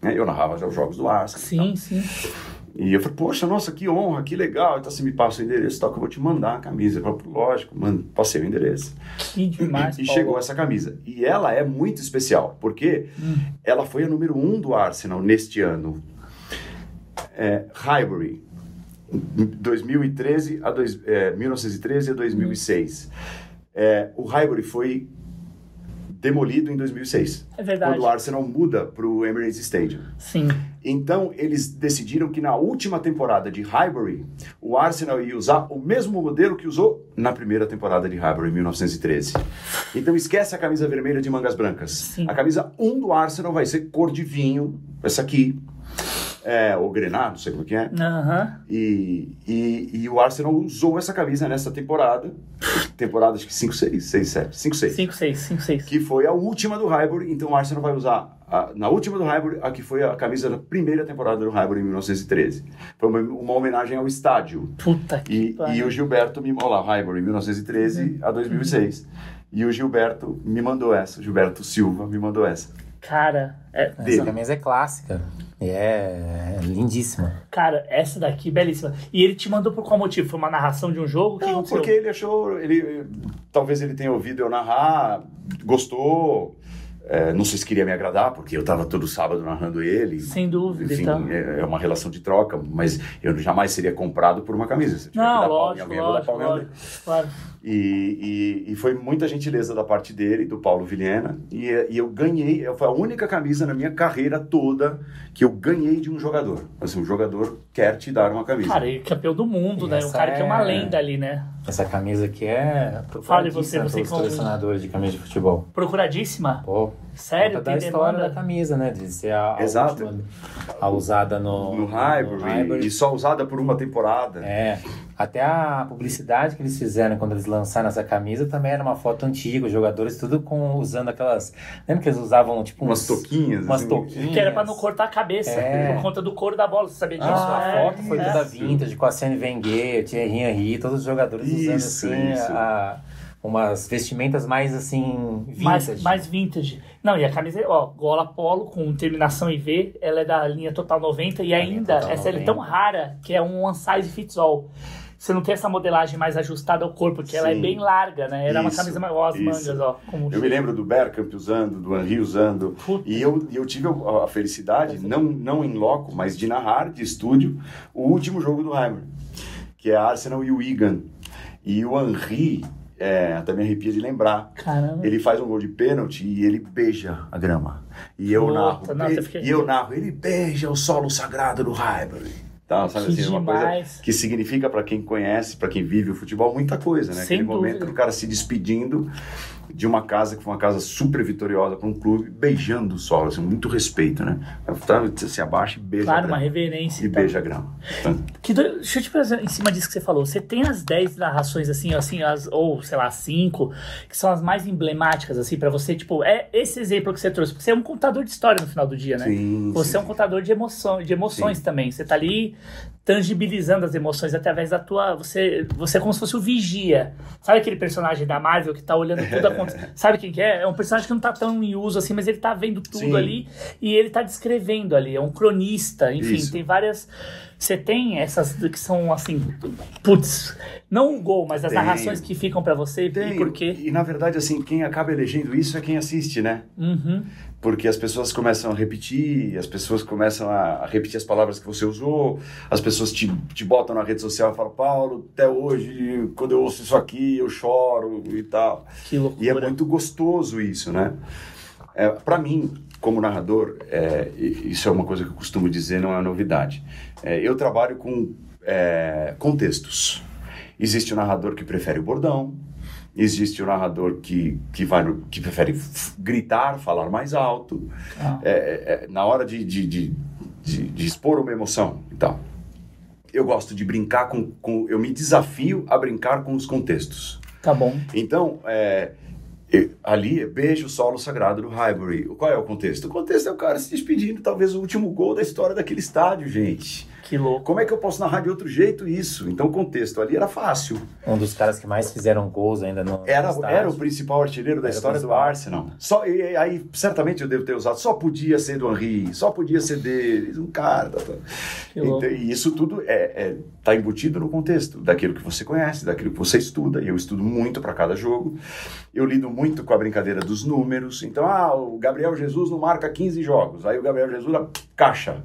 Speaker 2: Né, Eu narrava já os jogos do Arsenal. e tal.
Speaker 1: Sim, sim.
Speaker 2: E eu falei, poxa, nossa, que honra, que legal. Então você me passa o endereço e tal, que eu vou te mandar a camisa. Eu falei, lógico, mano, passei o endereço.
Speaker 1: Que demais,
Speaker 2: e
Speaker 1: Paulo.
Speaker 2: chegou essa camisa. E ela é muito especial, porque
Speaker 1: Hum.
Speaker 2: ela foi a número um do Arsenal neste ano. É, Highbury, 2013 a dois, é, 1913 a 2006. É, o Highbury foi demolido em 2006.
Speaker 1: É verdade.
Speaker 2: Quando o Arsenal muda para o Emirates Stadium.
Speaker 1: Sim.
Speaker 2: Então, eles decidiram que na última temporada de Highbury, o Arsenal ia usar o mesmo modelo que usou na primeira temporada de Highbury, em 1913. Então, esquece a camisa vermelha de mangas brancas.
Speaker 1: Sim.
Speaker 2: A camisa 1 do Arsenal vai ser cor de vinho, essa aqui, é, ou grená, não sei como que é.
Speaker 1: Aham.
Speaker 2: E, e, e o Arsenal usou essa camisa nessa temporada, temporada acho que 5, 6, 6, 7, 5, 6
Speaker 1: 5, 6, 5, 6.
Speaker 2: que foi a última do Highbury, então o Arsenal vai usar a- na última do Highbury, a que foi a camisa da primeira temporada do Highbury em 1913. Foi uma, uma homenagem ao estádio.
Speaker 1: Puta que
Speaker 2: E,
Speaker 1: pariu.
Speaker 2: e o Gilberto me olha lá, Highbury 1913 a 2006. E o Gilberto me mandou essa, o Gilberto Silva me mandou essa.
Speaker 1: Cara, é-
Speaker 3: Essa camisa é clássica. E é lindíssima.
Speaker 1: cara, essa daqui, belíssima. E ele te mandou por qual motivo? Foi uma narração de um jogo?
Speaker 2: Não, porque ele achou, ele talvez ele tenha ouvido eu narrar, gostou. É, não sei se queria me agradar, porque eu estava todo sábado narrando ele.
Speaker 1: Sem dúvida,
Speaker 2: Enfim,
Speaker 1: então.
Speaker 2: é uma relação de troca, mas eu jamais seria comprado por uma camisa. Se
Speaker 1: Não, lógico,
Speaker 2: dar
Speaker 1: lógico, lógico. Claro.
Speaker 2: E, e, e foi muita gentileza da parte dele, do Paulo Vilhena, e, e eu ganhei, foi a única camisa na minha carreira toda que eu ganhei de um jogador. Assim, um jogador quer te dar uma camisa.
Speaker 1: Cara, ele é campeão do mundo,
Speaker 3: E
Speaker 1: né? O cara que é uma
Speaker 3: é-
Speaker 1: lenda ali, né?
Speaker 3: Essa camisa aqui é
Speaker 1: Fale você, você
Speaker 3: pelos
Speaker 1: como-
Speaker 3: colecionadores de camisa de futebol.
Speaker 1: Procuradíssima.
Speaker 3: Pô,
Speaker 1: Sério?
Speaker 3: Da
Speaker 1: Tem
Speaker 3: história
Speaker 1: demanda?
Speaker 3: da camisa, né? De ser a, a
Speaker 2: Exato.
Speaker 3: última, a usada no,
Speaker 2: no Highbury. e só usada por uma temporada.
Speaker 3: É, até a publicidade que eles fizeram quando eles lançaram essa camisa também era uma foto antiga, os jogadores tudo com usando aquelas, lembra que eles usavam tipo
Speaker 2: Umas
Speaker 3: uns-
Speaker 2: toquinhas.
Speaker 3: umas
Speaker 2: assim.
Speaker 3: toquinhas.
Speaker 1: Que era pra não cortar a cabeça,
Speaker 3: É.
Speaker 1: por conta do couro da bola. Você sabia disso?
Speaker 3: Ah, a
Speaker 1: É,
Speaker 3: foto foi
Speaker 1: é.
Speaker 3: toda vintage, com a Arsene Wenger, Thierry Henry, todos os jogadores usando
Speaker 2: Isso,
Speaker 3: assim
Speaker 2: isso.
Speaker 3: a- umas vestimentas mais assim vintage.
Speaker 1: Mais, mais vintage. Não, e a camisa, ó, gola polo com terminação em V, ela é da linha Total 90 e
Speaker 3: linha
Speaker 1: ainda essa ela é
Speaker 3: 90.
Speaker 1: tão rara que é um one size fits all. Você não tem essa modelagem mais ajustada ao corpo, porque ela é bem larga, né? Era uma
Speaker 2: Isso,
Speaker 1: camisa maior, as
Speaker 2: isso.
Speaker 1: mangas, ó. Como
Speaker 2: Eu me lembro do Bergkamp usando, do Henry usando.
Speaker 1: Puta.
Speaker 2: E eu, eu tive a felicidade, não, não em loco, mas de narrar de estúdio o último jogo do Heimer, que é Arsenal e o Wigan. E o Henry, é, até me arrepia de lembrar,
Speaker 1: Caramba.
Speaker 2: ele faz um gol de pênalti e ele beija a grama. E eu
Speaker 1: Puta,
Speaker 2: narro.
Speaker 1: não,
Speaker 2: e,
Speaker 1: fica-
Speaker 2: e eu narro, ele beija o solo sagrado do Highbury. Tá, sabe
Speaker 1: Que
Speaker 2: assim, uma coisa que significa para quem conhece, para quem vive o futebol, muita coisa, né?
Speaker 1: Sem
Speaker 2: Aquele momento
Speaker 1: dúvida.
Speaker 2: do cara se despedindo de uma casa que foi uma casa super vitoriosa para um clube, beijando o solo, assim, muito respeito, né? Tá, Você se abaixa e beija a
Speaker 1: Claro, uma reverência.
Speaker 2: E
Speaker 1: tal.
Speaker 2: beija a grama. Então,
Speaker 1: Que do... Deixa eu te perguntar em cima disso que você falou. Você tem as 10 narrações, assim, assim, as, ou sei lá, 5, que são as mais emblemáticas, assim, pra você, tipo, é esse exemplo que você trouxe. Porque você é um contador de história no final do dia, né?
Speaker 2: Sim,
Speaker 1: você
Speaker 2: sim.
Speaker 1: é um contador de, emoção, de emoções
Speaker 2: Sim.
Speaker 1: também. Você tá ali tangibilizando as emoções através da tua. Você, você é como se fosse o vigia. Sabe aquele personagem da Marvel que tá olhando tudo acontecer? Sabe quem que é? É um personagem que não tá tão em uso assim, mas ele tá vendo tudo
Speaker 2: Sim.
Speaker 1: ali e ele tá descrevendo ali. É um cronista, enfim,
Speaker 2: Isso.
Speaker 1: tem várias. Você tem essas que são assim, putz, não o gol, mas as
Speaker 2: Tem.
Speaker 1: narrações que ficam pra você
Speaker 2: tem,
Speaker 1: e por quê?
Speaker 2: E na verdade, assim, quem acaba elegendo isso é quem assiste, né?
Speaker 1: Uhum.
Speaker 2: Porque as pessoas começam a repetir, as pessoas começam a repetir as palavras que você usou, as pessoas te, te botam na rede social e falam, Paulo, até hoje, quando eu ouço isso aqui, eu choro e tal.
Speaker 1: Que loucura.
Speaker 2: E é muito gostoso isso, né? É, para mim, como narrador, é, isso é uma coisa que eu costumo dizer, não é novidade. É, eu trabalho com é, contextos. Existe o narrador que prefere o bordão, existe o narrador que, que, vai que prefere gritar, falar mais alto,
Speaker 1: Ah.
Speaker 2: é, é, é, na hora de, de, de, de- de expor uma emoção e tal. Eu gosto de brincar com, com. Eu me desafio a brincar com os contextos.
Speaker 1: Tá bom.
Speaker 2: Então, é, ali é beijo solo sagrado do Highbury. Qual é o contexto? O contexto é o cara se despedindo, talvez o último gol da história daquele estádio, gente.
Speaker 1: Que louco.
Speaker 2: Como é que eu posso narrar de outro jeito isso? Então, o contexto ali era fácil.
Speaker 3: Um dos caras que mais fizeram gols ainda no, no
Speaker 2: Era,
Speaker 3: estádio.
Speaker 2: era o principal artilheiro da
Speaker 3: Era
Speaker 2: história do. Arsenal. Só, e, e aí, certamente eu devo ter usado, só podia ser do Henry, só podia ser dele, um cara. Tá, tá.
Speaker 1: Que louco.
Speaker 2: Então, e isso tudo é, é, tá embutido no contexto daquilo que você conhece, daquilo que você estuda, e eu estudo muito para cada jogo. Eu lido muito com a brincadeira dos números. Então, ah, o Gabriel Jesus não marca 15 jogos. Aí o Gabriel Jesus, ah, caixa.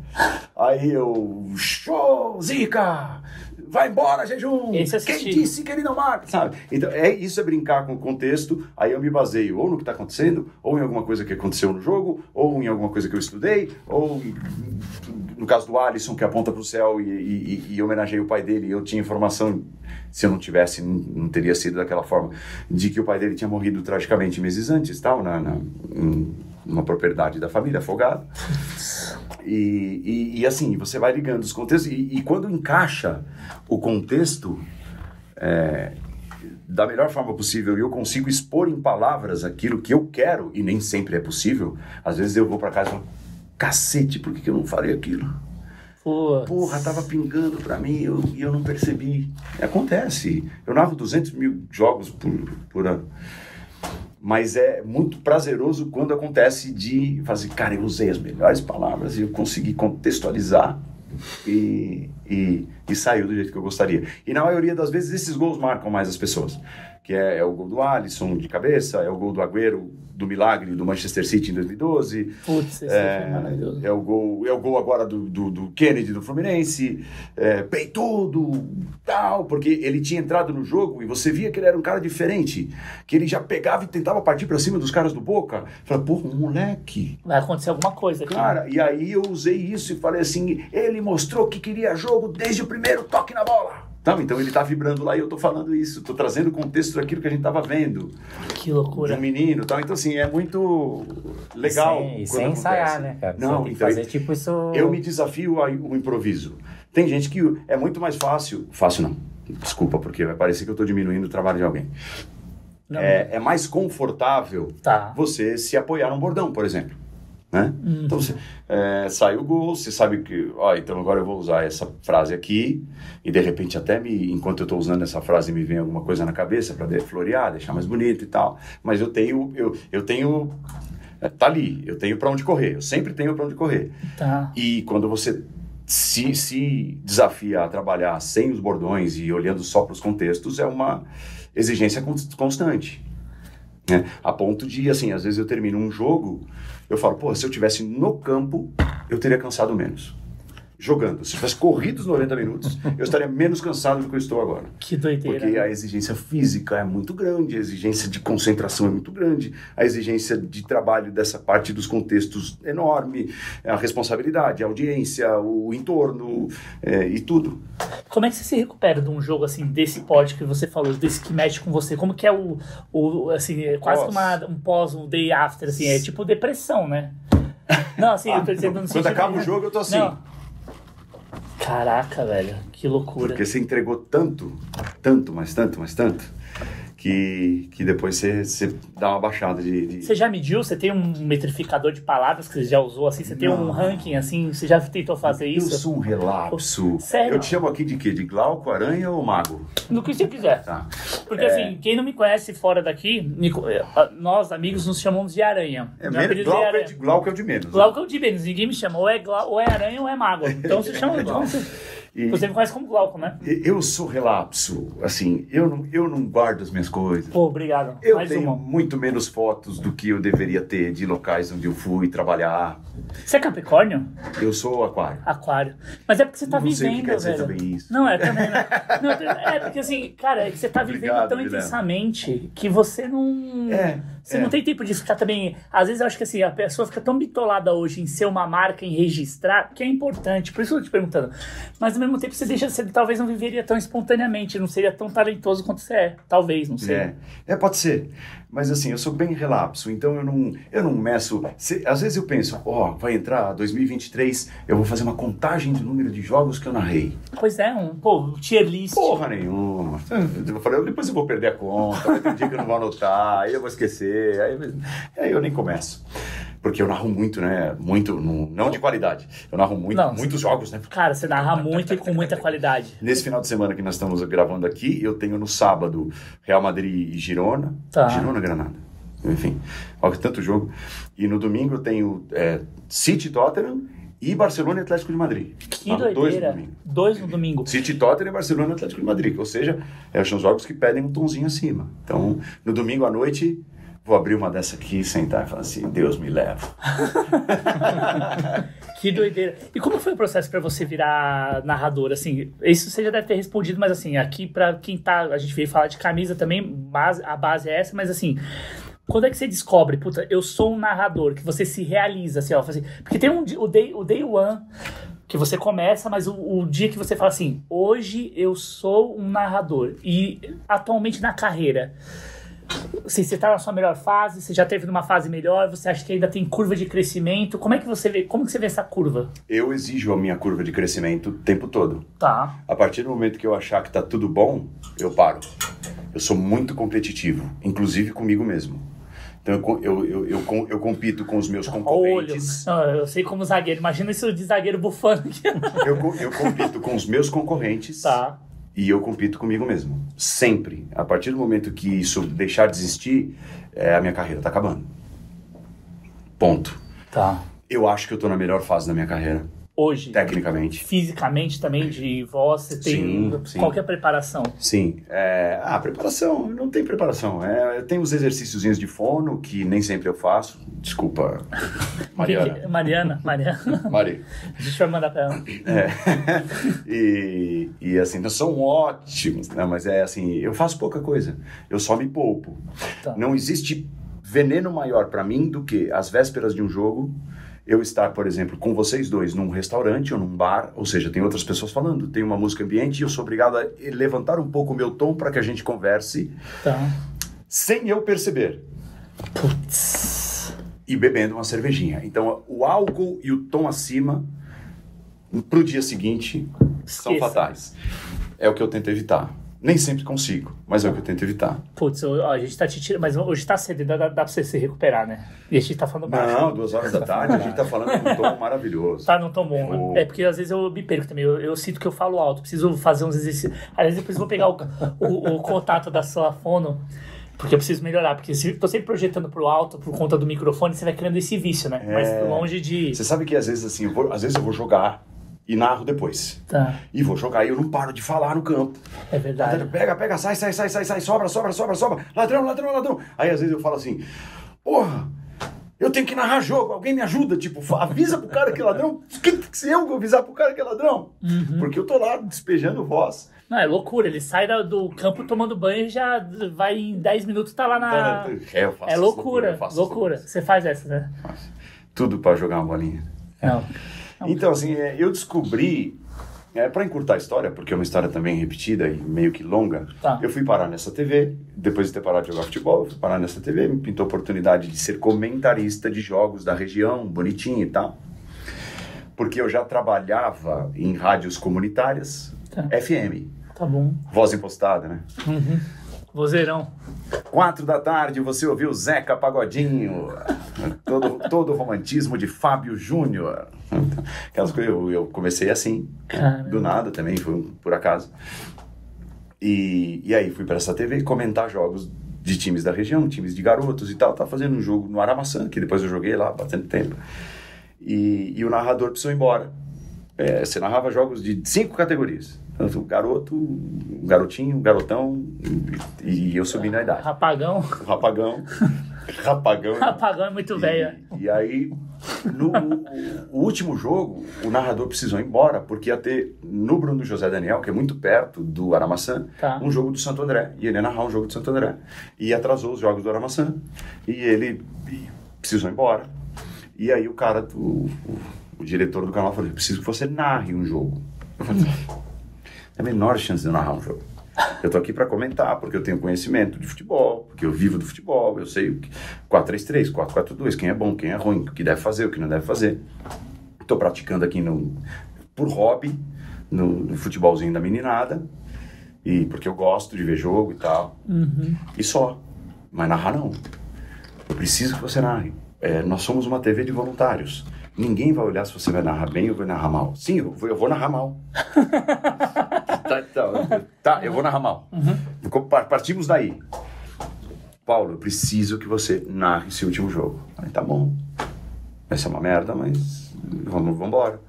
Speaker 2: Aí eu, show, Zica! Vai embora, jejum!
Speaker 1: Eu
Speaker 2: Quem disse que ele não marca? Sabe? Então, é, isso é brincar com o contexto. Aí eu me baseio ou no que está acontecendo, ou em alguma coisa que aconteceu no jogo, ou em alguma coisa que eu estudei, ou em- no caso do Alisson, que aponta para o céu e, e, e, homenageei o pai dele. Eu tinha informação, se eu não tivesse, não, não teria sido daquela forma, de que o pai dele tinha morrido tragicamente meses antes, tal, na, na, uma propriedade da família, afogado. E, e, e assim, você vai ligando os contextos, e, e quando encaixa o contexto é, da melhor forma possível e eu consigo expor em palavras aquilo que eu quero, e nem sempre é possível, às vezes eu vou para casa e falo, cacete, por que, que eu não falei aquilo?
Speaker 1: Putz.
Speaker 2: Porra, tava pingando pra mim eu- e eu não percebi. Acontece. Eu narro 200 mil jogos por, por ano. Mas é muito prazeroso quando acontece de fazer, cara, eu usei as melhores palavras e eu consegui contextualizar e, e, e saiu do jeito que eu gostaria. E na maioria das vezes esses gols marcam mais as pessoas. Que é, é o gol do Alisson de cabeça, é o gol do Agüero do milagre do Manchester City em 2012.
Speaker 1: Putz, esse é.
Speaker 2: É o gol, é o gol agora do, do, do Kennedy do Fluminense, é, peitudo, tal, porque ele tinha entrado no jogo e você via que ele era um cara diferente, que ele já pegava e tentava partir pra cima dos caras do Boca. Falei, porra, um moleque.
Speaker 1: Vai acontecer alguma coisa aqui.
Speaker 2: Cara, e aí eu usei isso e falei assim, ele mostrou que queria jogo desde o primeiro toque na bola. Então, então ele tá vibrando lá e eu tô falando isso, tô trazendo o contexto daquilo que a gente tava vendo.
Speaker 1: Que
Speaker 2: De
Speaker 1: loucura.
Speaker 2: um menino e tal. Então, assim, é muito legal.
Speaker 3: E sem, e sem ensaiar,
Speaker 2: acontece.
Speaker 3: né, cara?
Speaker 2: Não,
Speaker 3: Você
Speaker 2: então,
Speaker 3: fazer tipo isso.
Speaker 2: eu me desafio ao improviso. Tem gente que é muito mais fácil. Fácil não. Desculpa, porque vai parecer que eu tô diminuindo o trabalho de alguém.
Speaker 1: Não.
Speaker 2: É, é mais confortável
Speaker 1: Tá.
Speaker 2: você se apoiar num bordão, por exemplo. Né? Então você é, sai o gol, você sabe que, ó, então agora eu vou usar essa frase aqui e de repente até me, enquanto eu estou usando essa frase me vem alguma coisa na cabeça para florear, deixar mais bonito e tal. Mas eu tenho, eu, eu tenho, é, tá ali, eu tenho para onde correr, eu sempre tenho para onde correr.
Speaker 1: Tá.
Speaker 2: E quando você se, se desafia a trabalhar sem os bordões e olhando só para os contextos, é uma exigência cons- constante. Né? A ponto de, assim, às vezes eu termino um jogo, eu falo, pô, se eu tivesse no campo, eu teria cansado menos. Jogando. Se eu tivesse corrido os 90 minutos, eu estaria menos cansado do que eu estou agora.
Speaker 1: Que doideira.
Speaker 2: Porque a exigência física é muito grande, a exigência de concentração é muito grande, a exigência de trabalho dessa parte dos contextos é enorme, a responsabilidade, a audiência, o entorno é, e tudo.
Speaker 1: Como é que você se recupera de um jogo assim, desse porte que você falou, desse que mexe com você? Como que é o, o assim, é quase
Speaker 2: Pós.
Speaker 1: uma, um pós, um day after, assim, é tipo depressão, né? Não, assim, eu tô dizendo no
Speaker 2: Quando acaba o jogo, eu tô assim.
Speaker 1: Não. Caraca, velho, que loucura.
Speaker 2: Porque você entregou tanto, tanto, mas tanto, mas tanto, que, que depois você, você dá uma baixada de. de-
Speaker 1: Você já mediu? Você tem um metrificador de palavras que você já usou assim? Você tem um
Speaker 2: Não.
Speaker 1: ranking assim? Você já tentou fazer
Speaker 2: Eu
Speaker 1: isso?
Speaker 2: sou um relapso.
Speaker 1: Sério?
Speaker 2: Eu te chamo aqui de quê? De Glauco, Aranha ou Mago?
Speaker 1: No que você quiser.
Speaker 2: Tá.
Speaker 1: Porque assim, quem não me conhece fora daqui, eh, nós amigos nos chamamos de aranha.
Speaker 2: É, menos,
Speaker 1: apelido
Speaker 2: Glauco, é
Speaker 1: Aranha.
Speaker 2: de, Glauco é o de menos. né?
Speaker 1: Glauco é o de menos, ninguém me chama. Ou é, Glau- ou é aranha ou é mago. Então você chama. Então, você,
Speaker 2: E-
Speaker 1: você me conhece como Glauco, né?
Speaker 2: Eu sou relapso, assim, eu não, eu não guardo as minhas coisas.
Speaker 1: Pô, obrigado.
Speaker 2: Eu
Speaker 1: Mais
Speaker 2: tenho
Speaker 1: uma.
Speaker 2: muito menos fotos do que eu deveria ter de locais onde eu fui trabalhar.
Speaker 1: Você é Capricórnio?
Speaker 2: Eu sou aquário.
Speaker 1: Aquário. Mas é porque você tá
Speaker 2: Não sei o que
Speaker 1: vivendo,
Speaker 2: quer
Speaker 1: velho.
Speaker 2: também isso.
Speaker 1: Não, é também, né? Não, é porque assim, cara, é que você tá vivendo
Speaker 2: Obrigado,
Speaker 1: tão
Speaker 2: Guilherme.
Speaker 1: intensamente que você não.
Speaker 2: É,
Speaker 1: Você
Speaker 2: é.
Speaker 1: não tem tempo de ficar também. Às vezes eu acho que assim, a pessoa fica tão bitolada hoje em ser uma marca, em registrar, que é importante. Por isso eu tô te perguntando. Mas ao mesmo tempo você deixa, você talvez não viveria tão espontaneamente, não seria tão talentoso quanto você é. Talvez, não sei.
Speaker 2: É, é, pode ser. Mas assim, eu sou bem relapso, então eu não, eu não meço. se- às vezes eu penso, ó, vai entrar 2023, eu vou fazer uma contagem do número de jogos que eu narrei.
Speaker 1: Pois é, um, pô, tier list.
Speaker 2: Porra nenhuma. Eu falei, depois eu vou perder a conta, vai ter um dia que eu não vou anotar, aí eu vou esquecer, aí, aí eu nem começo. Porque eu narro muito, né? Muito, não, não de qualidade. Eu narro muito,
Speaker 1: Não,
Speaker 2: muitos jogos, né?
Speaker 1: Cara, você narra muito e com muita qualidade.
Speaker 2: Nesse final de semana que nós estamos gravando aqui, eu tenho no sábado Real Madrid e Girona.
Speaker 1: Tá.
Speaker 2: Girona, Granada. Enfim, olha tanto jogo. E no domingo eu tenho é, City, Tottenham e Barcelona e Atlético de Madrid.
Speaker 1: Que
Speaker 2: Narro Dois no
Speaker 1: doideira.
Speaker 2: domingo.
Speaker 1: Dois no domingo.
Speaker 2: City, Tottenham e Barcelona e Atlético de Madrid. Ou seja, é, são jogos que pedem um tonzinho acima. Então, no domingo à noite, vou abrir uma dessa aqui, sentar e falar assim, Deus me leva.
Speaker 1: Que doideira. E como foi o processo pra você virar narrador? Assim, isso você já deve ter respondido, mas assim, aqui pra quem tá. A gente veio falar de camisa também, base, a base é essa, mas assim. Quando é que você descobre, puta, eu sou um narrador, que você se realiza, assim, ó, assim, porque tem um, o, day, o day one que você começa, mas o, o dia que você fala assim, hoje eu sou um narrador, e atualmente na carreira, assim, você tá na sua melhor fase, você já teve numa fase melhor, você acha que ainda tem curva de crescimento, como é que você vê, como que você vê essa curva?
Speaker 2: Eu exijo a minha curva de crescimento o tempo todo.
Speaker 1: Tá.
Speaker 2: A partir do momento que eu achar que tá tudo bom, eu paro. Eu sou muito competitivo, inclusive comigo mesmo. Então eu, eu, eu, eu, com- eu compito com os meus
Speaker 1: Olho.
Speaker 2: concorrentes.
Speaker 1: Não, eu sei como zagueiro. Imagina isso de zagueiro bufando aqui.
Speaker 2: Eu, eu compito com os meus concorrentes
Speaker 1: tá.
Speaker 2: E eu compito comigo mesmo. Sempre. A partir do momento que isso deixar de existir, é, a minha carreira tá acabando. Ponto.
Speaker 1: Tá.
Speaker 2: Eu acho que eu tô na melhor fase da minha carreira,
Speaker 1: Hoje,
Speaker 2: tecnicamente.
Speaker 1: fisicamente também, de voz, você tem
Speaker 2: Sim, sim.
Speaker 1: qualquer preparação.
Speaker 2: Sim. É, ah, preparação, não tem preparação. É, tem os exercíciozinhos de fono, que nem sempre eu faço. Desculpa, Mariana.
Speaker 1: Mariana, Mariana.
Speaker 2: Mari.
Speaker 1: A gente vai mandar pra ela.
Speaker 2: É. e, e assim, não são ótimos, né? mas é assim, eu faço pouca coisa. Eu só me poupo.
Speaker 1: Tá.
Speaker 2: Não existe veneno maior pra mim do que às vésperas de um jogo eu estar, por exemplo, com vocês dois num restaurante ou num bar, ou seja, tem outras pessoas falando, tem uma música ambiente e eu sou obrigado a levantar um pouco o meu tom para que a gente converse
Speaker 1: Tá.
Speaker 2: sem eu perceber
Speaker 1: Putz.
Speaker 2: e bebendo uma cervejinha. Então, o álcool e o tom acima pro dia seguinte são
Speaker 1: Esqueça.
Speaker 2: fatais. É o que eu tento evitar. Nem sempre consigo, mas é o que eu tento evitar.
Speaker 1: Putz, ó, a gente tá te tirando, mas hoje tá cedo, dá, dá pra você se recuperar, né? E a gente tá falando baixo.
Speaker 2: Não, duas horas da tarde a gente tá falando com um tom maravilhoso.
Speaker 1: Tá, não tão bom.
Speaker 2: Oh.
Speaker 1: É porque às vezes eu me perco também. Eu, eu sinto que eu falo alto. Preciso fazer uns exercícios. Às vezes depois eu vou pegar o, o, o contato da sua fono. Porque eu preciso melhorar. Porque se tô sempre projetando pro alto por conta do microfone, você vai criando esse vício, né? Mas longe de.
Speaker 2: Você sabe que às vezes assim, vou- às vezes eu vou jogar e narro depois.
Speaker 1: Tá,
Speaker 2: E vou jogar e eu não paro de falar no campo.
Speaker 1: é verdade.
Speaker 2: Pega, pega, sai, sai, sai, sai, sai, sobra, sobra, sobra, sobra. Ladrão, ladrão, ladrão. Aí às vezes eu falo assim, porra, eu tenho que narrar jogo, alguém me ajuda, tipo, avisa pro cara que é ladrão. Que, que se eu vou avisar pro cara que é ladrão?
Speaker 1: Uhum.
Speaker 2: Porque eu tô lá despejando voz.
Speaker 1: Não, é loucura. Ele sai do campo tomando banho e já vai em 10 minutos, tá lá na.
Speaker 2: É, eu faço
Speaker 1: É loucura, loucura.
Speaker 2: essas
Speaker 1: Você faz essa, né?
Speaker 2: Tudo pra jogar uma bolinha.
Speaker 1: Não.
Speaker 2: Então, assim, é, eu descobri, é, para encurtar a história, porque é uma história também repetida e meio que longa,
Speaker 1: Tá.
Speaker 2: eu fui parar nessa TV, depois de ter parado de jogar futebol, eu fui parar nessa TV, me pintou a oportunidade de ser comentarista de jogos da região, bonitinho e tal. Porque eu já trabalhava em rádios comunitárias,
Speaker 1: Tá.
Speaker 2: FM,
Speaker 1: Tá bom.
Speaker 2: voz impostada, né?
Speaker 1: Vozeirão.
Speaker 2: Quatro da tarde você ouviu Zeca Pagodinho, todo, todo o romantismo de Fábio Júnior. Aquelas coisas, eu, eu comecei assim,
Speaker 1: Caramba.
Speaker 2: do nada também, foi um- por acaso. E, e aí fui para essa TV comentar jogos de times da região, times de garotos e tal. Tava fazendo um jogo no Aramaçã, que depois eu joguei lá há bastante tempo. E, e o narrador precisou ir embora. É, você narrava jogos de cinco categorias. Tanto garoto, garotinho, garotão, e, e eu subi na idade.
Speaker 1: Rapagão.
Speaker 2: Rapagão. rapagão.
Speaker 1: Rapagão é muito velho.
Speaker 2: E, e aí, no o, último jogo, o narrador precisou ir embora, porque ia ter no Bruno José Daniel, que é muito perto do Aramaçã,
Speaker 1: Tá.
Speaker 2: um jogo do Santo André. E ele ia narrar um jogo do Santo André. E atrasou os jogos do Aramaçã. E ele e precisou ir embora. E aí o cara, o, o, o diretor do canal falou, preciso que você narre um jogo. Eu falei, a menor chance de eu narrar um jogo. Eu tô aqui para comentar, porque eu tenho conhecimento de futebol, porque eu vivo do futebol, eu sei o que 4-3-3, 4-4-2, quem é bom, quem é ruim, o que deve fazer, o que não deve fazer. Estou praticando aqui no, por hobby, no, no futebolzinho da meninada, e porque eu gosto de ver jogo e tal. E só. Mas narrar não. Eu preciso que você narre. É, nós somos uma TV de voluntários. Ninguém vai olhar se você vai narrar bem ou vai narrar mal. Sim, eu vou, eu vou narrar mal. tá, tá, tá, eu vou narrar mal. Par- Partimos daí. Paulo, eu preciso que você narre esse último jogo. Aí, tá bom. Vai ser uma merda, mas vamos, vamos embora.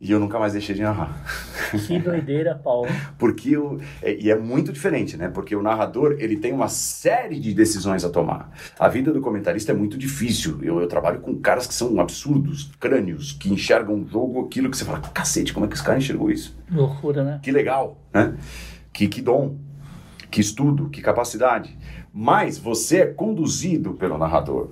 Speaker 2: E eu nunca mais deixei de narrar.
Speaker 1: Que doideira, Paulo.
Speaker 2: Porque o, é, e é muito diferente, né? Porque o narrador ele tem uma série de decisões a tomar. A vida do comentarista é muito difícil. Eu, eu trabalho com caras que são absurdos, crânios, que enxergam um jogo, aquilo que você fala, cacete, como é que esse cara enxergou isso?
Speaker 1: Loucura, né?
Speaker 2: Que legal, né? Que, que dom, que estudo, que capacidade. Mas você é conduzido pelo narrador.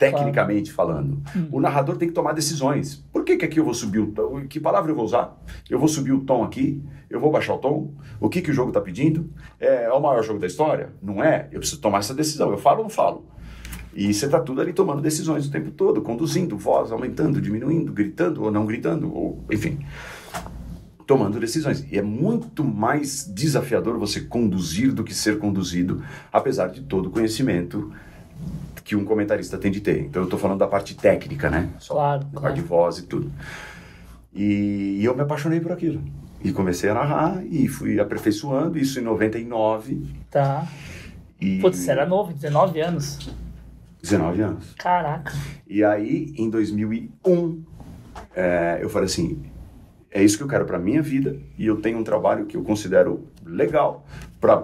Speaker 2: Tecnicamente falando, o narrador tem que tomar decisões. Por que, que aqui eu vou subir o tom? Que palavra eu vou usar? Eu vou subir o tom aqui? Eu vou baixar o tom? O que, que o jogo está pedindo? É, é o maior jogo da história? Não é? Eu preciso tomar essa decisão. Eu falo ou não falo? E você está tudo ali tomando decisões o tempo todo, conduzindo, voz aumentando, diminuindo, gritando ou não gritando, ou enfim tomando decisões. E é muito mais desafiador você conduzir do que ser conduzido, apesar de todo o conhecimento que um comentarista tem de ter. Então eu estou falando da parte técnica, né? Só,
Speaker 1: Claro,
Speaker 2: da
Speaker 1: claro.
Speaker 2: parte de voz e tudo. E, e eu me apaixonei por aquilo. E comecei a narrar e fui aperfeiçoando isso em 99
Speaker 1: Tá.
Speaker 2: e
Speaker 1: Putz, você era novo, 19 anos.
Speaker 2: 19 anos.
Speaker 1: Caraca.
Speaker 2: E aí, em 2001, é, eu falei assim: é isso que eu quero para minha vida e eu tenho um trabalho que eu considero legal para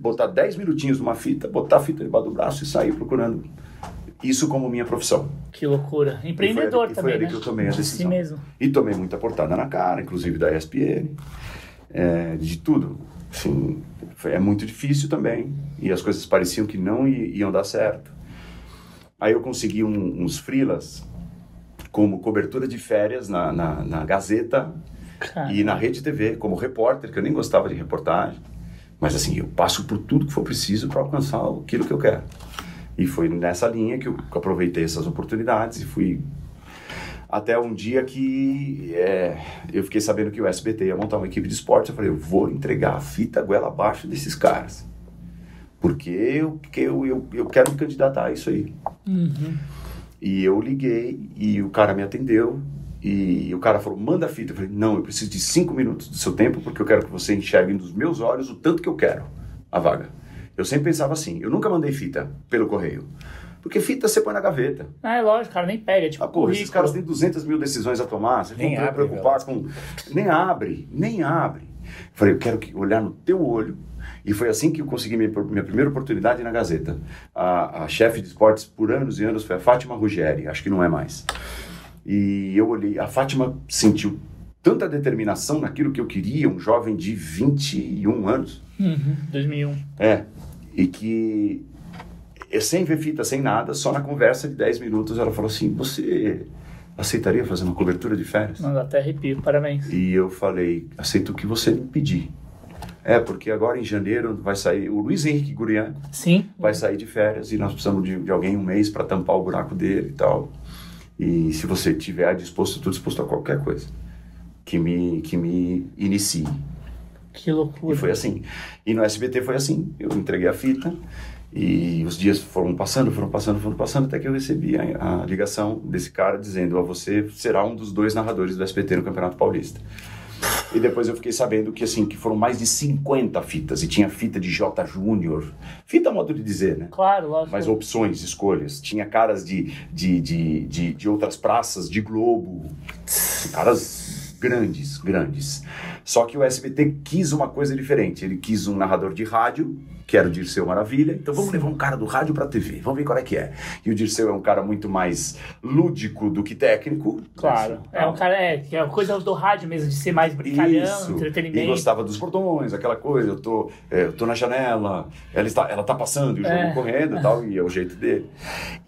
Speaker 2: botar 10 minutinhos numa fita, botar a fita debaixo do braço e sair procurando isso como minha profissão.
Speaker 1: Que loucura.
Speaker 2: E
Speaker 1: Empreendedor
Speaker 2: foi ali, e
Speaker 1: também,
Speaker 2: foi
Speaker 1: né?
Speaker 2: que eu tomei a
Speaker 1: Assim
Speaker 2: decisão.
Speaker 1: mesmo.
Speaker 2: E tomei muita portada na cara, inclusive da ESPN, é, de tudo. Assim, foi, é muito difícil também. E as coisas pareciam que não i- iam dar certo. Aí eu consegui um, uns frilas como cobertura de férias na, na, na Gazeta
Speaker 1: Cara,
Speaker 2: e na Rede TV, como repórter, que eu nem gostava de reportagem. Mas assim, eu passo por tudo que for preciso para alcançar aquilo que eu quero. E foi nessa linha que eu, aproveitei essas oportunidades e fui até um dia que é, eu fiquei sabendo que o SBT ia montar uma equipe de esporte. Eu falei, eu vou entregar a fita goela abaixo desses caras. Porque eu, que eu, eu, eu quero me candidatar a isso aí.
Speaker 1: Uhum.
Speaker 2: E eu liguei e o cara me atendeu. E o cara falou, manda a fita. Eu falei, não, eu preciso de cinco minutos do seu tempo porque eu quero que você enxergue nos meus olhos o tanto que eu quero a vaga. Eu sempre pensava assim, eu nunca mandei fita pelo correio. Porque fita você põe na gaveta.
Speaker 1: Ah, é lógico, cara, nem pega. É tipo
Speaker 2: Ah, porra, esses
Speaker 1: currículo.
Speaker 2: caras têm 200 mil decisões a tomar. Você
Speaker 3: Nem abre,
Speaker 2: preocupar com. Nem abre, nem abre. Falei, eu quero que- olhar no teu olho. E foi assim que eu consegui minha, minha primeira oportunidade na Gazeta. A, a chefe de esportes por anos e anos foi a Fátima Ruggeri, acho que não é mais. E eu olhei, a Fátima sentiu tanta determinação naquilo que eu queria, um jovem de 21 anos.
Speaker 1: Uhum, 2001.
Speaker 2: É, e que eh, sem ver fita, sem nada, só na conversa de 10 minutos ela falou assim: Você aceitaria fazer uma cobertura de férias?
Speaker 1: Não, até arrepio, parabéns.
Speaker 2: E eu falei: Aceito o que você me pedir. É, porque agora em janeiro vai sair o Luiz Henrique Gurian
Speaker 1: Sim,
Speaker 2: vai sair de férias e nós precisamos de, de alguém um mês para tampar o buraco dele e tal. E se você tiver disposto, estou disposto a qualquer coisa que me que me inicie.
Speaker 1: que loucura.
Speaker 2: E foi assim. E no SBT foi assim. Eu entreguei a fita e os dias foram passando, foram passando, foram passando, até que eu recebi a, a ligação desse cara dizendo: "Ó, você será um dos dois narradores do SBT no Campeonato Paulista. E depois eu fiquei sabendo que assim que foram mais de 50 fitas e tinha fita de J Júnior. Fita é modo de dizer, né?
Speaker 1: Claro, lógico.
Speaker 2: Mas opções, escolhas. Tinha caras de, de, de, de, de outras praças, de Globo. Caras grandes, grandes. Só que o SBT quis uma coisa diferente. Ele quis um narrador de rádio, que era o Dirceu Maravilha. Então vamos levar um cara do rádio pra TV. Vamos ver qual é que é. E o Dirceu é um cara muito mais lúdico do que técnico.
Speaker 1: Claro. É um cara, é, que é a coisa do rádio mesmo, de ser mais brincalhão,
Speaker 2: Isso. E
Speaker 1: entretenimento.
Speaker 2: gostava dos bordões, aquela coisa, eu tô, é, eu tô na janela, ela está, ela tá passando e o jogo
Speaker 1: É.
Speaker 2: correndo e tal, e é o jeito dele.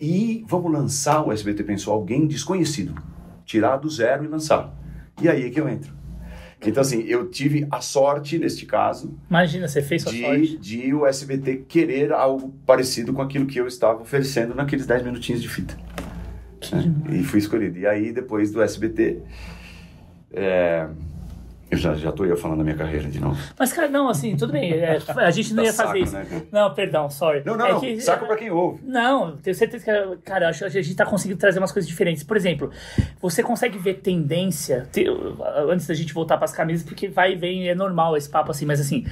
Speaker 2: E vamos lançar, o SBT pensou, alguém desconhecido, tirar do zero e lançar. E aí é que eu entro. Então, assim, eu tive a sorte, neste caso,
Speaker 1: Imagina, você fez sua
Speaker 2: de,
Speaker 1: sorte.
Speaker 2: de o SBT querer algo parecido com aquilo que eu estava oferecendo naqueles 10 minutinhos de fita. né? E fui escolhido. E aí, depois do SBT, é, eu já, já tô eu falando da minha carreira de novo.
Speaker 1: Mas, cara, não, assim, tudo bem. é, a gente não ia fazer
Speaker 2: saco,
Speaker 1: isso.
Speaker 2: né?
Speaker 1: Não, perdão, sorry.
Speaker 2: Não, não,
Speaker 1: É que-
Speaker 2: Saco pra quem ouve.
Speaker 1: Não, tenho certeza que, cara, acho que a gente tá conseguindo trazer umas coisas diferentes. Por exemplo, você consegue ver tendência, te- antes da gente voltar pras camisas, porque vai e vem, é normal esse papo assim, mas assim,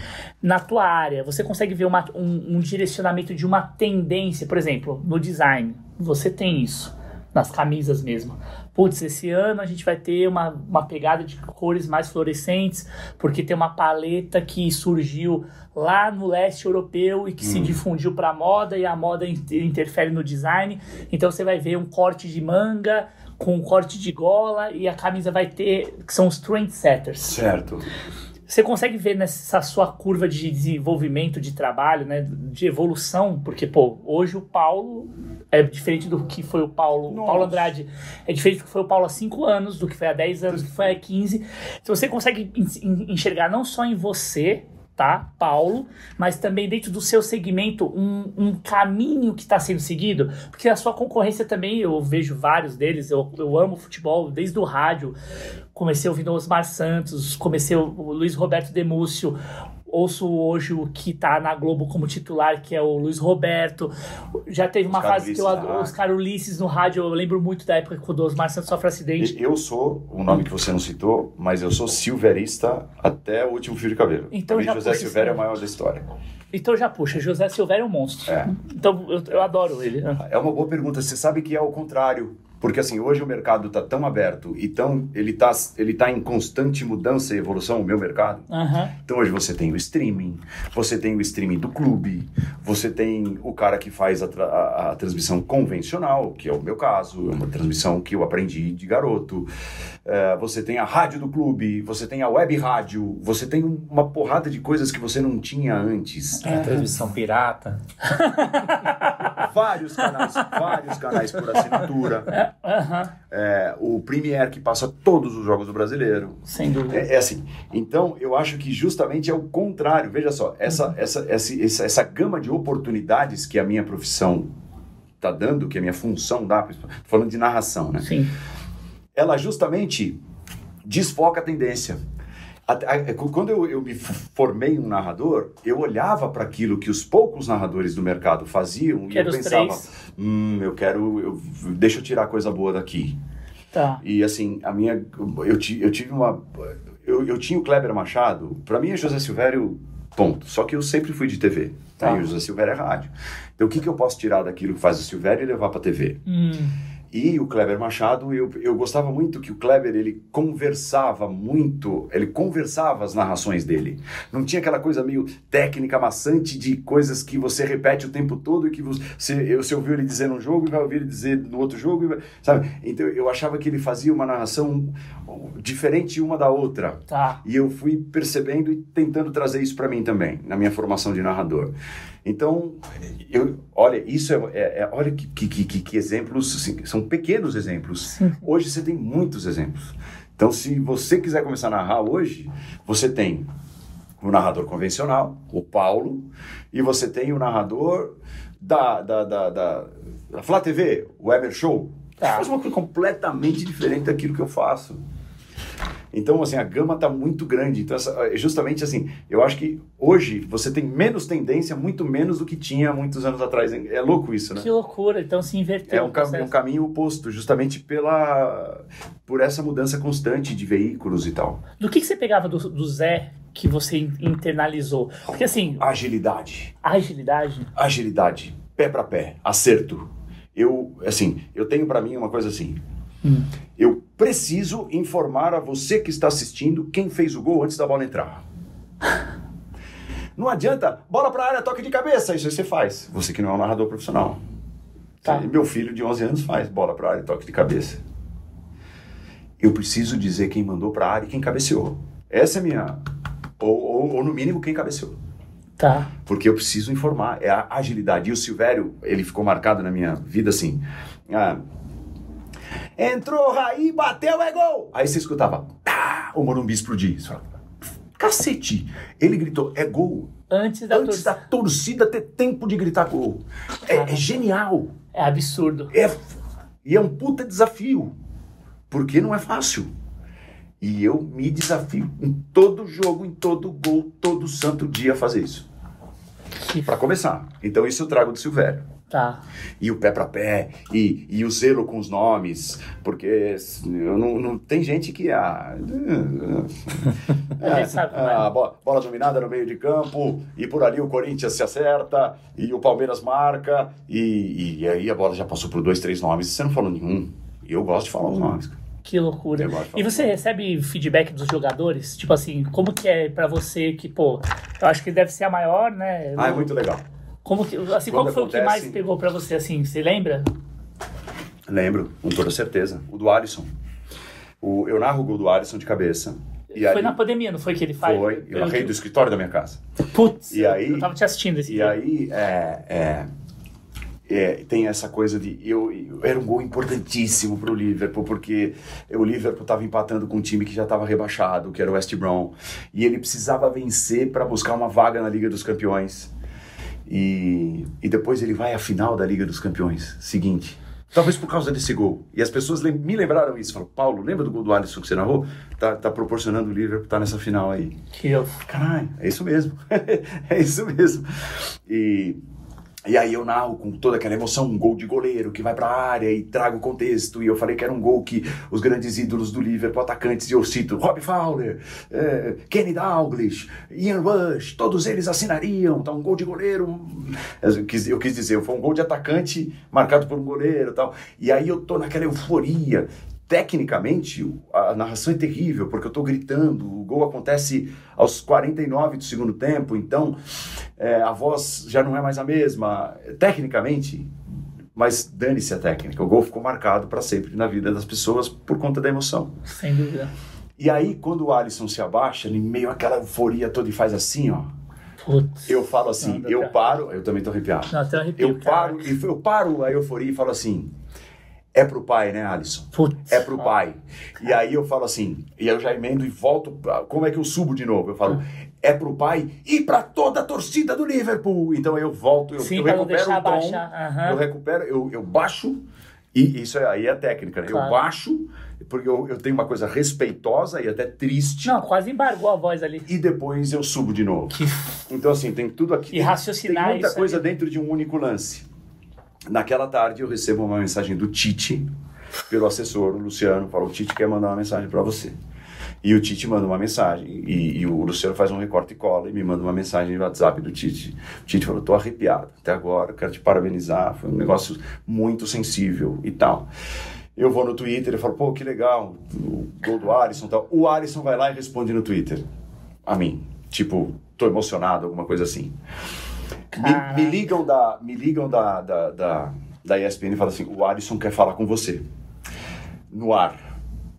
Speaker 1: na tua área, você consegue ver uma- um, um direcionamento de uma tendência, por exemplo, no design, você tem isso, nas camisas mesmo. Putz, esse ano a gente vai ter uma, uma pegada de cores mais fluorescentes, porque tem uma paleta que surgiu lá no leste europeu e que se difundiu para a moda e a moda in- interfere no design. Então você vai ver um corte de manga com um corte de gola e a camisa vai ter que são os trendsetters.
Speaker 2: Certo.
Speaker 1: Você consegue ver nessa sua curva de desenvolvimento de trabalho, né, de evolução, porque pô, hoje o Paulo é diferente do que foi o Paulo, o
Speaker 2: Nossa.
Speaker 1: Paulo Andrade, é diferente do que foi o Paulo há 5 anos, do que foi há 10 anos, do que foi há 15. Se você consegue en- en- enxergar não só em você, tá, Paulo, mas também dentro do seu segmento um, um caminho que está sendo seguido, porque a sua concorrência também, eu vejo vários deles, eu, eu amo futebol desde o rádio, comecei ouvindo Osmar Santos, comecei o Luiz Roberto Demúcio, ouço hoje o que tá na Globo como titular, que é o Luiz Roberto. Já teve uma
Speaker 2: Oscar
Speaker 1: fase que eu
Speaker 2: Ulisses
Speaker 1: adoro. Oscar Ulisses no rádio, eu lembro muito da época quando o Osmar Santos sofre acidente.
Speaker 2: Eu sou, um nome que você não citou, mas eu sou silverista até o último fio de cabelo.
Speaker 1: Então já
Speaker 2: José
Speaker 1: puxa
Speaker 2: Silvério é o maior da história.
Speaker 1: Então já puxa, José Silvério é um monstro.
Speaker 2: É.
Speaker 1: Então eu, eu adoro ele.
Speaker 2: É uma boa pergunta. Você sabe que é o contrário Porque assim, hoje o mercado está tão aberto e tão, ele está ele tá em constante mudança e evolução, o meu mercado.
Speaker 1: Aham.
Speaker 2: Então hoje você tem o streaming, você tem o streaming do clube, você tem o cara que faz a, tra- a- a transmissão convencional, que é o meu caso, é uma transmissão que eu aprendi de garoto. É, você tem a rádio do clube, você tem a web rádio, você tem uma porrada de coisas que você não tinha antes.
Speaker 3: A transmissão pirata.
Speaker 2: Vários canais, vários canais por assinatura.
Speaker 1: Aham.
Speaker 2: É, o Premier que passa todos os jogos do brasileiro.
Speaker 1: Sem dúvida.
Speaker 2: É, é assim. Então, eu acho que justamente é o contrário. Veja só, essa, essa, essa, essa, essa gama de oportunidades que a minha profissão está dando, que a minha função dá, falando de narração, né?
Speaker 1: Sim.
Speaker 2: Ela justamente desfoca a tendência. A- Quando eu, eu me formei um narrador, eu olhava para aquilo que os poucos narradores do mercado faziam
Speaker 1: Que
Speaker 2: e eu pensava, hum, eu quero, eu, deixa eu tirar coisa boa daqui.
Speaker 1: Tá.
Speaker 2: E assim, a minha. Eu, eu tive uma. Eu, eu tinha o Kleber Machado, pra mim é José Silvério, ponto. Só que eu sempre fui de TV. Tá?
Speaker 1: Tá.
Speaker 2: E o José Silvério é rádio. Então o que, que eu posso tirar daquilo que faz o Silvério e levar pra TV?
Speaker 1: Hum.
Speaker 2: E o Kleber Machado, eu, eu gostava muito que o Kleber, ele conversava muito, ele conversava as narrações dele. Não tinha aquela coisa meio técnica, maçante de coisas que você repete o tempo todo e que você, você ouviu ele dizer num jogo e vai ouvir ele dizer no outro jogo, sabe? Então eu achava que ele fazia uma narração diferente uma da outra.
Speaker 1: Tá.
Speaker 2: E eu fui percebendo e tentando trazer isso para mim também, na minha formação de narrador. Então, eu, olha, isso é, é- é- olha que, que, que, que exemplos, assim, são pequenos exemplos.
Speaker 1: Sim.
Speaker 2: Hoje você tem muitos exemplos. Então, se você quiser começar a narrar hoje, você tem o narrador convencional, o Paulo, e você tem o narrador da, da, da, da, da Flá TV, o Weber Show.
Speaker 1: Tá.
Speaker 2: Faz uma coisa completamente diferente daquilo que eu faço. Então, assim, a gama está muito grande. Então, essa- justamente assim, eu acho que hoje você tem menos tendência, muito menos do que tinha muitos anos atrás. É louco isso, né?
Speaker 1: Que loucura. Então se inverteu.
Speaker 2: É um, cam- um caminho oposto, justamente pela por essa mudança constante de veículos e tal.
Speaker 1: Do que, que você pegava do, do Zé que você in- internalizou? Porque assim,
Speaker 2: Agilidade,
Speaker 1: agilidade.
Speaker 2: agilidade, pé para pé, acerto. Eu, assim, eu tenho para mim uma coisa assim.
Speaker 1: Hum.
Speaker 2: Eu preciso informar a você que está assistindo quem fez o gol antes da bola entrar. Não adianta, bola para área, toque de cabeça, isso aí você faz. Você que não é um narrador profissional.
Speaker 1: Tá.
Speaker 2: Meu filho de 11 anos faz bola para área, toque de cabeça. Eu preciso dizer quem mandou para área e quem cabeceou. Essa é a minha. Ou, ou, ou no mínimo quem cabeceou.
Speaker 1: Tá.
Speaker 2: Porque eu preciso informar. É a agilidade. E o Silvério, ele ficou marcado na minha vida assim. Ah, entrou, Raí, bateu, é gol! Aí você escutava, tá, o Morumbi explodir. Você fala, Cacete! Ele gritou, é gol.
Speaker 1: Antes da
Speaker 2: Antes da
Speaker 1: torcida.
Speaker 2: torcida ter tempo de gritar gol. É, é genial.
Speaker 1: É absurdo.
Speaker 2: É, e é um puta desafio. Porque não é fácil. E eu me desafio em todo jogo, em todo gol, todo santo dia a fazer isso. Para começar. Então isso eu trago do Silvério.
Speaker 1: Tá.
Speaker 2: E o pé para pé, e, e o zelo com os nomes, porque eu não, não tem gente que ah,
Speaker 1: A gente sabe é.
Speaker 2: ah, bola, bola dominada no meio de campo, e por ali o Corinthians se acerta, e o Palmeiras marca, e, e aí a bola já passou por dois, três nomes, e você não falou nenhum. E eu gosto de falar os nomes. cara.
Speaker 1: Que loucura. E você recebe feedback dos jogadores? Tipo assim, como que é pra você que, pô, eu acho que deve ser a maior, né?
Speaker 2: Ah, é muito legal.
Speaker 1: Como que, assim, qual foi o que mais pegou pra você, assim? Você lembra?
Speaker 2: Lembro, com toda certeza. O do Alisson. O, eu narro o gol do Alisson de cabeça. E
Speaker 1: foi
Speaker 2: aí,
Speaker 1: na pandemia, não foi que ele faz?
Speaker 2: Foi, eu narrei do escritório da minha casa.
Speaker 1: Putz,
Speaker 2: E aí-
Speaker 1: eu tava te assistindo esse
Speaker 2: E aí, é, é, é, tem essa coisa de. Eu, eu- era um gol importantíssimo para o Liverpool, porque o Liverpool estava empatando com um time que já estava rebaixado, que era o West Brom. E ele precisava vencer para buscar uma vaga na Liga dos Campeões. E, e depois ele vai à final da Liga dos Campeões. Seguinte. Talvez por causa desse gol. E as pessoas lem- me lembraram isso. Falaram, Paulo, lembra do gol do Alisson que você narrou? Tá, tá proporcionando o Liverpool tá nessa final aí.
Speaker 1: Que eu...
Speaker 2: Caralho, é isso mesmo. é isso mesmo. E, E aí eu narro com toda aquela emoção um gol de goleiro que vai para a área e trago o contexto. E eu falei que era um gol que os grandes ídolos do Liverpool, atacantes, e eu cito Rob Fowler, eh, Kenny Dalglish, Ian Rush, todos eles assinariam. Então, um gol de goleiro. Eu quis, eu quis dizer, foi um gol de atacante marcado por um goleiro tal. E aí eu tô naquela euforia tecnicamente, a narração é terrível, porque eu estou gritando, o gol acontece aos 49 do segundo tempo, então é, a voz já não é mais a mesma. Tecnicamente, mas dane-se a técnica, o gol ficou marcado para sempre na vida das pessoas por conta da emoção.
Speaker 1: Sem dúvida.
Speaker 2: E aí, quando o Alisson se abaixa, em meio àquela euforia toda e faz assim, ó.
Speaker 1: Putz.
Speaker 2: Eu falo assim, eu
Speaker 1: pra-
Speaker 2: paro, eu também tô arrepiado.
Speaker 1: Não, até arrepio,
Speaker 2: Eu
Speaker 1: cara.
Speaker 2: eu paro a euforia e falo assim: é pro pai, né, Alisson?
Speaker 1: Putz.
Speaker 2: É pro pai. E aí eu falo assim, e eu já emendo e volto. pra- Como é que eu subo de novo? Eu falo, é pro pai e pra toda a torcida do Liverpool. Então eu volto, eu,
Speaker 1: Sim,
Speaker 2: eu recupero o tom,
Speaker 1: aham.
Speaker 2: eu recupero, eu, eu baixo, e isso é- aí é a técnica, né?
Speaker 1: Claro.
Speaker 2: Eu baixo, porque eu, eu tenho uma coisa respeitosa e até triste,
Speaker 1: Não, quase embargou a voz ali.
Speaker 2: e depois eu subo de novo.
Speaker 1: Que
Speaker 2: Então, assim, tem tudo aqui.
Speaker 1: E
Speaker 2: tem-
Speaker 1: raciocinar
Speaker 2: Tem muita
Speaker 1: isso
Speaker 2: coisa
Speaker 1: aí.
Speaker 2: dentro de um único lance. Naquela tarde, eu recebo uma mensagem do Tite, pelo assessor, o Luciano, falou: o Tite quer mandar uma mensagem para você. E o Tite manda uma mensagem, e, e o Luciano faz um recorte e cola e me manda uma mensagem no WhatsApp do Tite. O Tite falou: tô arrepiado até agora, quero te parabenizar, foi um negócio muito sensível e tal. Eu vou no Twitter e falo: pô, que legal, o gol do Alisson e tal. O Alisson vai lá e responde no Twitter a mim, tipo, tô emocionado, alguma coisa assim. Me, me ligam da, me ligam da, da, da, da ESPN e falam assim: o Alisson quer falar com você. No ar.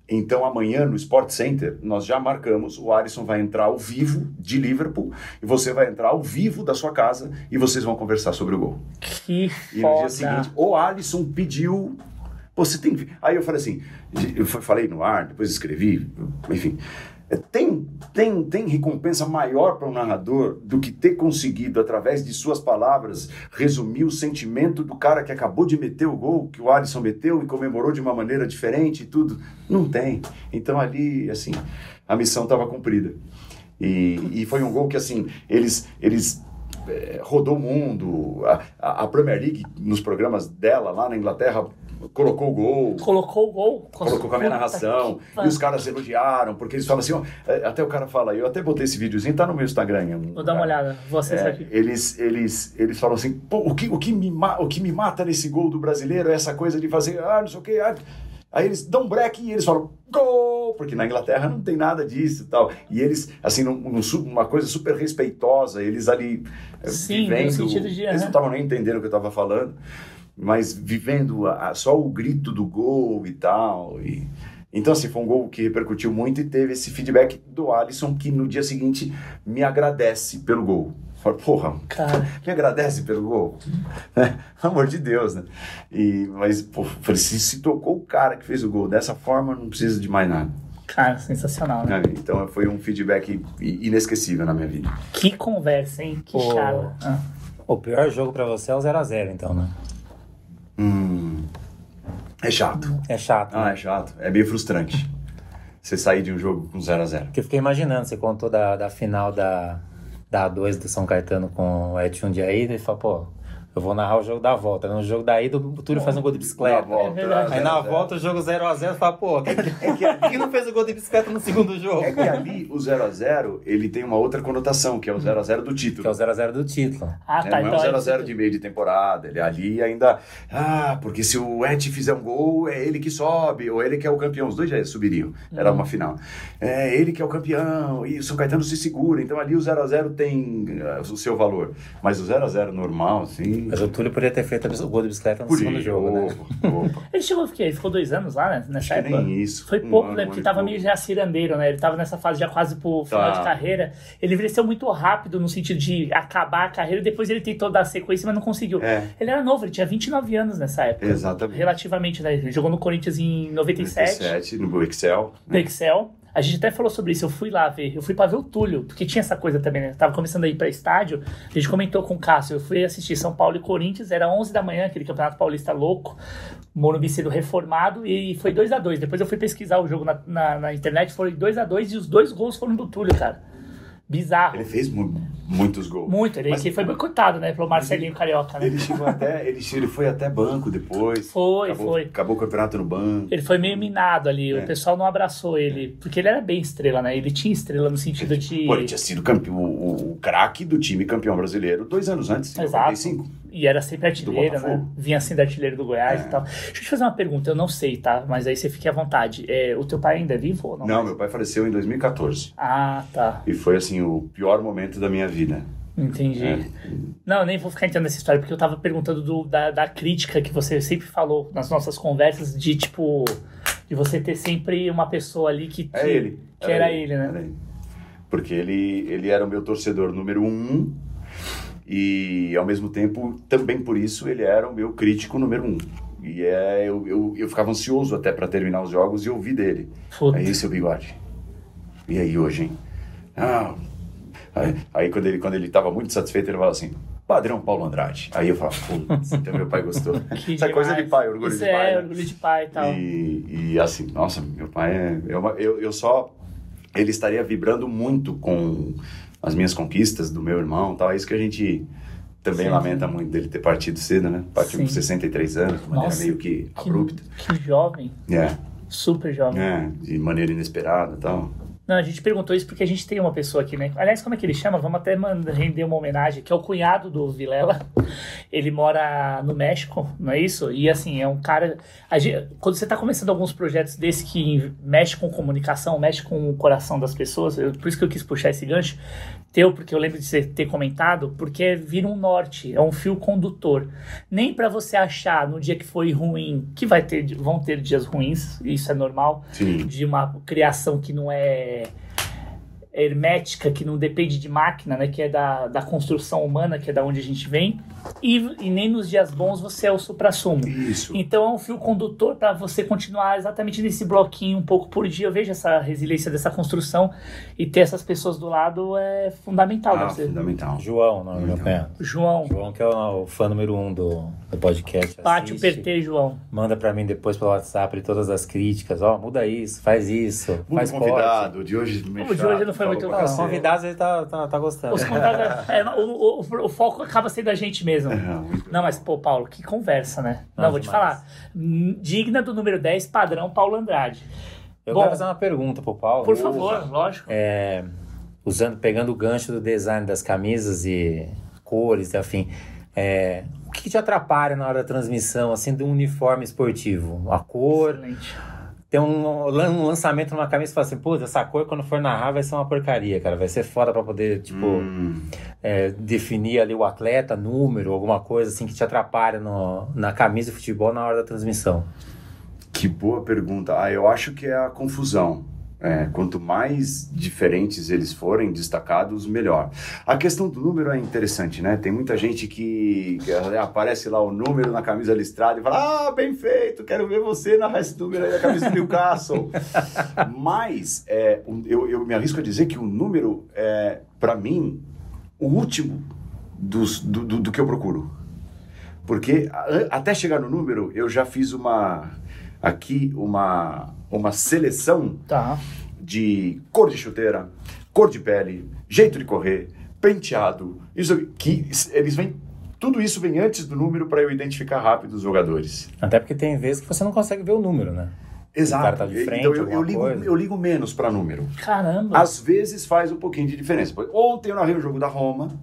Speaker 2: Então amanhã no Sport Center nós já marcamos, o Alisson vai entrar ao vivo de Liverpool e você vai entrar ao vivo da sua casa e vocês vão conversar sobre o gol.
Speaker 1: Que
Speaker 2: E no
Speaker 1: foda.
Speaker 2: dia seguinte, o Alisson pediu. Você tem que. Aí eu falei assim, eu fa- falei no ar, depois escrevi, enfim. Tem, tem, tem recompensa maior para um narrador do que ter conseguido, através de suas palavras, resumir o sentimento do cara que acabou de meter o gol, que o Alisson meteu e comemorou de uma maneira diferente e tudo. Não tem. Então ali, assim, a missão estava cumprida. E, e foi um gol que, assim, eles, eles eh, rodou o mundo. A- a Premier League, nos programas dela lá na Inglaterra, colocou o gol.
Speaker 1: Colocou o gol.
Speaker 2: Colocou com a minha narração. E os caras elogiaram, porque eles falam assim: ó, eh, até o cara fala, eu até botei esse videozinho, tá no meu Instagram.
Speaker 1: Vou dar uma olhada. Acessar
Speaker 2: É,
Speaker 1: aqui.
Speaker 2: eles, eles, eles falam assim, o, que, o, que me o que me mata nesse gol do brasileiro é essa coisa de fazer, ah, não sei o que. Ah. Aí eles dão um break e eles falam, gol! Porque na Inglaterra não tem nada disso e tal. E eles, assim, num, num uma coisa super respeitosa, eles ali eh,
Speaker 1: Sim, no
Speaker 2: vivendo.
Speaker 1: sentido de,
Speaker 2: Eles não estavam nem entendendo o que eu estava falando, mas vivendo a- a- só o grito do gol e tal. E, então, assim, foi um gol que repercutiu muito e teve esse feedback do Alisson, que no dia seguinte me agradece pelo gol. Fala, porra,
Speaker 1: Cara,
Speaker 2: me agradece pelo gol. Né? Pelo amor de Deus, né? E, mas, pô, falei, se, se tocou o cara que fez o gol dessa forma, não precisa de mais nada.
Speaker 1: cara, sensacional, né?
Speaker 2: Então, foi um feedback inesquecível na minha vida.
Speaker 1: Que conversa, hein? Que charla. Ah.
Speaker 3: O pior jogo pra você é o 0x0, então, né?
Speaker 2: Hum, é chato.
Speaker 3: É chato.
Speaker 2: Ah,
Speaker 3: né?
Speaker 2: é chato. É bem frustrante. Você sair de um jogo com 0 a 0
Speaker 3: Porque eu fiquei imaginando, você contou da, da final da, da A2 do São Caetano com o Edson de Aida e falou, pô, eu vou narrar o jogo da volta. No jogo da ida, o Túlio faz um gol de bicicleta.
Speaker 2: Na volta,
Speaker 1: É verdade.
Speaker 3: Aí
Speaker 2: 0
Speaker 3: na
Speaker 2: a 0.
Speaker 3: volta o jogo 0x0, fala, pô, quem que não fez o gol de bicicleta no segundo jogo?
Speaker 2: É que ali o 0 a 0 ele tem uma outra conotação, que é o 0 a 0 do título.
Speaker 3: Que é o 0x0 do título.
Speaker 1: Ah,
Speaker 2: né?
Speaker 1: tá.
Speaker 2: não
Speaker 1: então
Speaker 2: é um 0 a
Speaker 1: é
Speaker 2: 0 de meio de temporada. Ele ali ainda. Ah, porque se o Et fizer um gol, é ele que sobe, ou ele que é o campeão. Os dois já subiriam. Era
Speaker 1: Uhum.
Speaker 2: uma final. É ele que é o campeão, e o São Caetano se segura. Então ali o 0 a 0 tem ah, o seu valor. Mas o 0 a 0 normal, assim.
Speaker 3: Mas o Túlio podia ter feito o gol de bicicleta no
Speaker 2: Podia,
Speaker 3: segundo jogo, né?
Speaker 2: opa.
Speaker 1: Ele chegou, fiquei, ele ficou dois anos lá, né? Nessa época.
Speaker 2: nem isso.
Speaker 1: Foi
Speaker 2: Um
Speaker 1: pouco,
Speaker 2: ano,
Speaker 1: né?
Speaker 2: um
Speaker 1: Porque tava
Speaker 2: pouco.
Speaker 1: meio já cirandeiro, né? Ele tava nessa fase já quase pro final
Speaker 2: Tá.
Speaker 1: de carreira. Ele envelheceu muito rápido no sentido de acabar a carreira. Depois ele tentou dar sequência, mas não conseguiu.
Speaker 2: É.
Speaker 1: Ele era novo, ele tinha 29 anos nessa época.
Speaker 2: Exatamente.
Speaker 1: Relativamente, né? Ele jogou no Corinthians em 97,
Speaker 2: 97, no Excel.
Speaker 1: no Excel. A gente até falou sobre isso, eu fui lá ver, eu fui pra ver o Túlio, porque tinha essa coisa também, né? Eu tava começando a ir pra estádio, a gente comentou com o Cássio, eu fui assistir São Paulo e Corinthians, era 11 da manhã, aquele campeonato paulista louco, Morumbi sendo reformado, e foi 2 a 2 Depois eu fui pesquisar o jogo na, na, na internet, foi 2 a 2 e os dois gols foram do Túlio, cara. Bizarro.
Speaker 2: Ele fez mu- muitos gols.
Speaker 1: Muito, ele
Speaker 2: Mas-
Speaker 1: que foi boicotado, né? Pelo Marcelinho Carioca, né?
Speaker 2: Ele chegou até, ele, ele foi até banco depois.
Speaker 1: Foi,
Speaker 2: acabou,
Speaker 1: foi.
Speaker 2: Acabou o campeonato no banco.
Speaker 1: Ele foi meio minado ali,
Speaker 2: É.
Speaker 1: o pessoal não abraçou ele, porque ele era bem estrela, né? Ele tinha estrela no sentido de.
Speaker 2: Pô, ele tinha sido campeão, o, o- o craque do time campeão brasileiro dois anos antes, em
Speaker 1: Exato.
Speaker 2: 95.
Speaker 1: E era sempre artilheiro, né? Vinha sendo artilheiro do Goiás
Speaker 2: É.
Speaker 1: e tal. Deixa eu te fazer uma pergunta, eu não sei, tá? Mas aí você fique à vontade. É, o teu pai ainda é vivo ou não?
Speaker 2: Não, meu pai faleceu em 2014.
Speaker 1: Ah, tá.
Speaker 2: E foi, assim, o pior momento da minha vida.
Speaker 1: Entendi.
Speaker 2: É.
Speaker 1: Não, nem vou ficar entendendo essa história, porque eu tava perguntando do- da, da crítica que você sempre falou nas nossas conversas, de tipo. De você ter sempre uma pessoa ali que.
Speaker 2: É
Speaker 1: que-
Speaker 2: ele.
Speaker 1: Que era, ele, né?
Speaker 2: Era ele. Porque ele, ele era o meu torcedor número um e, ao mesmo tempo, também por isso, ele era o meu crítico número um. E é, eu, eu, eu ficava ansioso até para terminar os jogos e ouvir dele.
Speaker 1: Puta.
Speaker 2: Aí, seu bigode. E aí hoje, hein? Ah. Aí, aí quando ele quando ele estava muito satisfeito, ele falava assim: Padrão Paulo Andrade. Aí eu falava: Putz, então meu pai gostou.
Speaker 1: Que
Speaker 2: Essa coisa de
Speaker 1: demais.
Speaker 2: pai, orgulho
Speaker 1: Isso
Speaker 2: de pai.
Speaker 1: é,
Speaker 2: né?
Speaker 1: orgulho de pai e tal.
Speaker 2: E, e assim, nossa, meu pai é. é eu, eu só. Ele estaria vibrando muito com as minhas conquistas do meu irmão e tal. É isso que a gente também
Speaker 1: Sim.
Speaker 2: lamenta muito dele ter partido cedo, né? Partiu com
Speaker 1: Sim. 63
Speaker 2: 63 anos, de maneira
Speaker 1: Nossa,
Speaker 2: meio que
Speaker 1: Que,
Speaker 2: abrupta.
Speaker 1: que jovem,
Speaker 2: É,
Speaker 1: super jovem.
Speaker 2: é, de maneira inesperada e tal.
Speaker 1: Não, a gente perguntou isso porque a gente tem uma pessoa aqui, né? Aliás, como é que ele chama? Vamos até render uma homenagem, que é o cunhado do Vilela. Ele mora no México, não é isso? E assim, é um cara. gente- quando você está começando alguns projetos desse que mexe com comunicação, mexe com o coração das pessoas, eu- por isso que eu quis puxar esse gancho teu, porque eu lembro de você ter comentado, porque vira um norte, é um fio condutor. Nem para você achar no dia que foi ruim, que vai ter, vão ter dias ruins, isso é normal
Speaker 2: Sim.
Speaker 1: de uma criação que não é hermética, que não depende de máquina, né? Que é da, da construção humana, que é da onde a gente vem. E, e nem nos dias bons você é o supra-sumo.
Speaker 2: Isso.
Speaker 1: Então é um fio condutor para você continuar exatamente nesse bloquinho um pouco por dia. Eu vejo essa resiliência dessa construção e ter essas pessoas do lado é fundamental.
Speaker 2: Ah,
Speaker 1: pra você.
Speaker 2: fundamental.
Speaker 3: João, não,
Speaker 2: Então.
Speaker 3: cunhado.
Speaker 1: João,
Speaker 3: João, que é o fã número um do, do podcast.
Speaker 1: bate o
Speaker 3: assiste,
Speaker 1: PT, João.
Speaker 3: Manda pra mim depois pelo WhatsApp todas as críticas. Ó, muda isso, faz isso,
Speaker 2: Muito
Speaker 3: faz
Speaker 2: convidado, o de hoje meio
Speaker 1: O de hoje não foi muito
Speaker 3: corte. Os convidados ele tá, tá, tá gostando.
Speaker 1: Os convidados- é, o, o- o- o foco acaba sendo a gente mesmo.
Speaker 2: É,
Speaker 1: Não, mas, pô, Paulo, que conversa, né? Não,
Speaker 3: Não,
Speaker 1: vou te
Speaker 3: demais.
Speaker 1: falar. Hum, Digna do número 10, padrão Paulo Andrade.
Speaker 3: Eu
Speaker 1: Bom,
Speaker 3: quero fazer uma pergunta pro Paulo.
Speaker 1: Por favor, lógico.
Speaker 3: É, usando, pegando o gancho do design das camisas e cores e afim. É, o que, que te atrapalha na hora da transmissão, assim, de um uniforme esportivo? A cor,
Speaker 1: Excelente.
Speaker 3: tem um, um lançamento numa camisa e fala assim, putz, essa cor quando for narrar vai ser uma porcaria, cara. Vai ser foda pra poder, tipo,
Speaker 2: Hum,
Speaker 3: é, definir ali o atleta, número, alguma coisa assim que te atrapalha no, na camisa de futebol na hora da transmissão.
Speaker 2: que boa pergunta. Ah, eu acho que é a confusão. É, quanto mais diferentes eles forem, destacados, melhor. A questão do número é interessante, né? Tem muita gente que, que aparece lá o número na camisa listrada e fala: Ah, bem feito, quero ver você narrar esse número aí da camisa do Newcastle. Mas é, eu, eu me arrisco a dizer que o número é, para mim, o último dos, do, do, do que eu procuro. Porque a- até chegar no número, eu já fiz uma aqui uma, uma seleção
Speaker 1: Tá.
Speaker 2: de cor de chuteira, cor de pele, jeito de correr, penteado, isso que eles vêm tudo isso vem antes do número para eu identificar rápido os jogadores.
Speaker 3: Até porque tem vezes que você não consegue ver o número, né?
Speaker 2: Exato.
Speaker 3: cara tá de frente,
Speaker 2: então eu, eu ligo,
Speaker 3: coisa.
Speaker 2: eu ligo menos para número.
Speaker 1: Caramba.
Speaker 2: Às vezes faz um pouquinho de diferença. Ontem eu narrei o jogo da Roma,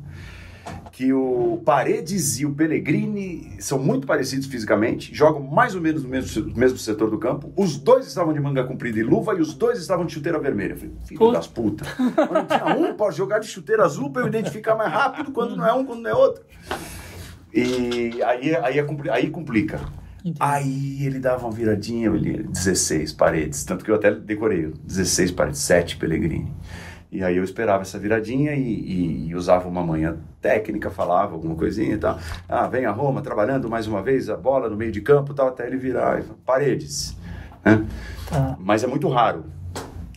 Speaker 2: que o Paredes e o Pellegrini são muito parecidos fisicamente, jogam mais ou menos no mesmo, no mesmo setor do campo. Os dois estavam de manga comprida e luva e os dois estavam de chuteira vermelha. Eu falei, filho
Speaker 1: Puta.
Speaker 2: das putas. Quando tinha um, pode jogar de chuteira azul para eu identificar mais rápido quando não é um, quando não é outro. E aí, aí, é aí complica.
Speaker 1: Entendi.
Speaker 2: Aí ele dava uma viradinha, ele 16 paredes, tanto que eu até decorei, 16 paredes, 7 Pellegrini. E aí eu esperava essa viradinha e, e- e usava uma manhã técnica, falava alguma coisinha e tal. Ah, vem a Roma trabalhando mais uma vez, a bola no meio de campo tal, até ele virar, e paredes. né?
Speaker 1: Tá.
Speaker 2: Mas é muito raro.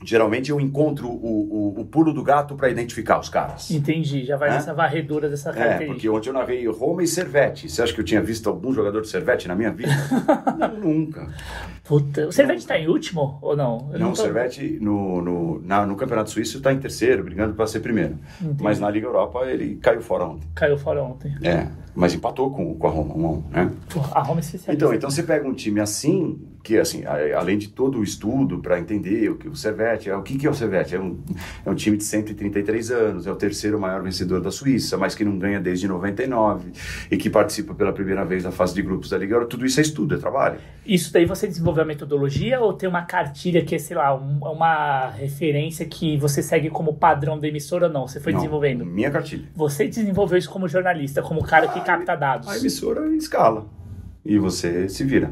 Speaker 2: Geralmente eu encontro o, o, o pulo do gato para identificar os caras.
Speaker 1: Entendi, já vai
Speaker 2: É?
Speaker 1: nessa varredura dessa
Speaker 2: É, porque ontem eu narrei Roma e Servete. Você acha que eu tinha visto algum jogador de Servete na minha vida? não, nunca.
Speaker 1: Puta, o Servete tá em último ou não? Eu
Speaker 2: Não, o
Speaker 1: tô-
Speaker 2: Servete no, no, na- no Campeonato Suíço está em terceiro, brigando para ser primeiro. Mas na Liga Europa ele caiu fora ontem.
Speaker 1: Caiu fora ontem.
Speaker 2: É, mas empatou com, com a Roma, a né?
Speaker 1: A Roma é.
Speaker 2: Então, então você pega um time assim, que assim, a- além de todo o estudo para entender o que o Servete é, o que, que é o Servete? É um, é um time de 133 anos, é o terceiro maior vencedor da Suíça, mas que não ganha desde 99 e que participa pela primeira vez da fase de grupos da Liga. Tudo isso é estudo, é trabalho.
Speaker 1: Isso daí você desenvolveu a metodologia ou tem uma cartilha que é, sei lá, um- uma referência que você segue como padrão da emissora ou não? Você foi
Speaker 2: Não,
Speaker 1: desenvolvendo?
Speaker 2: Minha cartilha.
Speaker 1: Você desenvolveu isso como jornalista, como cara que capta dados.
Speaker 2: A emissora escala e você se vira.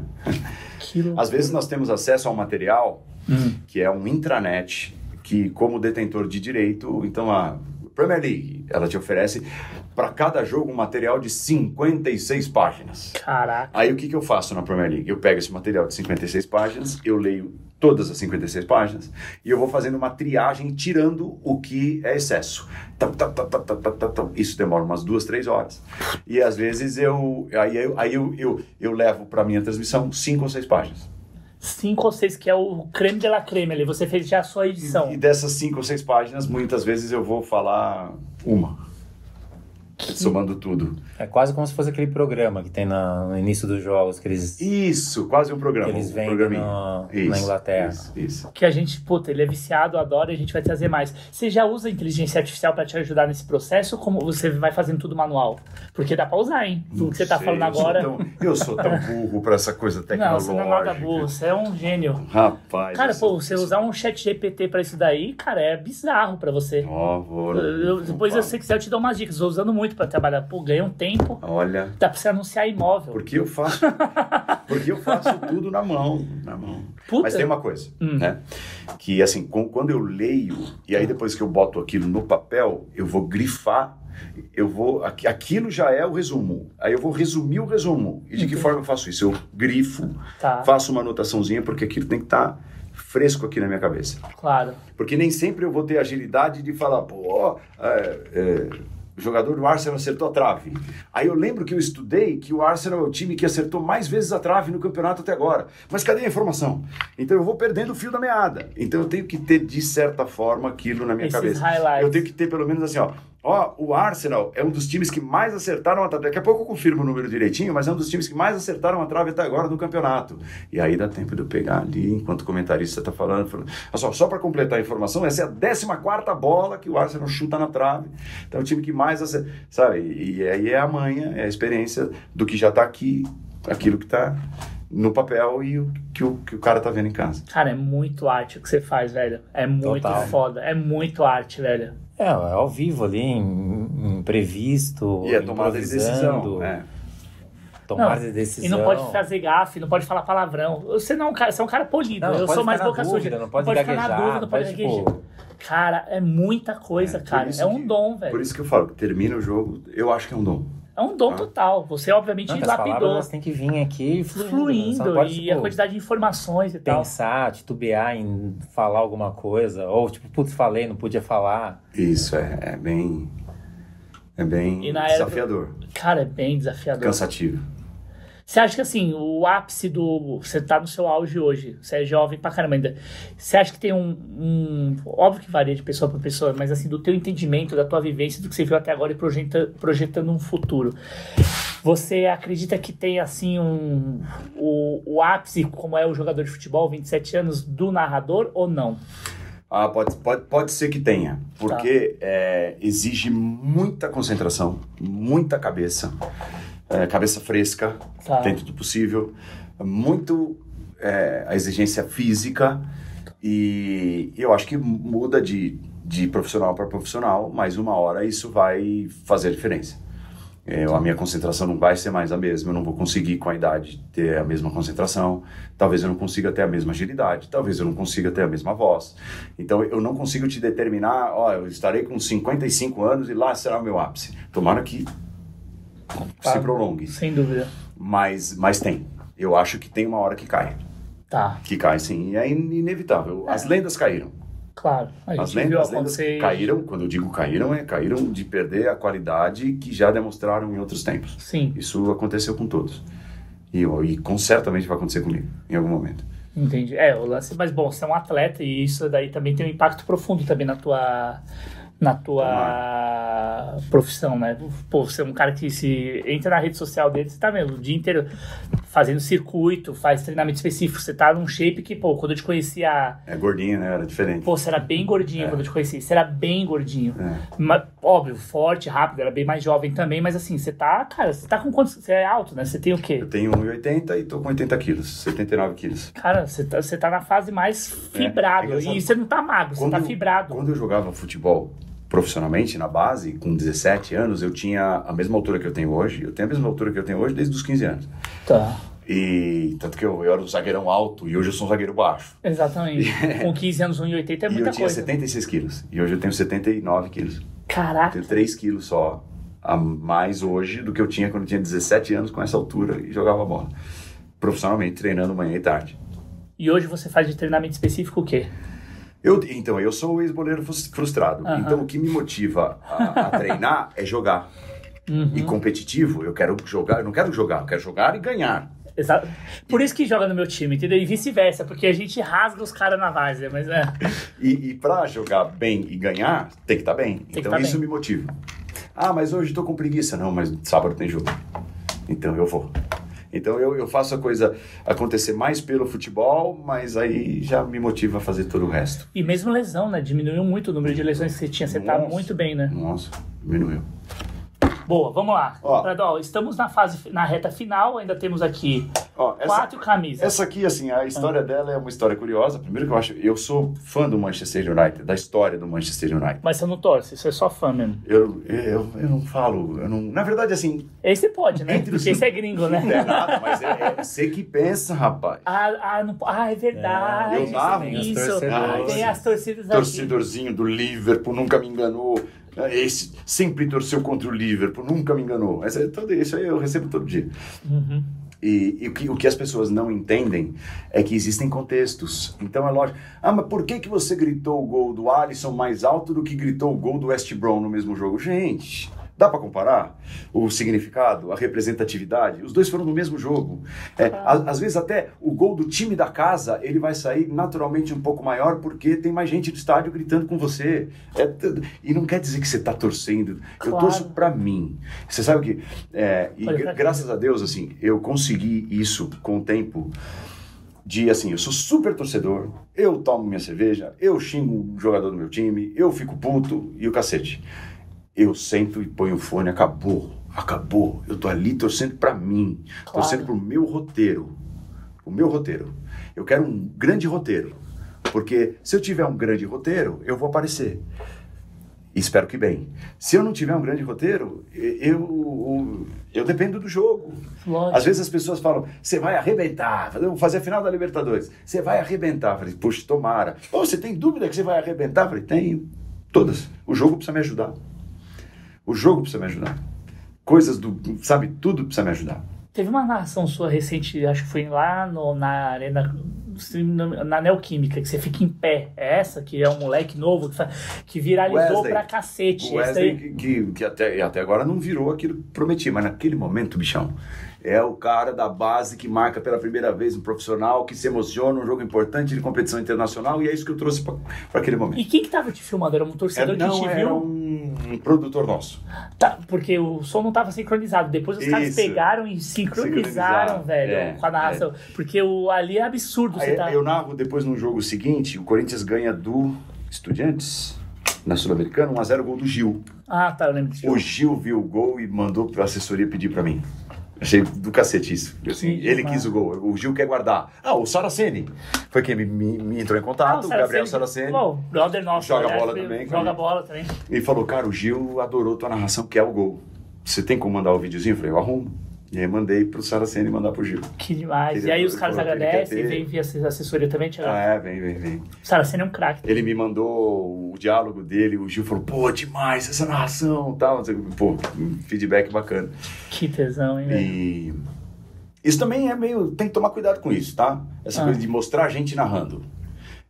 Speaker 2: Às vezes nós temos acesso a um material
Speaker 1: Hum.
Speaker 2: que é um intranet, que como detentor de direito, então a Premier League, ela te oferece para cada jogo um material de 56 páginas.
Speaker 1: Caraca.
Speaker 2: Aí o que, que eu faço na Premier League? Eu pego esse material de 56 páginas, eu leio todas as 56 páginas e eu vou fazendo uma triagem tirando o que é excesso. Isso demora umas duas, três horas. E às vezes eu aí eu, aí eu, eu, eu levo para minha transmissão cinco ou seis páginas.
Speaker 1: Cinco ou seis, que é o creme de la creme ali. Você fez já a sua edição.
Speaker 2: E dessas cinco ou seis páginas, muitas vezes eu vou falar uma. Somando tudo.
Speaker 3: É quase como se fosse aquele programa que tem na- no início dos jogos, que eles,
Speaker 2: Isso, quase um programa.
Speaker 3: que eles
Speaker 2: um Isso,
Speaker 3: na Inglaterra.
Speaker 2: Isso, isso.
Speaker 1: Que a gente, puta, ele é viciado, adora e a gente vai trazer mais. Você já usa a inteligência artificial pra te ajudar nesse processo ou como você vai fazendo tudo manual? Porque dá pra usar, hein? Tudo que você tá
Speaker 2: Sei,
Speaker 1: falando
Speaker 2: eu sou
Speaker 1: agora.
Speaker 2: tão- eu sou tão burro pra essa coisa
Speaker 1: Não,
Speaker 2: tecnológica.
Speaker 1: você não é nada burro, você é um gênio.
Speaker 2: Rapaz.
Speaker 1: Cara,
Speaker 2: eu
Speaker 1: pô, você usar um chat GPT pra isso daí, cara, é bizarro pra você.
Speaker 2: Ó, vou-
Speaker 1: Eu- depois, se você quiser, eu te dou umas dicas. Tô usando muito pra trabalhar. Pô, ganha um tempo.
Speaker 2: Olha,
Speaker 1: Dá pra você anunciar imóvel.
Speaker 2: porque eu faço, porque eu faço tudo na mão, na mão.
Speaker 1: Puta.
Speaker 2: Mas tem uma coisa,
Speaker 1: Hum.
Speaker 2: né? Que assim, quando eu leio e aí depois que eu boto aquilo no papel, eu vou grifar, eu vou, aqui- aquilo já é o resumo. Aí eu vou resumir o resumo. E de que forma eu faço isso? Eu grifo,
Speaker 1: Tá,
Speaker 2: faço uma anotaçãozinha porque aquilo tem que estar fresco aqui na minha cabeça.
Speaker 1: claro.
Speaker 2: Porque nem sempre eu vou ter agilidade de falar, pô, é, é, o jogador do Arsenal acertou a trave. Aí eu lembro que eu estudei que o Arsenal é o time que acertou mais vezes a trave no campeonato até agora. Mas cadê a informação? Então eu vou perdendo o fio da meada. Então eu tenho que ter, de certa forma, aquilo na minha
Speaker 1: Esses
Speaker 2: cabeça.
Speaker 1: highlights.
Speaker 2: Eu tenho que ter pelo menos assim, ó. Ó, o Arsenal é um dos times que mais acertaram a trave. Daqui a pouco eu confirmo o número direitinho, mas é um dos times que mais acertaram a trave até agora no campeonato. E aí dá tempo de eu pegar ali, enquanto o comentarista está falando. falando. Só, só para completar a informação, essa é a 14 bola que o Arsenal chuta na trave. Então é o time que mais acerta. Sabe? E, e aí é a manha, é a experiência do que já está aqui, aquilo que está no papel e o que o, que o cara tá vendo em casa.
Speaker 1: Cara, é muito arte o que você faz, velho. É muito
Speaker 3: Total.
Speaker 1: foda. É muito arte, velho.
Speaker 3: É, é ao vivo ali, imprevisto,
Speaker 2: E é tomada de decisão. É.
Speaker 3: tomada
Speaker 1: Não,
Speaker 3: de decisão.
Speaker 1: E não pode fazer gafe, não pode falar palavrão. Você não é um cara, você é um cara polido.
Speaker 3: Não, não
Speaker 1: eu
Speaker 3: pode
Speaker 1: sou mais boca
Speaker 3: dúvida,
Speaker 1: suja.
Speaker 3: não pode
Speaker 1: ficar na dúvida, não pode
Speaker 3: pode,
Speaker 1: gaguejar.
Speaker 3: tipo-
Speaker 1: Cara, é muita coisa,
Speaker 2: É,
Speaker 1: cara. É um
Speaker 2: que-
Speaker 1: dom, velho.
Speaker 2: Por isso que eu falo, que termina o jogo, eu acho que é um dom.
Speaker 1: É um dom
Speaker 2: Ah.
Speaker 1: total. Você, obviamente,
Speaker 3: Não, as
Speaker 1: lapidou.
Speaker 3: elas têm que vir aqui fluindo.
Speaker 1: Fluindo.
Speaker 3: Você não pode,
Speaker 1: e
Speaker 3: tipo,
Speaker 1: a quantidade de informações e tal.
Speaker 3: pensar, titubear em falar alguma coisa. Ou, tipo, putz, falei, não podia falar.
Speaker 2: Isso, é, é bem. É bem desafiador,
Speaker 1: Cara, é bem desafiador.
Speaker 2: cansativo.
Speaker 1: Você acha que assim, o ápice do. Você tá no seu auge hoje, você é jovem pra caramba ainda. Você acha que tem um. um- óbvio que varia de pessoa pra pessoa, mas assim, do teu entendimento, da tua vivência, do que você viu até agora e projeta, projetando um futuro. Você acredita que tem assim um. O, o ápice, como é o jogador de futebol, 27 anos, do narrador ou não?
Speaker 2: Ah, pode, pode, pode ser que tenha, porque é, exige muita concentração, muita cabeça, é, cabeça fresca,
Speaker 1: Tá.
Speaker 2: dentro do possível, muito é, a exigência física e eu acho que muda de, de profissional para profissional, mas uma hora isso vai fazer diferença. É, a minha concentração não vai ser mais a mesma, eu não vou conseguir com a idade ter a mesma concentração, talvez eu não consiga ter a mesma agilidade, talvez eu não consiga ter a mesma voz. Então eu não consigo te determinar, ó, eu estarei com 55 anos e lá será o meu ápice. Tomara que se prolongue,
Speaker 1: Sem dúvida.
Speaker 2: mas, mas tem. Eu acho que tem uma hora que cai,
Speaker 1: Tá.
Speaker 2: que cai sim, e é in- inevitável. As lendas caíram.
Speaker 1: Claro, a
Speaker 2: As
Speaker 1: gente viu
Speaker 2: lendas, as lendas
Speaker 1: acontecer...
Speaker 2: caíram, quando eu digo caíram, é caíram de perder a qualidade que já demonstraram em outros tempos.
Speaker 1: Sim,
Speaker 2: Isso aconteceu com todos. E, e com certamente vai acontecer comigo, em algum momento.
Speaker 1: entendi. É, o lance... Mas, bom, você é um atleta e isso daí também tem um impacto profundo também na tua... Na tua profissão, né? Pô, você é um cara que se entra na rede social dele, você tá vendo o dia inteiro fazendo circuito, faz treinamento específico, você tá num shape que, pô, quando eu te conhecia
Speaker 2: É gordinho, né? Era diferente.
Speaker 1: Pô, você era bem gordinho quando eu te conheci. Você era bem gordinho.
Speaker 2: É.
Speaker 1: Mas, óbvio, forte, rápido, era bem mais jovem também, mas assim, você tá, cara, você tá com quantos? Você é alto, né? Você tem o quê?
Speaker 2: Eu tenho 1,80 e tô com 80 quilos, 79 quilos.
Speaker 1: Cara, você tá, você tá na fase mais fibrado.
Speaker 2: É
Speaker 1: e você não tá magro, você tá
Speaker 2: Quando-
Speaker 1: fibrado.
Speaker 2: Quando eu jogava futebol profissionalmente, na base, com 17 anos, eu tinha a mesma altura que eu tenho hoje. Eu tenho a mesma altura que eu tenho hoje desde os 15 anos.
Speaker 1: Tá.
Speaker 2: E tanto que eu, eu era um zagueirão alto e hoje eu sou um zagueiro baixo.
Speaker 1: Exatamente. com 15 anos, 1,80 é
Speaker 2: e eu
Speaker 1: muita
Speaker 2: tinha
Speaker 1: coisa.
Speaker 2: 76 quilos. E hoje eu tenho 79 quilos.
Speaker 1: Caraca.
Speaker 2: Tenho 3 quilos só a mais hoje do que eu tinha quando eu tinha 17 anos com essa altura e jogava bola. Profissionalmente, treinando manhã e tarde.
Speaker 1: E hoje você faz de treinamento específico o quê?
Speaker 2: Eu, então, eu sou o ex-boleiro frus- frustrado.
Speaker 1: Aham.
Speaker 2: Então, o que me motiva a, a treinar é jogar.
Speaker 1: Uhum.
Speaker 2: E competitivo, eu quero jogar, eu não quero jogar, eu quero jogar e ganhar.
Speaker 1: Exato. Por isso que joga no meu time, entendeu? E vice-versa, porque a gente rasga os caras na várzea, mas é.
Speaker 2: E, e para jogar bem e ganhar, tem que estar bem.
Speaker 1: que
Speaker 2: então
Speaker 1: tá
Speaker 2: isso
Speaker 1: bem.
Speaker 2: me motiva. Ah, mas hoje estou com preguiça. Não, mas sábado tem jogo. Então eu vou. Então eu, eu faço a coisa acontecer mais pelo futebol, mas aí já me motiva a fazer todo o resto.
Speaker 1: E mesmo lesão, né? Diminuiu muito o número de lesões que você tinha. Você tá
Speaker 2: Nossa.
Speaker 1: muito bem, né?
Speaker 2: Nossa, diminuiu.
Speaker 1: Boa, vamos lá.
Speaker 2: Ó.
Speaker 1: Prado, ó, estamos na fase, na reta final, ainda temos aqui
Speaker 2: Ó, essa,
Speaker 1: quatro camisas.
Speaker 2: essa aqui, assim, a história dela é uma história curiosa. Primeiro que eu acho, eu sou fã do Manchester United, da história do Manchester United.
Speaker 1: Mas você não torce, você é só fã mesmo.
Speaker 2: Eu, eu, eu não falo, eu não, na verdade, assim,
Speaker 1: Esse pode, né?
Speaker 2: Os-
Speaker 1: Porque esse é gringo, né?
Speaker 2: não é nada, mas é, é você que pensa, rapaz.
Speaker 1: Ah, ah, não, ah, é verdade.
Speaker 2: eu narro.
Speaker 1: Isso.
Speaker 3: Os torcedores.
Speaker 1: Tem as torcidas aqui.
Speaker 2: Torcedorzinho do Liverpool, nunca me enganou. Esse sempre torceu contra o Liverpool, nunca me enganou. Essa é todo, isso aí eu recebo todo dia.
Speaker 1: Uhum.
Speaker 2: E, e o, que, o que as pessoas não entendem é que existem contextos. Então é lógico. Ah, mas por que, que você gritou o gol do Alisson mais alto do que gritou o gol do West Brom no mesmo jogo? Gente, dá para comparar o significado, a representatividade? Os dois foram no mesmo jogo. É, a- às vezes até o gol do time da casa ele vai sair naturalmente um pouco maior porque tem mais gente do estádio gritando com você. É e não quer dizer que você está torcendo. Eu
Speaker 1: Claro.
Speaker 2: torço para mim. Você sabe que é, e gra- graças a Deus assim eu consegui isso com o tempo de assim, eu sou super torcedor, eu tomo minha cerveja, eu xingo o jogador do meu time, eu fico puto e o cacete. Eu sento e ponho o fone, acabou, acabou. Eu tô ali torcendo pra mim,
Speaker 1: Claro.
Speaker 2: torcendo pro meu roteiro. O meu roteiro. Eu quero um grande roteiro. Porque se eu tiver um grande roteiro, eu vou aparecer. Espero que bem. Se eu não tiver um grande roteiro, eu, eu, dependo do jogo.
Speaker 1: Lógico.
Speaker 2: Às vezes as pessoas falam, você vai arrebentar, vamos fazer a final da Libertadores, você vai arrebentar. Eu falei, puxa, tomara. Ou você tem dúvida que você vai arrebentar? Eu falei, tenho. Todas. O jogo precisa me ajudar. O jogo precisa me ajudar. Coisas do, sabe, tudo precisa me ajudar.
Speaker 1: Teve uma narração sua recente, acho que foi lá no, na arena, na Neoquímica, que você fica em pé. É essa? Que é um moleque novo que, que viralizou
Speaker 2: Wesley.
Speaker 1: pra cacete.
Speaker 2: Wesley,
Speaker 1: aí-
Speaker 2: que, que, até, até agora não virou aquilo que prometi, mas naquele momento, bichão, é o cara da base que marca pela primeira vez um profissional, que se emociona, um jogo importante de competição internacional, e é isso que eu trouxe para aquele momento.
Speaker 1: E quem que tava te filmando? Era um torcedor
Speaker 2: Era,
Speaker 1: que
Speaker 2: não,
Speaker 1: te
Speaker 2: era
Speaker 1: viu?
Speaker 2: um, produtor nosso.
Speaker 1: Tá, porque o som não tava sincronizado. Depois os caras
Speaker 2: Isso.
Speaker 1: pegaram e sincronizaram,
Speaker 2: Sincronizaram,
Speaker 1: velho,
Speaker 2: é,
Speaker 1: com a narração. Porque o, ali é absurdo. Tá...
Speaker 2: Eu narro depois no jogo seguinte, o Corinthians ganha do Estudiantes, na Sul-Americana, 1x0 gol do Gil.
Speaker 1: Ah, tá, eu lembro disso.
Speaker 2: O Gil viu o gol e mandou pra assessoria pedir pra mim. Achei do cacete isso. Assim,
Speaker 1: Que
Speaker 2: ele
Speaker 1: demais.
Speaker 2: quis o gol, o Gil quer guardar. Ah, o Saraceni foi quem me, me- me entrou em
Speaker 1: Ah,
Speaker 2: contato, o Gabriel Saraceni,
Speaker 1: Bom, brother nosso.
Speaker 2: Joga
Speaker 1: aliás,
Speaker 2: bola
Speaker 1: ele
Speaker 2: também,
Speaker 1: Joga bola também.
Speaker 2: e falou: Cara, o Gil adorou tua narração, que é o gol. Você tem como mandar o videozinho? Eu falei: Eu arrumo. E aí mandei pro Saraceni mandar pro Gil.
Speaker 1: Que demais.
Speaker 2: Ele
Speaker 1: e aí os caras agradecem e vem via assessoria também, Thiago.
Speaker 2: Ah, é, vem, vem, vem.
Speaker 1: Sara, você é um craque.
Speaker 2: Ele me mandou o diálogo dele, o Gil falou: Pô, demais essa narração tal. o quê. Pô, feedback bacana.
Speaker 1: Que tesão, hein, velho?
Speaker 2: E isso também é meio. Tem que tomar cuidado com isso, tá? Essa
Speaker 1: Ah.
Speaker 2: coisa de mostrar a gente narrando.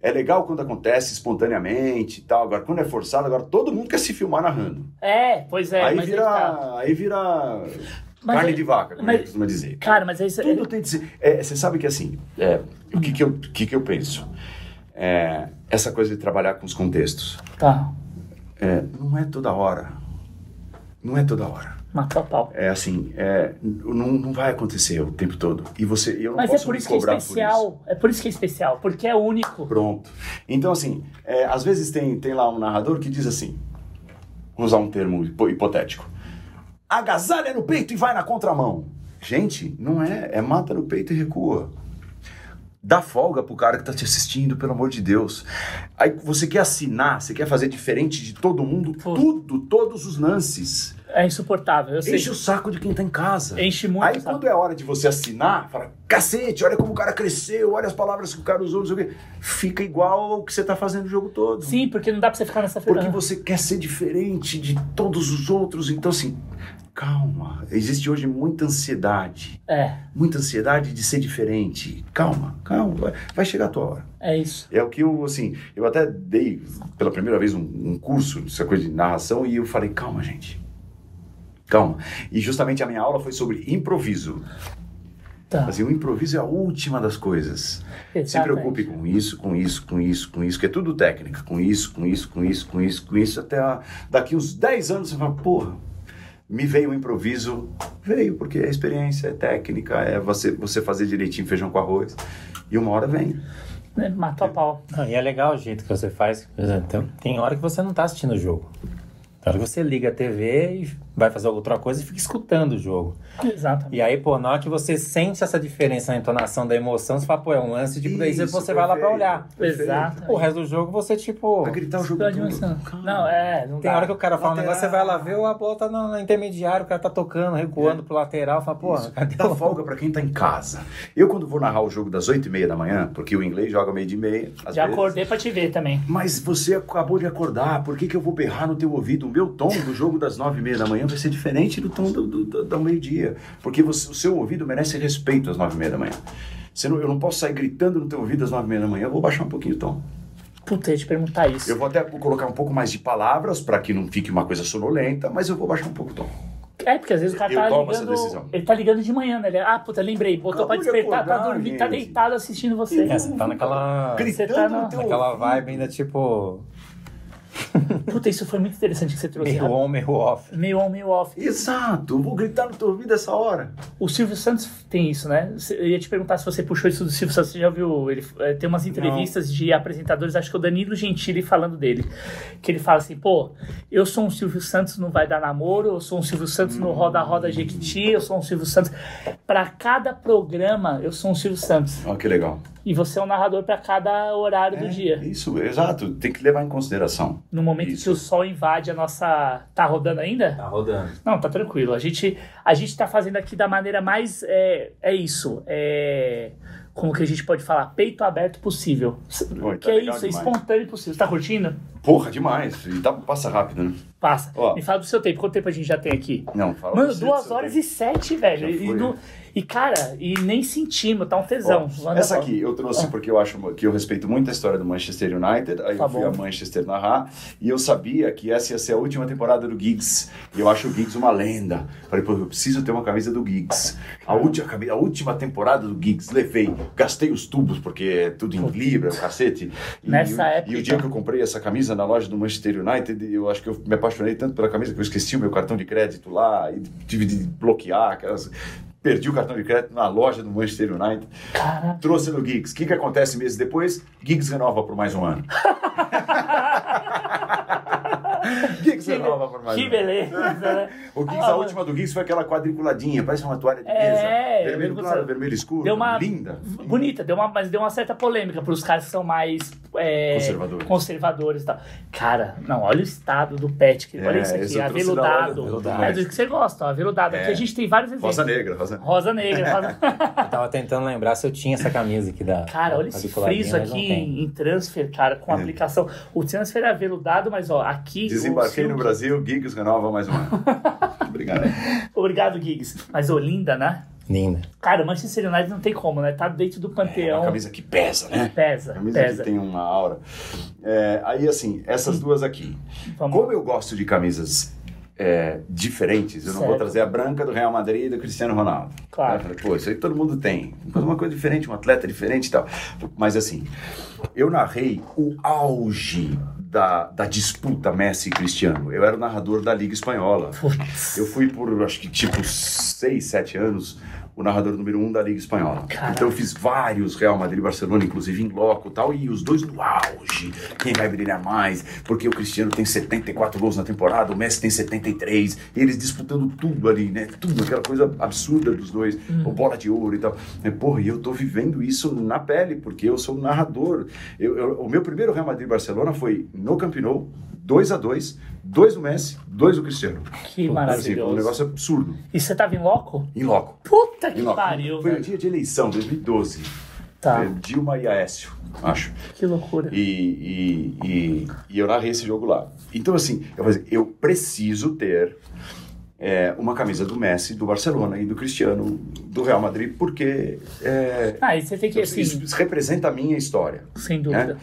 Speaker 2: É legal quando acontece espontaneamente e tal. Agora, quando é forçado, agora todo mundo quer se filmar narrando.
Speaker 1: É, pois é.
Speaker 2: aí,
Speaker 1: mas
Speaker 2: vira,
Speaker 1: aí
Speaker 2: vira
Speaker 1: Mas
Speaker 2: carne
Speaker 1: é-
Speaker 2: de vaca, como
Speaker 1: mas-
Speaker 2: gente costuma dizer.
Speaker 1: Cara, mas é isso.
Speaker 2: Tudo tem de ser. é, você sabe que assim, é, o que que eu, que que eu penso? É, essa coisa de trabalhar com os contextos.
Speaker 1: Tá.
Speaker 2: É, não é toda hora. Não é toda hora.
Speaker 1: Matou a pau.
Speaker 2: É assim, é, não, não vai acontecer o tempo todo. E você, eu não
Speaker 1: Mas é
Speaker 2: posso
Speaker 1: por
Speaker 2: me
Speaker 1: isso que é
Speaker 2: cobrar por
Speaker 1: especial. É por isso que é especial. Porque é único.
Speaker 2: Pronto. Então, assim, é, às vezes tem, tem lá um narrador que diz assim, vou usar um termo hipo- hipotético, agasalha no peito e vai na contramão. Gente, não é, é mata no peito e recua. Dá folga pro cara que tá te assistindo, pelo amor de Deus. Aí você quer assinar, você quer fazer diferente de todo mundo,
Speaker 1: Pô.
Speaker 2: tudo, todos os lances.
Speaker 1: É insuportável. Eu sei.
Speaker 2: Enche o saco de quem tá em casa.
Speaker 1: Enche muito.
Speaker 2: Aí quando é hora de você assinar, fala, cacete, olha como o cara cresceu, olha as palavras que o cara usou, não sei o quê. Fica igual ao que você tá fazendo o jogo todo.
Speaker 1: Sim, porque não dá pra você ficar nessa
Speaker 2: Porque
Speaker 1: ferrando.
Speaker 2: você quer ser diferente de todos os outros. Então, assim, calma. Existe hoje muita ansiedade.
Speaker 1: É,
Speaker 2: Muita ansiedade de ser diferente. Calma, calma. Vai, chegar a tua hora.
Speaker 1: é isso.
Speaker 2: É o que eu, assim, eu até dei pela primeira vez um, um curso, essa coisa de narração, e eu falei, calma, gente. Calma. E justamente a minha aula foi sobre improviso.
Speaker 1: Tá.
Speaker 2: Assim, o improviso é a última das coisas. Se
Speaker 1: Exatamente.
Speaker 2: preocupe com isso, com isso, com isso, com isso, que é tudo técnica. Com isso, com isso, com isso, com isso, com isso, até a- daqui uns 10 anos você fala, porra, me veio o improviso. Veio, porque é experiência, é técnica, é você, você fazer direitinho feijão com arroz. E uma hora vem.
Speaker 1: É, Matou a pau.
Speaker 3: Não, e é legal o jeito que você faz. Por exemplo, tem, tem hora que você não tá assistindo o jogo. Tem hora que você liga a TV e vai fazer outra coisa e fica escutando o jogo.
Speaker 1: Exatamente.
Speaker 3: E aí, pô, na hora que você sente essa diferença na entonação da emoção, você fala, pô, é um lance de. Daí
Speaker 2: Isso,
Speaker 3: você vai lá pra
Speaker 2: perfeito,
Speaker 3: olhar.
Speaker 2: perfeito.
Speaker 1: Exato.
Speaker 3: O resto do jogo você, tipo.
Speaker 2: Vai gritar o jogo todo.
Speaker 1: Não, é, não
Speaker 3: Tem
Speaker 1: dá.
Speaker 3: hora que o cara fala um
Speaker 2: Lateral.
Speaker 3: negócio, você vai lá ver, a bola tá no, no intermediário, o cara tá tocando, recuando pro lateral, fala, pô,
Speaker 2: Isso.
Speaker 3: cadê
Speaker 2: Dá
Speaker 3: o
Speaker 2: folga pra quem tá em casa. Eu, quando vou narrar o jogo das 8 e meia da manhã, porque o inglês joga meio de meia, às
Speaker 1: Já
Speaker 2: vezes,
Speaker 1: acordei pra te ver também.
Speaker 2: Mas você acabou de acordar, por que, que eu vou berrar no teu ouvido? O meu tom do jogo das nove e meia da manhã vai ser diferente do tom do, do, do- do meio-dia. Porque você- o seu ouvido merece respeito às nove e meia da manhã. Você não- eu não posso sair gritando no teu ouvido às nove e meia da manhã, eu vou baixar um pouquinho o tom.
Speaker 1: Puta, eu ia te perguntar isso.
Speaker 2: Eu vou até colocar um pouco mais de palavras para que não fique uma coisa sonolenta, mas eu vou baixar um pouco o tom.
Speaker 1: É, porque às vezes o cara
Speaker 2: Eu
Speaker 1: tá ligando.
Speaker 2: decisão.
Speaker 1: Ele tá ligando de manhã, né? Ele, ah, puta, lembrei. Botou pra
Speaker 2: Acabou
Speaker 1: despertar, tá
Speaker 2: acordar,
Speaker 1: dormindo, tá
Speaker 2: gente.
Speaker 1: deitado assistindo você.
Speaker 3: É, você tá naquela.
Speaker 1: Você tá
Speaker 2: Gritando
Speaker 1: na-
Speaker 2: no teu
Speaker 3: Naquela vibe ainda, tipo,
Speaker 1: Puta, isso foi muito interessante que você trouxe.
Speaker 3: meio on, meio off.
Speaker 1: Meio on, meio off.
Speaker 2: Exato, vou gritar no teu ouvido essa hora.
Speaker 1: O Silvio Santos tem isso, né? Eu ia te perguntar se você puxou isso do Silvio Santos. Você já viu? Ele eh, tem umas entrevistas de apresentadores, acho que é o Danilo Gentili falando dele. Que ele fala assim: pô, eu sou um Silvio Santos no Vai Dar Namoro, eu sou um Silvio Santos no Roda Roda Jequiti, eu sou um Silvio Santos. Pra cada programa, eu sou um Silvio Santos.
Speaker 2: Olha que legal.
Speaker 1: E você é um narrador pra cada horário do
Speaker 2: É,
Speaker 1: dia.
Speaker 2: Isso, exato, tem que levar em consideração.
Speaker 1: No momento
Speaker 2: Isso.
Speaker 1: que o sol invade a nossa. Tá rodando ainda?
Speaker 3: Tá rodando.
Speaker 1: Não, tá tranquilo. A gente, a gente tá fazendo aqui da maneira mais. É, é isso. É. Como que a gente pode falar? Peito aberto possível.
Speaker 2: Oi, tá
Speaker 1: que é isso, é
Speaker 2: demais.
Speaker 1: espontâneo possível. Você tá curtindo?
Speaker 2: Porra, demais. E tá, passa rápido, né?
Speaker 1: Passa.
Speaker 2: Ó.
Speaker 1: Me fala do seu tempo. Quanto tempo a gente já tem aqui?
Speaker 2: Não, fala
Speaker 1: Mano,
Speaker 2: do
Speaker 1: duas horas
Speaker 2: tempo.
Speaker 1: e sete, velho.
Speaker 2: Já
Speaker 1: E,
Speaker 2: foi,
Speaker 1: no-? E, cara, e nem sentimos, tá um tesão. Manda
Speaker 2: essa aqui eu trouxe porque eu acho que eu respeito muito a história do Manchester United. Aí
Speaker 1: Tá
Speaker 2: eu fui
Speaker 1: bom.
Speaker 2: a Manchester narrar e eu sabia que essa ia ser a última temporada do Giggs. E eu acho o Giggs uma lenda. Falei, pô, eu preciso ter uma camisa do Giggs. A última, a última temporada do Giggs, levei, gastei os tubos porque é tudo em libra, o cacete. E,
Speaker 1: Nessa
Speaker 2: e, o-
Speaker 1: época-
Speaker 2: E o dia que eu comprei essa camisa na loja do Manchester United, eu acho que eu me apaixonei tanto pela camisa que eu esqueci o meu cartão de crédito lá e tive de bloquear aquelas. Perdi o cartão de crédito na loja do Manchester United.
Speaker 1: Cara,
Speaker 2: Trouxe no Giggs. O que, que acontece meses depois? Giggs renova por mais um ano. Giggs
Speaker 1: que,
Speaker 2: renova por mais
Speaker 1: que
Speaker 2: um ano.
Speaker 1: beleza, né?
Speaker 2: O Giggs,
Speaker 1: Ah,
Speaker 2: a última do Giggs foi aquela quadriculadinha, parece uma toalha de
Speaker 1: É,
Speaker 2: mesa. Vermelho
Speaker 1: eu
Speaker 2: claro, vermelho escuro.
Speaker 1: Deu uma.
Speaker 2: Linda.
Speaker 1: Bonita, deu uma, mas deu uma certa polêmica para os caras que são mais. É,
Speaker 2: Conservadores.
Speaker 1: conservadores e tal. Cara, não, olha o estado do pet. Que, olha
Speaker 2: É,
Speaker 1: isso
Speaker 2: esse
Speaker 1: aqui, aveludado.
Speaker 2: do- do
Speaker 1: É do que você gosta, ó, aveludado. Aqui
Speaker 2: É.
Speaker 1: a gente tem vários exemplos.
Speaker 2: Rosa negra, rosa negra.
Speaker 1: Rosa negra. rosa-
Speaker 3: Eu tava tentando lembrar se eu tinha essa camisa aqui da.
Speaker 1: Cara, olha esse friso aqui em, transfer, cara, com
Speaker 2: É.
Speaker 1: aplicação. O transfer é aveludado, mas ó, aqui.
Speaker 2: Desembarquei no Brasil, Giggs renova mais um ano. Obrigado.
Speaker 1: Obrigado, Giggs. Mas Olinda, né?
Speaker 3: Linda.
Speaker 1: Cara, o Manchester United não tem como, né? Tá dentro do
Speaker 2: É
Speaker 1: panteão.
Speaker 2: uma camisa que pesa, né?
Speaker 1: Pesa,
Speaker 2: Camisa
Speaker 1: pesa.
Speaker 2: que tem uma aura. É, aí, assim, essas duas aqui.
Speaker 1: Vamos
Speaker 2: Como eu gosto de camisas é, diferentes, eu não vou
Speaker 1: Certo.
Speaker 2: trazer a branca do Real Madrid e do Cristiano Ronaldo.
Speaker 1: Claro.
Speaker 2: Eu falei, Pô, isso aí todo mundo tem. Uma coisa diferente, um atleta diferente e tal. Mas, assim, eu narrei o auge da, da disputa Messi e Cristiano. Eu era o narrador da Liga Espanhola.
Speaker 1: Putz.
Speaker 2: Eu fui por, acho que, tipo, seis, sete anos, o narrador número um da Liga Espanhola.
Speaker 1: Caraca.
Speaker 2: Então eu fiz vários Real Madrid e Barcelona, inclusive em loco e tal, e os dois no auge. Quem vai brilhar mais? Porque o Cristiano tem 74 gols na temporada, o Messi tem 73, e eles disputando tudo ali, né? Tudo, aquela coisa absurda dos dois,
Speaker 1: Hum.
Speaker 2: o bola de ouro e tal. E, porra, e eu tô vivendo isso na pele, porque eu sou narrador. Eu- eu- o meu primeiro Real Madrid e Barcelona foi no Camp Nou, 2 a 2 dois do Messi, dois do Cristiano.
Speaker 1: Que
Speaker 2: Assim, foi um
Speaker 1: maravilhoso.
Speaker 2: negócio absurdo.
Speaker 1: E você tava em loco?
Speaker 2: Em loco.
Speaker 1: Puta que
Speaker 2: Em loco.
Speaker 1: pariu,
Speaker 2: Foi
Speaker 1: velho.
Speaker 2: dia de eleição, 2012.
Speaker 1: Tá,
Speaker 2: É, Dilma e Aécio, acho.
Speaker 1: que loucura.
Speaker 2: E, e, e, e eu narrei esse jogo lá. Então, assim, eu, falei, eu preciso ter é, uma camisa do Messi, do Barcelona e do Cristiano, do Real Madrid, porque é,
Speaker 1: Ah, e você tem que, assim,
Speaker 2: isso, isso representa a minha história.
Speaker 1: sem dúvida.
Speaker 2: né?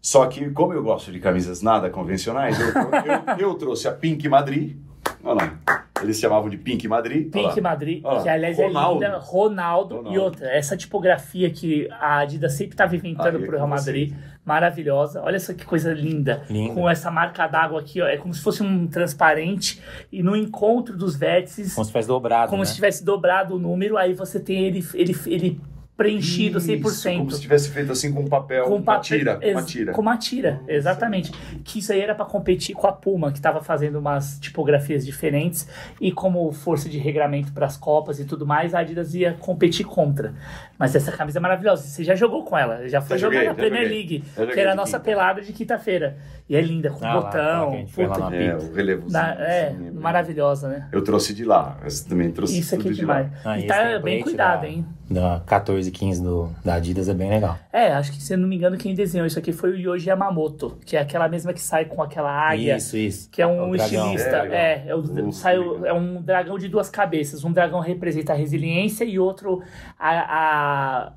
Speaker 2: Só que, como eu gosto de camisas nada convencionais, eu, eu, eu trouxe a Pink Madrid. Olha lá. Eles chamavam de Pink Madrid.
Speaker 1: Pink. Madrid, que aliás
Speaker 2: Ronaldo.
Speaker 1: é linda, Ronaldo,
Speaker 2: Ronaldo.
Speaker 1: e outra, essa tipografia que a Adidas sempre estava inventando
Speaker 2: Aí é
Speaker 1: pro Real. Madrid, maravilhosa. Olha só que coisa linda,
Speaker 3: Linda.
Speaker 1: com essa marca d'água aqui, ó, é como se fosse um transparente e no encontro dos vértices,
Speaker 3: Como se tivesse dobrado,
Speaker 1: como
Speaker 3: né?
Speaker 1: se tivesse dobrado o número, aí você tem ele, ele, ele preenchido
Speaker 2: Isso,
Speaker 1: 100%.
Speaker 2: Como se tivesse feito assim com papel,
Speaker 1: com
Speaker 2: uma tira, uma tira.
Speaker 1: Com uma tira, exatamente. Que isso aí era para competir com a Puma, que estava fazendo umas tipografias diferentes e como força de regramento para as copas e tudo mais, a Adidas ia competir contra. Mas essa camisa é maravilhosa. Você já jogou com ela, já foi jogar
Speaker 2: joguei,
Speaker 1: na Premier
Speaker 2: joguei.
Speaker 1: League, que era a nossa
Speaker 2: quinta.
Speaker 1: pelada de quinta-feira. E é linda, com
Speaker 3: Ah lá,
Speaker 1: botão.
Speaker 3: lá na
Speaker 2: É, o relevozinho.
Speaker 1: na- é,
Speaker 2: assim, né?
Speaker 1: maravilhosa, né?
Speaker 2: Eu trouxe de lá. Esse também trouxe
Speaker 1: Isso aqui é
Speaker 2: tudo de lá.
Speaker 1: demais.
Speaker 3: Ah,
Speaker 1: e tá bem cuidado,
Speaker 3: da-
Speaker 1: hein?
Speaker 3: Da 14, 15 do, da Adidas é bem legal.
Speaker 1: É, acho que se eu não me engano, quem desenhou isso aqui foi o Yoji Yamamoto, que é aquela mesma que sai com aquela águia.
Speaker 3: Isso, isso.
Speaker 1: Que é um
Speaker 3: dragão.
Speaker 1: estilista.
Speaker 2: É.
Speaker 1: É, é, o-
Speaker 2: Nossa,
Speaker 1: sai é um dragão de duas cabeças. Um dragão representa a resiliência e outro a, a-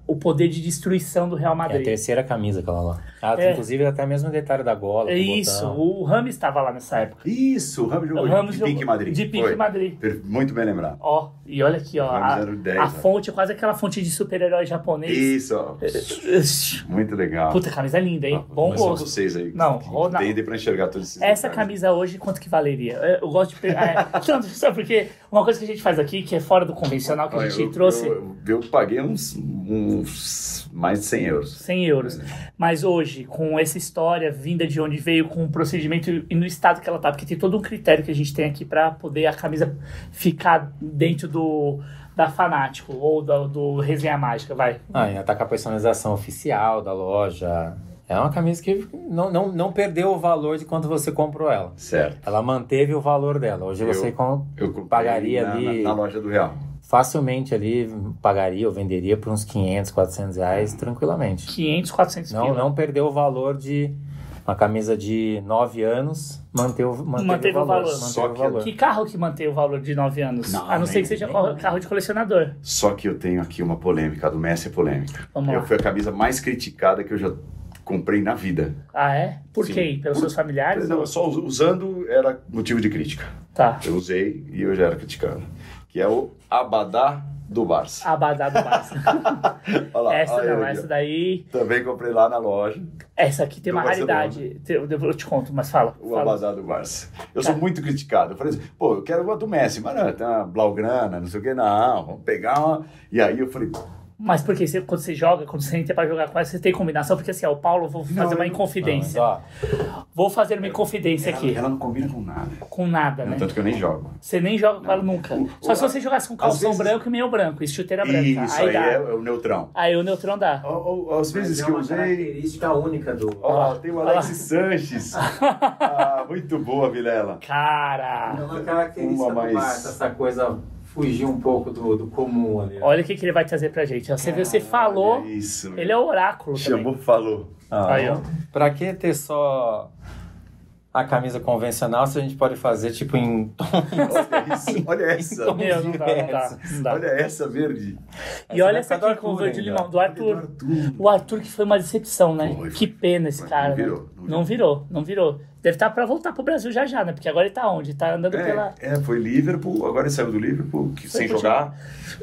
Speaker 1: o poder de destruição do Real
Speaker 3: É a
Speaker 1: Madrid.
Speaker 3: terceira camisa aquela lá. Ah,
Speaker 1: É.
Speaker 3: Inclusive até mesmo o detalhe da gola.
Speaker 1: É
Speaker 3: o
Speaker 1: isso,
Speaker 3: botão.
Speaker 1: o Rames estava lá nessa época.
Speaker 2: Isso, o Ramos jogou
Speaker 1: O Ramos
Speaker 2: de
Speaker 1: jogou-
Speaker 2: Pink Madrid.
Speaker 1: De Pink
Speaker 2: Foi.
Speaker 1: Madrid.
Speaker 2: Muito bem lembrado.
Speaker 1: Ó, e olha aqui, ó. A,
Speaker 2: era o 10,
Speaker 1: a fonte quase aquela fonte de super-herói japonês.
Speaker 2: Isso, ó. Muito legal.
Speaker 1: Puta, camisa linda, hein?
Speaker 2: Ah,
Speaker 1: Bom gosto.
Speaker 2: vocês aí.
Speaker 1: Não, Ronaldo.
Speaker 2: entendem pra enxergar todos esses
Speaker 1: Essa
Speaker 2: detalhes.
Speaker 1: camisa hoje, quanto que valeria? Eu, eu gosto de pegar. É, não, só porque uma coisa que a gente faz aqui, que é fora do convencional, que a gente
Speaker 2: eu,
Speaker 1: trouxe.
Speaker 2: Eu, eu paguei uns, uns mais de 100 euros.
Speaker 1: 100 euros. Mas hoje, com essa história vinda de onde veio, com o procedimento e no estado que ela tá, porque tem todo um critério que a gente tem aqui para poder a camisa ficar dentro do da Fanático ou do, do Resenha Mágica, vai.
Speaker 3: Ah, ainda tá com a personalização oficial da loja. É uma camisa que não, não, não perdeu o valor de quanto você comprou ela.
Speaker 2: Certo.
Speaker 3: Ela manteve o valor dela. Hoje
Speaker 2: Eu-
Speaker 3: você com-
Speaker 2: Eu
Speaker 3: Pagaria
Speaker 2: na,
Speaker 3: ali-
Speaker 2: na, na loja do Real.
Speaker 3: Facilmente ali pagaria ou venderia por uns 500, 400 reais tranquilamente.
Speaker 1: 500, 400
Speaker 3: Não,
Speaker 1: pila.
Speaker 3: não perdeu o valor de uma camisa de 9 anos, manteve, manteve,
Speaker 1: Manteve
Speaker 3: o
Speaker 1: o
Speaker 3: valor.
Speaker 1: valor.
Speaker 3: Manteve
Speaker 2: Só
Speaker 3: o
Speaker 2: que-
Speaker 3: valor.
Speaker 1: Que carro que mantém o valor de 9 anos?
Speaker 2: Não,
Speaker 1: a não ser que seja
Speaker 3: nem-
Speaker 1: carro de colecionador.
Speaker 2: Só que eu tenho aqui uma polêmica, a do Messi é polêmica.
Speaker 1: Vamos
Speaker 2: eu
Speaker 1: lá.
Speaker 2: Foi a camisa mais criticada que eu já comprei na vida.
Speaker 1: Ah, é? Por
Speaker 2: Sim.
Speaker 1: quê? Pelos seus familiares?
Speaker 2: Não, só us- usando era motivo de crítica.
Speaker 1: Tá.
Speaker 2: Eu usei e eu já era criticado. Que é o Abadá do Barça.
Speaker 1: Abadá do Barça.
Speaker 2: Lá,
Speaker 1: essa não, essa daí.
Speaker 2: Também comprei lá na loja,
Speaker 1: Essa aqui tem uma raridade. Eu, eu te conto, mas fala.
Speaker 2: o
Speaker 1: fala.
Speaker 2: Abadá do Barça. Eu sou muito criticado. Eu falei assim, pô, eu quero uma do Messi, mas não, tem uma Blaugrana, não sei o que, não, vamos pegar uma. E aí eu falei,
Speaker 1: Mas porque você, quando você joga, quando você entra pra jogar com essa, você tem combinação, porque assim, ó, o Paulo, vou fazer
Speaker 2: Não,
Speaker 1: uma
Speaker 2: não-
Speaker 1: inconfidência.
Speaker 3: Não,
Speaker 1: Vou fazer uma inconfidência
Speaker 2: ela,
Speaker 1: aqui.
Speaker 2: ela não combina com nada.
Speaker 1: Com nada, né?
Speaker 2: Tanto que eu nem jogo.
Speaker 1: Você nem joga com ela nunca.
Speaker 2: O-
Speaker 1: Só
Speaker 2: o-
Speaker 1: se você jogasse com calção
Speaker 2: vezes-
Speaker 1: branco e meio branco, e chuteira branca.
Speaker 2: Isso
Speaker 1: aí
Speaker 2: aí,
Speaker 1: dá.
Speaker 2: é, é o neutrão.
Speaker 1: Aí o neutrão dá.
Speaker 2: Ó, ó, Às vezes
Speaker 3: é
Speaker 2: que eu usei.
Speaker 3: característica única do.
Speaker 2: Ó, tem o. Alex Sanches. Ah, muito boa, Vilela.
Speaker 1: Cara,
Speaker 3: É uma característica
Speaker 2: Uma
Speaker 3: do
Speaker 2: mais-
Speaker 3: Barça, essa coisa fugir um pouco do, do comum ali. ó.
Speaker 1: olha o que, que ele vai trazer pra gente. Você, viu, você falou,
Speaker 2: Olha Isso.
Speaker 1: ele é o oráculo também.
Speaker 2: Chamou, falou.
Speaker 3: Ah,
Speaker 1: Aí, ó.
Speaker 3: Pra que ter só a camisa convencional, se a gente pode fazer tipo em
Speaker 2: Olha isso, olha essa.
Speaker 1: Meu, não dá, não dá, não dá.
Speaker 2: Olha essa verde.
Speaker 1: E olha
Speaker 3: Essa é
Speaker 1: aqui com verde limão, do Arthur.
Speaker 2: do Arthur.
Speaker 1: O Arthur que foi uma decepção, né?
Speaker 2: Foi,
Speaker 1: que pena esse cara.
Speaker 2: não
Speaker 1: né?
Speaker 2: virou, não
Speaker 1: Não virou, não virou. Deve estar pra voltar pro Brasil já já, né? Porque agora ele tá onde? Tá andando pela.
Speaker 2: É, é, foi Liverpool, agora ele saiu do Liverpool, que, sem jogar.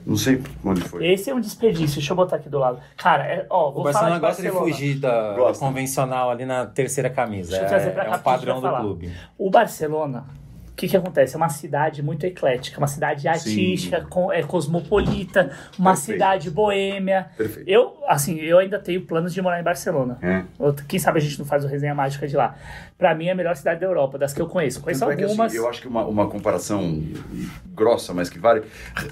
Speaker 2: Não sei onde foi.
Speaker 1: Esse é um desperdício. Deixa eu botar aqui do lado. Cara, é, ó,
Speaker 3: O
Speaker 1: vou
Speaker 3: Barcelona
Speaker 1: falar de
Speaker 3: gosta de
Speaker 1: Barcelona.
Speaker 3: fugir da, do convencional ali na terceira camisa.
Speaker 1: Deixa eu
Speaker 3: É,
Speaker 1: trazer pra
Speaker 3: é
Speaker 1: cá
Speaker 3: um
Speaker 1: a gente
Speaker 3: padrão do
Speaker 1: falar.
Speaker 3: clube.
Speaker 1: O Barcelona, o que que acontece? É uma cidade muito eclética, uma cidade artística, com- é cosmopolita, uma
Speaker 2: Perfeito.
Speaker 1: cidade boêmia.
Speaker 2: Perfeito.
Speaker 1: Eu, assim, eu ainda tenho planos de morar em Barcelona.
Speaker 2: É.
Speaker 1: Quem sabe a gente não faz o resenha mágica de lá. Pra mim é a melhor cidade da Europa, das que eu conheço. Conheço
Speaker 2: Tanto é que, assim,
Speaker 1: algumas.
Speaker 2: eu acho que uma, uma comparação grossa, mas que vale.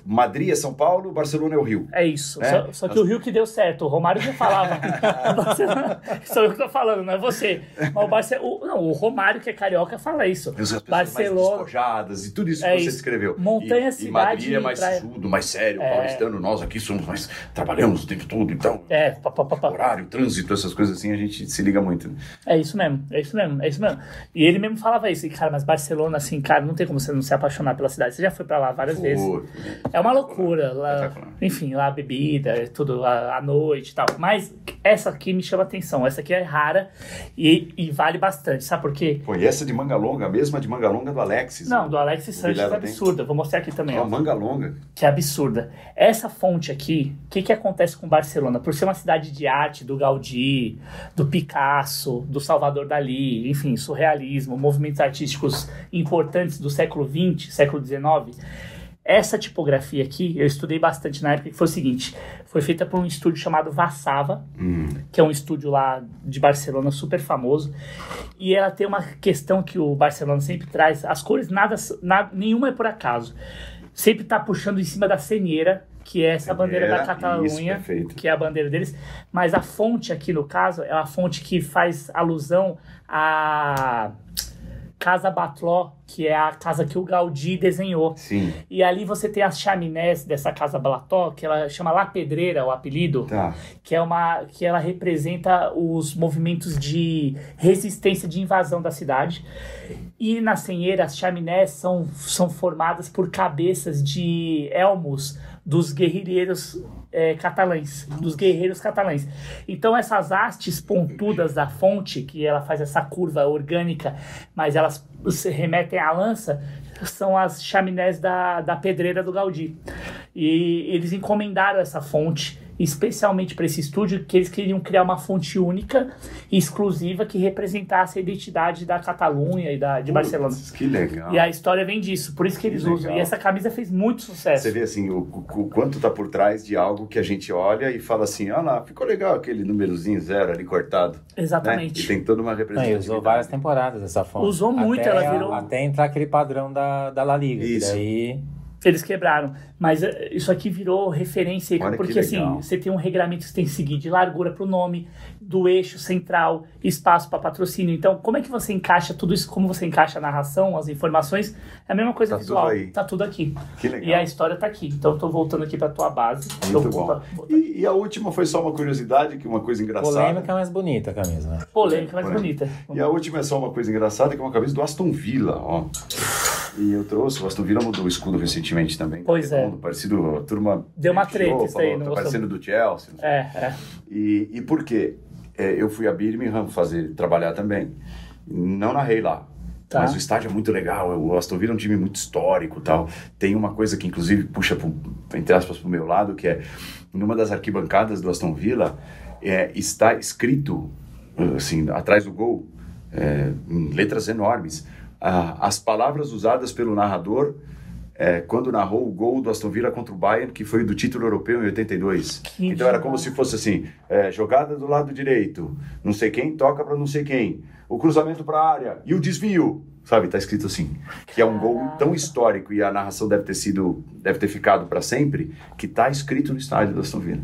Speaker 2: Madrid é São Paulo, Barcelona é o Rio.
Speaker 1: É isso.
Speaker 2: É?
Speaker 1: Só, só que o Rio que deu certo. O Romário já falava. Barcelona- Sou eu que tô falando, não é você. Mas o, Barce... o, não, o Romário, que é carioca, fala isso.
Speaker 2: As
Speaker 1: Barcelona.
Speaker 2: Despojadas e tudo isso
Speaker 1: É
Speaker 2: que você
Speaker 1: isso.
Speaker 2: escreveu.
Speaker 1: Montanha,
Speaker 2: e, E
Speaker 1: cidade
Speaker 2: Madrid é
Speaker 1: e
Speaker 2: mais
Speaker 1: praia.
Speaker 2: mais sério,
Speaker 1: É.
Speaker 2: paulistano. Nós aqui somos mais. Trabalhamos o tempo todo, então.
Speaker 1: É, pá, pá, pá.
Speaker 2: Horário, trânsito, essas coisas assim, a gente se liga muito. né?
Speaker 1: É isso mesmo, é isso mesmo, é isso mesmo. E ele mesmo falava isso. E, cara, mas Barcelona, assim, cara, não tem como você não se apaixonar pela cidade. Você já foi pra lá várias vezes.
Speaker 2: Pô,
Speaker 1: É uma loucura. Lá, enfim, lá a bebida, tudo à à noite e tal. Mas essa aqui me chama atenção. Essa aqui é rara e, e vale bastante. Sabe por quê?
Speaker 2: E essa de manga longa, a mesma de manga longa do Alexis.
Speaker 1: Não, do Alexis Sanches é
Speaker 2: tem.
Speaker 1: absurda. Vou mostrar aqui também.
Speaker 2: Uma manga longa.
Speaker 1: que é absurda. Essa fonte aqui, o que, que acontece com Barcelona? Por ser uma cidade de arte do Gaudí, do Picasso, do Salvador Dali, enfim, surrealismo, movimentos artísticos importantes do século XX, século XIX. Essa tipografia aqui, eu estudei bastante na época, que foi o seguinte: foi feita por um estúdio chamado Vassava, que é um estúdio lá de Barcelona super famoso. E ela tem uma questão que o Barcelona sempre traz: as cores, nada, nada nenhuma é por acaso. Sempre tá puxando em cima da senheira, que é essa bandeira da
Speaker 2: Senheira,
Speaker 1: Catalunha,
Speaker 2: isso,
Speaker 1: que é a bandeira deles. Mas a fonte aqui, no caso, é uma fonte que faz alusão à Casa Batló, que é a casa que o Gaudí desenhou.
Speaker 2: Sim.
Speaker 1: E ali você tem as chaminés dessa casa Balató, que ela chama La Pedreira, o apelido,
Speaker 2: Tá.
Speaker 1: que é uma que ela representa os movimentos de resistência de invasão da cidade. E na senheira as chaminés são, são formadas por cabeças de elmos dos guerrilheiros é, catalães, dos guerreiros catalães. Então essas hastes pontudas da fonte, que ela faz essa curva orgânica, mas elas se remetem à lança, são as chaminés da, da pedreira do Gaudí. E eles encomendaram essa fonte especialmente para esse estúdio, que eles queriam criar uma fonte única e exclusiva que representasse a identidade da Catalunha e da, de Barcelona.
Speaker 2: Putz, Que legal.
Speaker 1: E a história vem disso, por isso que eles
Speaker 2: Que
Speaker 1: usam.
Speaker 2: legal.
Speaker 1: E essa camisa fez muito sucesso.
Speaker 2: Você vê assim, o, o- o quanto tá por trás de algo que a gente olha e fala assim, ah lá, ficou legal aquele númerozinho zero ali cortado. né?
Speaker 1: Exatamente.
Speaker 2: E tem toda uma representatividade.
Speaker 3: usou várias temporadas essa fonte.
Speaker 1: Usou muito,
Speaker 3: Até-
Speaker 1: ela virou-
Speaker 3: Até entrar aquele padrão da, da La Liga. que
Speaker 2: Isso.
Speaker 3: Daí,
Speaker 1: Eles quebraram. Mas eh, isso aqui virou referência,
Speaker 2: Olha que
Speaker 1: porque assim, você tem um regramento que você tem que seguir de largura para o nome, do eixo central, espaço para patrocínio. Então, como é que você encaixa tudo isso? Como você encaixa a narração, as informações? É a mesma coisa
Speaker 2: Tá
Speaker 1: visual.
Speaker 2: tudo aí.
Speaker 1: Tá tudo aqui.
Speaker 2: Que legal.
Speaker 1: E a história tá aqui. Então, eu tô voltando aqui para tua base.
Speaker 2: Muito
Speaker 1: eu vou
Speaker 2: bom. E, e a última foi só uma curiosidade, que uma coisa engraçada.
Speaker 3: polêmica é mais bonita a camisa, né?
Speaker 1: Polêmica, mas
Speaker 2: Polêmica.
Speaker 1: bonita.
Speaker 2: E a última é só uma coisa engraçada, que é uma camisa do Aston Villa, ó. E eu trouxe, o Aston Villa mudou o escudo recentemente também.
Speaker 1: Pois é.
Speaker 2: Redondo, Parecido, a turma...
Speaker 1: Deu uma treta isso aí,
Speaker 2: Tá parecendo do Chelsea.
Speaker 1: É, é.
Speaker 2: E, e por quê? É, eu fui a Birmingham fazer, trabalhar também. Não narrei lá.
Speaker 1: Tá.
Speaker 2: Mas o estádio é muito legal. O Aston Villa é um time muito histórico tal. Tem uma coisa que, inclusive, puxa, pro, entre aspas, pro meu lado, que é, numa das arquibancadas do Aston Villa, é, está escrito, assim, atrás do gol, é, em letras enormes, ah, as palavras usadas pelo narrador é, quando narrou o gol do Aston Villa contra o Bayern, que foi do título europeu em 82.
Speaker 1: Que
Speaker 2: então era como se fosse assim, é, jogada do lado direito, não sei quem toca para não sei quem, o cruzamento para a área e o desvio, sabe? Tá escrito assim, que é um gol tão histórico e a narração deve ter sido, deve ter ficado para sempre, que tá escrito no estádio do Aston Villa.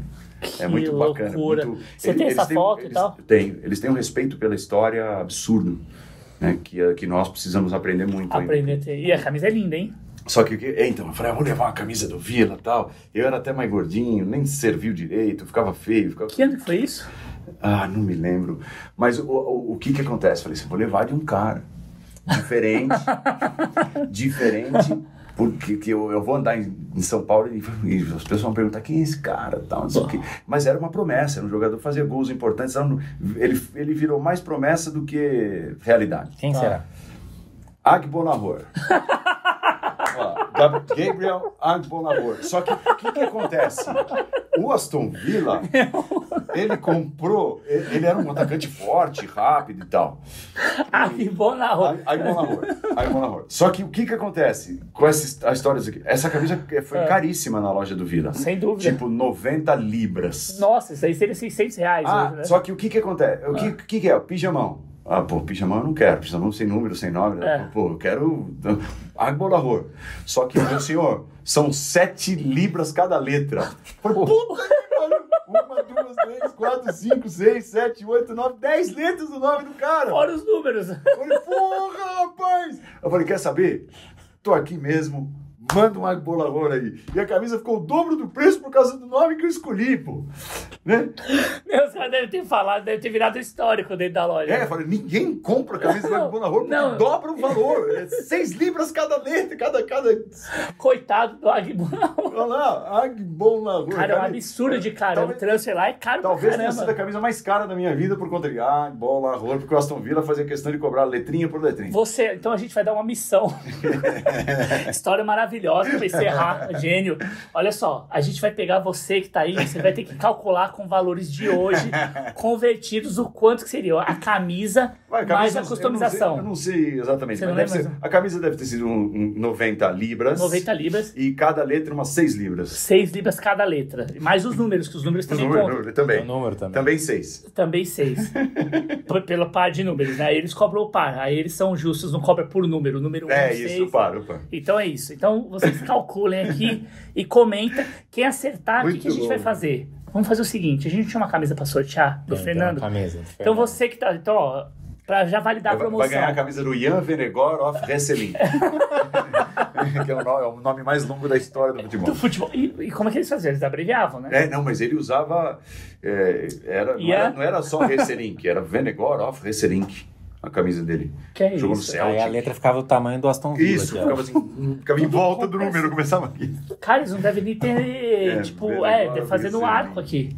Speaker 2: É muito bacana.
Speaker 1: loucura.
Speaker 2: muito-
Speaker 1: Você tem essa
Speaker 2: têm-
Speaker 1: foto e
Speaker 2: eles
Speaker 1: tal?
Speaker 2: Tem. Eles têm um respeito pela história absurdo, né? Que, que nós precisamos aprender muito. ainda.
Speaker 1: Aprender a ter. E a camisa é linda, hein?
Speaker 2: Só que, é, então, eu falei, ah, vou levar uma camisa do Vila e tal. Eu era até mais gordinho, nem serviu direito, ficava feio. Ficava...
Speaker 1: Que ano que foi isso?
Speaker 2: Ah, não me lembro. Mas o, o, o que que acontece? Falei assim, vou levar de um cara. diferente, diferente, porque que eu, eu vou andar em, em São Paulo e, e as pessoas vão perguntar quem é esse cara, tal, não sei o quê. Mas era uma promessa, era um jogador que fazia gols importantes, era um- ele, ele virou mais promessa do que realidade.
Speaker 3: Quem será?
Speaker 2: Agbonahor. Gabriel Agbonahor. Só que o que, que acontece? O Aston Villa, ele comprou, ele, ele era um atacante forte, rápido e tal.
Speaker 1: Ah.
Speaker 2: Agbonahor. Agbonahor. Só que o que que acontece com essa a história disso aqui? Essa camisa foi
Speaker 1: É.
Speaker 2: caríssima na loja do Villa.
Speaker 1: Sem dúvida.
Speaker 2: Tipo 90 libras.
Speaker 1: Nossa, isso aí seria 600 reais
Speaker 2: Ah,
Speaker 1: hoje, né?
Speaker 2: só que o que que acontece? O que, que que é? O pijamão. Ah, pô, pijamão eu não quero. Pijamão sem número, sem nome.
Speaker 1: É.
Speaker 2: Pô, eu quero agbolahor. Só que, meu senhor, são sete libras cada letra. Falei, puta que pariu. Uma, duas, três, quatro, cinco, seis, sete, oito, nove, dez letras do nome do cara.
Speaker 1: Fora os números.
Speaker 2: Eu falei, porra, rapaz! Eu falei, quer saber? Tô aqui mesmo, manda um agbolahor aí. E a camisa ficou o dobro do preço por causa do nome que eu escolhi, pô. Né?
Speaker 1: Meu, os caras devem ter falado, deve ter virado histórico dentro da loja.
Speaker 2: É, eu falei, ninguém compra camisa do agbolahor porque
Speaker 1: Não.
Speaker 2: dobra o valor. É seis libras cada letra, cada... cada...
Speaker 1: Coitado do Agbonahor.
Speaker 2: Olha lá, agbolahor.
Speaker 1: Cara, é um absurdo de caro.
Speaker 2: Talvez-
Speaker 1: O transfer lá é caro
Speaker 2: Talvez tenha sido a camisa mais cara da minha vida por conta de agbolahor, porque o Aston Villa fazia questão de cobrar letrinha por letrinha.
Speaker 1: Você, então a gente vai dar uma missão. História maravilhosa pra encerrar, gênio. Olha só, a gente vai pegar você que tá aí, você vai ter que calcular com valores de hoje, convertidos, o quanto que seria a camisa
Speaker 2: Vai,
Speaker 1: mais a
Speaker 2: eu não sei-
Speaker 1: customização.
Speaker 2: Eu não sei, eu não sei exatamente.
Speaker 1: Não lembra?
Speaker 2: ser- a camisa deve ter sido um, um 90 libras.
Speaker 1: 90 libras,
Speaker 2: E cada letra umas 6 libras.
Speaker 1: 6 libras cada letra. Mais os números, que os números também
Speaker 2: Número- número, também.
Speaker 3: O número também.
Speaker 2: Também 6.
Speaker 1: Também 6. Pelo par de números, né? Eles cobram o par. Aí eles são justos, não cobram por número. O número 1,
Speaker 2: É
Speaker 1: 6.
Speaker 2: isso, para, opa.
Speaker 1: Então é isso. Então vocês calculem aqui e comenta. Quem acertar, o que, que a gente
Speaker 2: bom.
Speaker 1: vai fazer? Vamos fazer o seguinte: a gente tinha uma camisa pra sortear do
Speaker 3: Tem,
Speaker 1: Fernando.
Speaker 3: uma camisa do
Speaker 1: Então
Speaker 3: Fernando.
Speaker 1: você que tá. Então, ó, pra já validar a promoção.
Speaker 2: vai ganhar a camisa do Jan Venegor of Wrestling. que é o, nome, é o nome mais longo da história do futebol.
Speaker 1: do futebol. E, e como é que eles faziam? Eles abreviavam, né?
Speaker 2: É, não, mas ele usava. é, era, não, era, não era só Wrestling, era Venegor of Wrestling. A camisa dele.
Speaker 1: Que é
Speaker 2: Jogou no
Speaker 1: isso?
Speaker 2: Celtic.
Speaker 3: Aí a letra ficava do tamanho do Aston Villa.
Speaker 2: Isso, ficava, assim, ficava em volta do número, começava aqui.
Speaker 1: Cara, eles não devem nem ter.
Speaker 2: É,
Speaker 1: tipo, é, fazer no
Speaker 2: isso,
Speaker 1: arco aqui.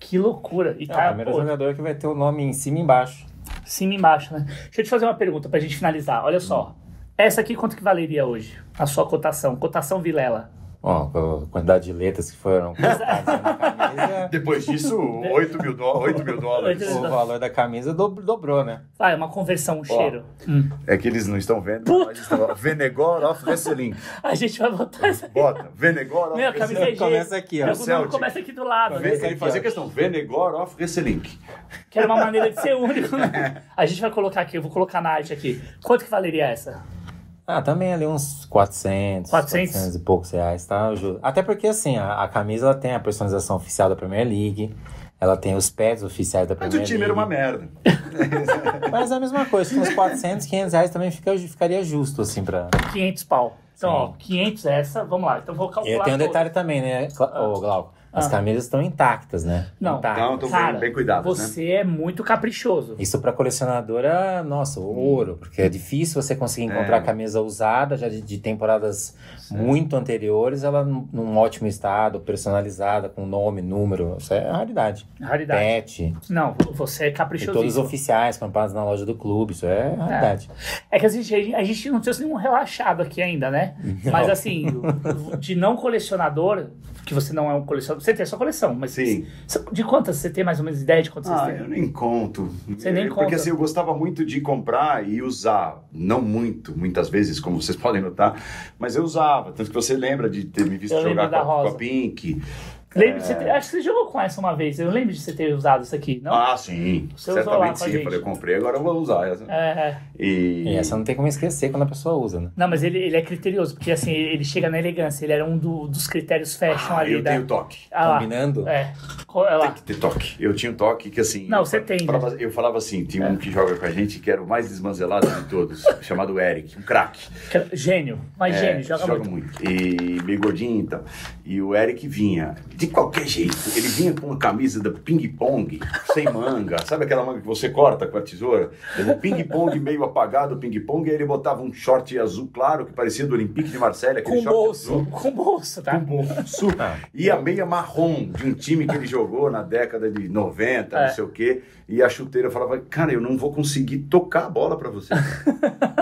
Speaker 1: Que loucura. E
Speaker 3: É o
Speaker 1: tá,
Speaker 3: primeiro
Speaker 1: pô,
Speaker 3: jogador que vai ter o nome em cima e embaixo.
Speaker 1: cima e embaixo, né? Deixa eu te fazer uma pergunta pra gente finalizar. Olha só. Essa aqui quanto que valeria hoje? A sua cotação. Cotação Vilela.
Speaker 3: Ó, a quantidade de letras que foram colocadas na camisa,
Speaker 2: Depois disso, 8 mil, dó 8 mil dólares.
Speaker 3: O valor da camisa do- dobrou, né?
Speaker 1: Vai, uma conversão, um cheiro. Hum.
Speaker 2: É que eles não estão vendo, mas estão Venegor of Wrestling.
Speaker 1: A gente vai botar essa.
Speaker 2: Bota, Venegor of
Speaker 1: Meu, camisa é
Speaker 2: Wrestling.
Speaker 1: G.
Speaker 3: Começa aqui, ó.
Speaker 1: Meu, começa aqui do lado. Né?
Speaker 2: Ele fazia questão, Venegor of Wrestling.
Speaker 1: Que era uma maneira de ser único, né? A gente vai colocar aqui, eu vou colocar na arte aqui. Quanto que valeria essa?
Speaker 3: Ah, também ali uns 400,
Speaker 1: 400?
Speaker 3: 400 e poucos reais, tá? Até porque, assim, a, a camisa ela tem a personalização oficial da Premier League, ela tem os pads oficiais da
Speaker 2: Mas
Speaker 3: Premier
Speaker 2: o time
Speaker 3: League.
Speaker 2: era uma merda.
Speaker 3: Mas é a mesma coisa, com uns 400, 500 reais também fica, ficaria justo, assim, pra...
Speaker 1: 500 pau. Então,
Speaker 3: Sim.
Speaker 1: ó, 500 essa, vamos lá. Então vou calcular.
Speaker 3: E tem um detalhe também, né, Cla- ô, Glauco? As
Speaker 1: Ah.
Speaker 3: camisas estão intactas, né?
Speaker 1: Não.
Speaker 3: Intactas.
Speaker 2: Não, tão
Speaker 1: Cara,
Speaker 2: bem, bem cuidadas, né?
Speaker 1: você é muito caprichoso.
Speaker 3: Isso para colecionadora, nossa, ouro, porque é difícil você conseguir encontrar
Speaker 2: É.
Speaker 3: camisa usada já de, de temporadas muito anteriores, ela num, num ótimo estado, personalizada, com nome, número. Isso é raridade.
Speaker 1: Raridade.
Speaker 3: Pet,
Speaker 1: Não, você é
Speaker 3: e
Speaker 1: caprichoso.
Speaker 3: todos oficiais, comprados na loja do clube, isso é raridade.
Speaker 1: É que a gente, a gente não trouxe nenhum relaxado aqui ainda, né? Mas assim, de não colecionador, que você não é um colecionador, você tem a sua coleção, mas
Speaker 2: Sim.
Speaker 1: de quantas você tem mais ou menos ideia de quantas
Speaker 2: Ah,
Speaker 1: você tem?
Speaker 2: eu nem conto.
Speaker 1: Você nem
Speaker 2: Porque
Speaker 1: conta.
Speaker 2: assim, eu gostava muito de comprar e usar. Não muito, muitas vezes, como vocês podem notar, mas eu usava. Tanto que você lembra de ter me visto
Speaker 1: Eu
Speaker 2: jogar com a, com a Pink.
Speaker 1: Lembra de você ter, acho que você jogou com essa uma vez, eu lembro de você ter usado isso aqui, não?
Speaker 2: Ah, sim.
Speaker 1: Você usou lá
Speaker 2: Certamente sim. Eu falei, eu comprei, agora eu vou usar essa.
Speaker 1: É, é.
Speaker 2: E...
Speaker 3: E essa não tem como esquecer quando a pessoa usa, né?
Speaker 1: Não, mas ele, ele é criterioso, porque assim, ele chega na elegância, ele era um do- dos critérios fashion
Speaker 2: Ah,
Speaker 1: ali
Speaker 2: eu
Speaker 1: da.
Speaker 2: tenho toque.
Speaker 1: Ah.
Speaker 3: Combinando?
Speaker 1: É. Olha lá.
Speaker 2: Tem que ter toque. Eu tinha um toque que assim.
Speaker 1: Não,
Speaker 2: eu
Speaker 1: você tem, né?
Speaker 2: Falava, Eu falava assim: tinha um que joga com a gente que era o mais desmanzelado de todos, chamado Eric, um craque.
Speaker 1: Gênio, mas
Speaker 2: É,
Speaker 1: gênio, joga, muito.
Speaker 2: E meio gordinho então. E o Eric vinha. de qualquer jeito. Ele vinha com uma camisa da ping-pong, sem manga. Sabe aquela manga que você corta com a tesoura? O ping-pong meio apagado, o ping-pong, aí ele botava um short azul claro, que parecia do Olympique de Marselha.
Speaker 1: Com
Speaker 2: short
Speaker 1: bolso,
Speaker 2: azul.
Speaker 1: com bolso, tá?
Speaker 2: Com bolso. E a meia marrom de um time que ele jogou na década de 90,
Speaker 1: É.
Speaker 2: não sei o quê. E a chuteira falava, cara, eu não vou conseguir tocar a bola pra você.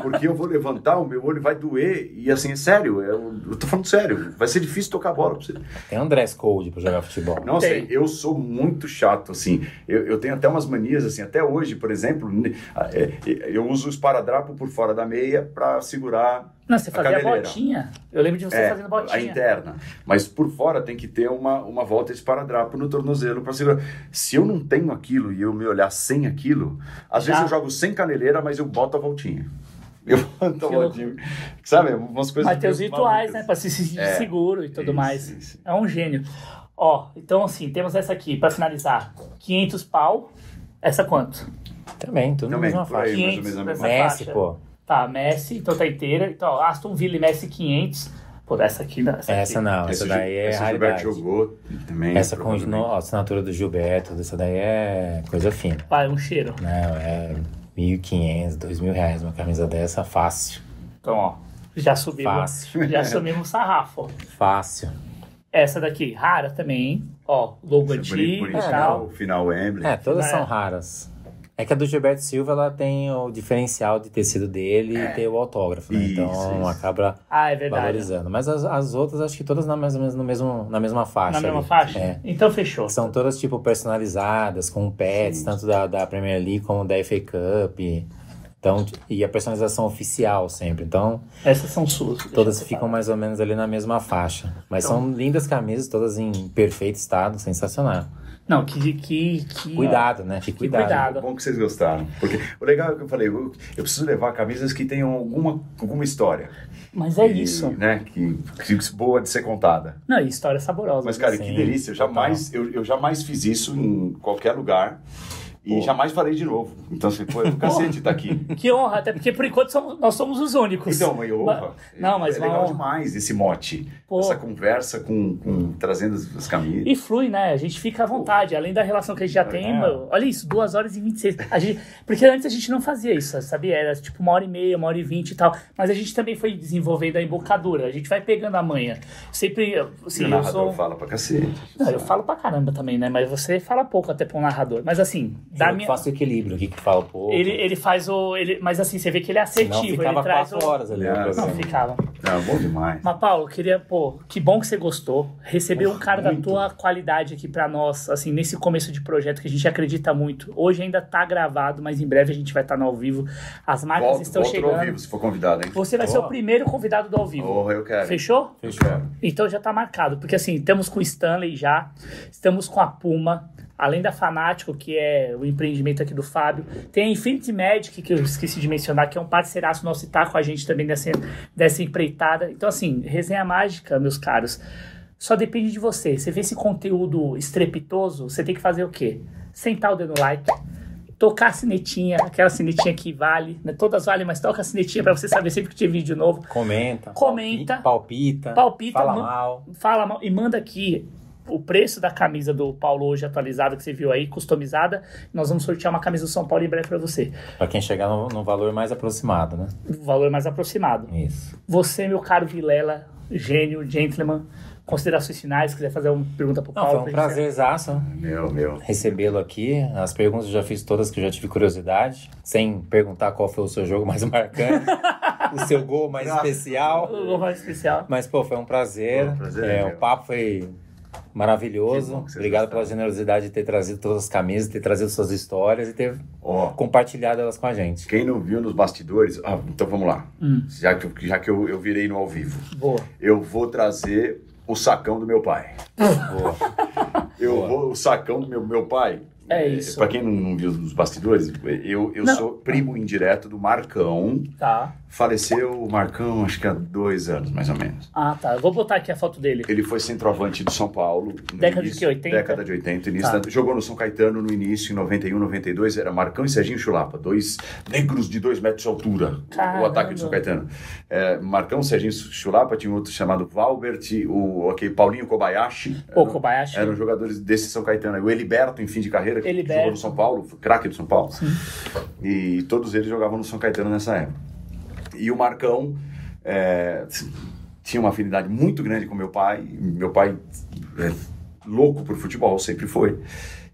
Speaker 2: Porque eu vou levantar, o meu olho vai doer. E assim, é sério, eu, eu tô falando sério. Vai ser difícil tocar a bola pra você.
Speaker 3: Tem um dress code pra jogar futebol.
Speaker 2: Nossa,
Speaker 1: Tem.
Speaker 2: eu sou muito chato, assim. Eu, eu tenho até umas manias, assim, até hoje, por exemplo, ne- é, eu uso o esparadrapo por fora da meia pra segurar
Speaker 1: Não, você
Speaker 2: a
Speaker 1: fazia
Speaker 2: caneleira.
Speaker 1: botinha. Eu lembro de você
Speaker 2: É,
Speaker 1: fazendo
Speaker 2: a
Speaker 1: botinha.
Speaker 2: interna. Mas por fora tem que ter uma, uma volta esparadrapo no tornozelo para segurar. Se eu não tenho aquilo e eu me olhar sem aquilo, às
Speaker 1: Já.
Speaker 2: vezes eu jogo sem caneleira, mas eu boto a voltinha. Eu boto a
Speaker 1: Que
Speaker 2: voltinha. Sabe? Umas coisas.
Speaker 1: Mas tem os rituais,
Speaker 2: malucas.
Speaker 1: né? Pra se sentir
Speaker 2: É,
Speaker 1: seguro e tudo
Speaker 2: isso,
Speaker 1: mais.
Speaker 2: isso.
Speaker 1: É um gênio. Ó, então assim, temos essa aqui, pra finalizar. 500 pau. Essa quanto?
Speaker 3: Também, tudo na mesma faixa.
Speaker 2: mais ou
Speaker 1: 500
Speaker 2: menos a
Speaker 1: dessa
Speaker 2: mesma
Speaker 3: Messi,
Speaker 1: faixa.
Speaker 3: pô.
Speaker 1: Tá, Messi, então tá inteira. Então, ó, Aston Villa e Messi 500. Pô, essa aqui, né? essa,
Speaker 3: Essa
Speaker 1: aqui.
Speaker 3: não, essa
Speaker 2: Gil-
Speaker 3: daí é
Speaker 2: Gilberto
Speaker 3: raridade.
Speaker 2: jogou também.
Speaker 3: Essa com a assinatura do Gilberto, essa daí é coisa fina.
Speaker 1: Vai, um cheiro.
Speaker 3: Não, é 1.500, 2.000 reais uma camisa dessa, fácil.
Speaker 1: Então, ó, já subimos.
Speaker 3: Fácil.
Speaker 1: Já subimos o sarrafo.
Speaker 3: Fácil.
Speaker 1: Essa daqui, rara também, hein? Ó, logo
Speaker 2: Essa é
Speaker 1: antigo e tal.
Speaker 2: o final Wembley.
Speaker 3: É, todas
Speaker 1: É.
Speaker 3: são raras. É que a do Gilberto Silva, ela tem o diferencial de tecido dele e ter o autógrafo, né?
Speaker 2: Isso,
Speaker 3: então
Speaker 2: isso.
Speaker 3: acaba
Speaker 1: Ah, é verdade.
Speaker 3: valorizando. Mas as, as outras, acho que todas na, mais ou menos no mesmo, na mesma faixa.
Speaker 1: Na mesma
Speaker 3: ali.
Speaker 1: faixa?
Speaker 3: É.
Speaker 1: Então fechou.
Speaker 3: São todas, tipo, personalizadas, com pets,
Speaker 2: Sim.
Speaker 3: tanto da, da Premier League como da FA Cup. Então, e a personalização oficial sempre. Então,
Speaker 1: Essas são suas.
Speaker 3: todas ficam mais ou menos ali na mesma faixa. Mas
Speaker 1: Então-
Speaker 3: são lindas camisas, todas em perfeito estado, sensacional.
Speaker 1: Não, que. que, que
Speaker 3: Cuidado, né? Fique cuidado.
Speaker 1: cuidado.
Speaker 2: Bom que vocês gostaram. Porque o legal é que eu falei, eu, eu preciso levar camisas que tenham alguma, alguma história.
Speaker 1: Mas é
Speaker 2: E,
Speaker 1: isso.
Speaker 2: Né, que, que boa de ser contada.
Speaker 1: Não, e história saborosa.
Speaker 2: Mas, cara,
Speaker 3: Sim,
Speaker 2: que delícia. Eu jamais, eu, eu jamais fiz isso em qualquer lugar. E
Speaker 3: Pô.
Speaker 2: jamais farei de novo. Então, assim, pô, é do cacete tá aqui.
Speaker 1: Que honra, até porque por enquanto somos- nós somos os únicos.
Speaker 2: Então, mas honra.
Speaker 1: Não, mas
Speaker 2: é legal
Speaker 1: honra.
Speaker 2: demais esse mote.
Speaker 1: Pô.
Speaker 2: Essa conversa com, com trazendo as, as camisas.
Speaker 1: E flui, né? A gente fica à vontade. Além da relação que a gente já tem,
Speaker 3: É.
Speaker 1: meu, olha isso, 2 horas e 26. A gente, porque antes a gente não fazia isso, sabia? Era tipo uma hora e meia, uma hora e vinte e tal. Mas a gente também foi desenvolvendo a embocadura. A gente vai pegando a manha. Sempre, assim,
Speaker 2: o
Speaker 1: eu
Speaker 2: narrador
Speaker 1: sou.
Speaker 2: fala pra cacete.
Speaker 1: Não, eu falo pra caramba também, né? Mas você fala pouco até pra um narrador. Mas assim, da
Speaker 3: Eu
Speaker 1: minha.
Speaker 3: faço equilíbrio aqui que fala pouco.
Speaker 1: Ele, ele faz o. Ele, mas assim, você vê que ele é
Speaker 3: Senão
Speaker 1: assertivo.
Speaker 3: ficava
Speaker 1: ele traz
Speaker 3: quatro
Speaker 1: o...
Speaker 3: horas ali.
Speaker 2: Não,
Speaker 3: o
Speaker 1: Não,
Speaker 3: programa.
Speaker 1: ficava.
Speaker 2: Não, bom demais.
Speaker 1: Mas, Paulo, queria, pô, que bom que você gostou. Receber um cara da
Speaker 2: muito.
Speaker 1: tua qualidade aqui pra nós, assim, nesse começo de projeto que a gente acredita muito. Hoje ainda tá gravado, mas em breve a gente vai estar no ao vivo. As marcas
Speaker 2: Volto,
Speaker 1: estão
Speaker 2: volto
Speaker 1: chegando.
Speaker 2: ao vivo, se for convidado, hein?
Speaker 1: Você vai ser o primeiro convidado do ao vivo.
Speaker 2: Oh, eu quero.
Speaker 1: Fechou?
Speaker 3: Fechou.
Speaker 1: Então já tá marcado, porque assim, estamos com o Stanley já, estamos com a Puma, além da Fanático, que é o empreendimento aqui do Fábio, tem a Infinity Magic, que eu esqueci de mencionar, que é um parceiraço nosso e tá com a gente também dessa, dessa empreitada. Então assim, resenha mágica, meus caros, só depende de você. Você vê esse conteúdo estrepitoso, você tem que fazer o quê? Sentar o dedo no like, tocar a sinetinha, aquela sinetinha que vale, né? todas valem, mas toca a sinetinha pra você saber sempre que tiver vídeo novo.
Speaker 3: Comenta.
Speaker 1: Comenta.
Speaker 3: Palpita.
Speaker 1: Palpita,
Speaker 3: Fala mal.
Speaker 1: fala mal e manda aqui o preço da camisa do Paulo hoje atualizada que você viu aí, customizada. Nós vamos sortear uma camisa do São Paulo em breve para você.
Speaker 3: Pra quem chegar no, no valor mais aproximado, né?
Speaker 1: O valor mais aproximado.
Speaker 3: Isso.
Speaker 1: Você, meu caro Vilela, gênio, gentleman, considerações finais, quiser fazer uma pergunta pro
Speaker 3: Não,
Speaker 1: Paulo.
Speaker 3: foi um
Speaker 1: pra gente
Speaker 3: prazerzaço
Speaker 2: Meu, meu.
Speaker 3: recebê-lo aqui. As perguntas eu já fiz todas que eu já tive curiosidade, sem perguntar qual foi o seu jogo mais marcante, o seu gol mais
Speaker 2: Ah.
Speaker 3: especial.
Speaker 1: encerrar. Um mais especial.
Speaker 3: Mas, pô, foi um prazer.
Speaker 2: Pô, prazer
Speaker 3: É, o papo foi maravilhoso. Obrigado
Speaker 2: gostaram.
Speaker 3: pela generosidade de ter trazido todas as camisas, ter trazido suas histórias e ter
Speaker 2: Ó,
Speaker 3: compartilhado elas com a gente.
Speaker 2: quem não viu nos bastidores, ah, então vamos lá.
Speaker 1: Hum.
Speaker 2: Já que, eu- já que eu, eu virei no ao vivo,
Speaker 1: Boa.
Speaker 2: eu vou trazer o sacão do meu pai.
Speaker 3: Boa.
Speaker 2: Eu
Speaker 3: Boa.
Speaker 2: vou, o sacão do meu, meu pai.
Speaker 1: É isso.
Speaker 2: Pra quem não, não viu nos bastidores, eu, eu
Speaker 1: Não.
Speaker 2: sou primo indireto do Marcão,
Speaker 1: Tá.
Speaker 2: Faleceu o Marcão, acho que há dois anos, mais ou menos.
Speaker 1: Ah, tá. Eu vou botar aqui a foto dele.
Speaker 2: Ele foi centroavante do São Paulo.
Speaker 1: Década de
Speaker 2: início-
Speaker 1: que, 80?
Speaker 2: Década de 80. Início
Speaker 1: Tá.
Speaker 2: da- jogou no São Caetano no início, em 91, 92. Era Marcão e Serginho Chulapa, dois negros de dois metros de altura. o- O
Speaker 1: Caramba.
Speaker 2: ataque do São Caetano. É, Marcão, Serginho Chulapa, tinha um outro chamado Valbert, o aquele Paulinho Kobayashi.
Speaker 1: Pô,
Speaker 2: Eram-
Speaker 1: Kobayashi.
Speaker 2: Eram jogadores desse São Caetano. O Eliberto, em fim de carreira, que
Speaker 1: Eliberto.
Speaker 2: jogou no São Paulo, craque do São Paulo. E todos eles jogavam no São Caetano nessa época. E o Marcão é, tinha uma afinidade muito grande com meu pai. Meu pai é louco por futebol, sempre foi.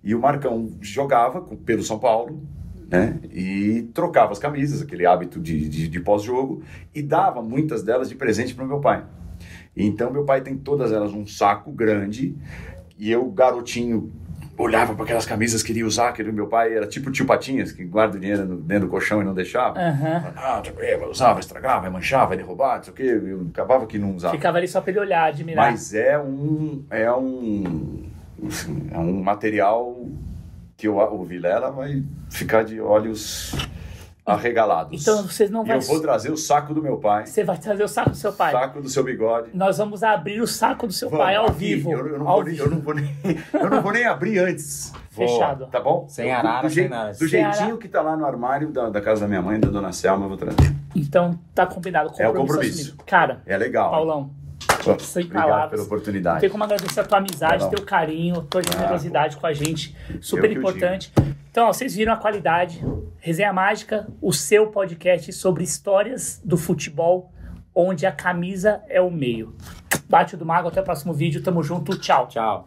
Speaker 2: E o Marcão jogava pelo São Paulo, né? E trocava as camisas, aquele hábito de, de, de pós-jogo, e dava muitas delas de presente para meu pai. Então meu pai tem todas elas num saco grande, e eu, garotinho, olhava para aquelas camisas, queria usar, aquele meu pai era tipo o tio Patinhas, que guarda o dinheiro dentro do colchão e não deixava.
Speaker 1: Aham.
Speaker 2: Ah, o quê, vai usar, vai estragar, vai manchar, vai derrubar, não sei o quê. Eu acabava que não usava.
Speaker 1: Ficava ali só pra ele olhar, admirar.
Speaker 2: Mas é um, é um, é um material que o, o Vilela vai ficar de olhos arregalados.
Speaker 1: Então vocês não
Speaker 2: e
Speaker 1: vai...
Speaker 2: eu vou trazer o saco do meu pai,
Speaker 1: Você vai trazer o saco do seu pai.
Speaker 2: saco do seu bigode.
Speaker 1: Nós vamos abrir o saco do seu
Speaker 2: Vamos,
Speaker 1: pai ao
Speaker 2: aqui,
Speaker 1: vivo.
Speaker 2: Eu, eu não
Speaker 1: ao
Speaker 2: vou nem, eu, não vou nem, eu não vou nem abrir antes.
Speaker 1: Fechado.
Speaker 2: Tá bom?
Speaker 3: Sem arara,
Speaker 2: do,
Speaker 3: sem
Speaker 2: jei-
Speaker 3: nada.
Speaker 2: Do
Speaker 1: Sem
Speaker 2: jeitinho
Speaker 1: arara.
Speaker 2: que tá lá no armário da, da casa da minha mãe, da dona Selma, eu vou trazer.
Speaker 1: Então tá combinado.
Speaker 2: É o
Speaker 1: Compromisso
Speaker 2: compromisso.
Speaker 1: assumido. Cara,
Speaker 2: É legal.
Speaker 1: Paulão,
Speaker 2: Pô,
Speaker 1: sem
Speaker 2: Obrigado
Speaker 1: palavras.
Speaker 2: pela
Speaker 1: não
Speaker 2: oportunidade.
Speaker 1: tem como agradecer a tua amizade,
Speaker 2: Não.
Speaker 1: teu carinho, tua generosidade com a gente. Super importante. Então, ó, vocês viram a qualidade. Resenha Mágica, o seu podcast sobre histórias do futebol, onde a camisa é o meio. Bate do Mago, até o próximo vídeo. Tamo junto, tchau.
Speaker 3: Tchau.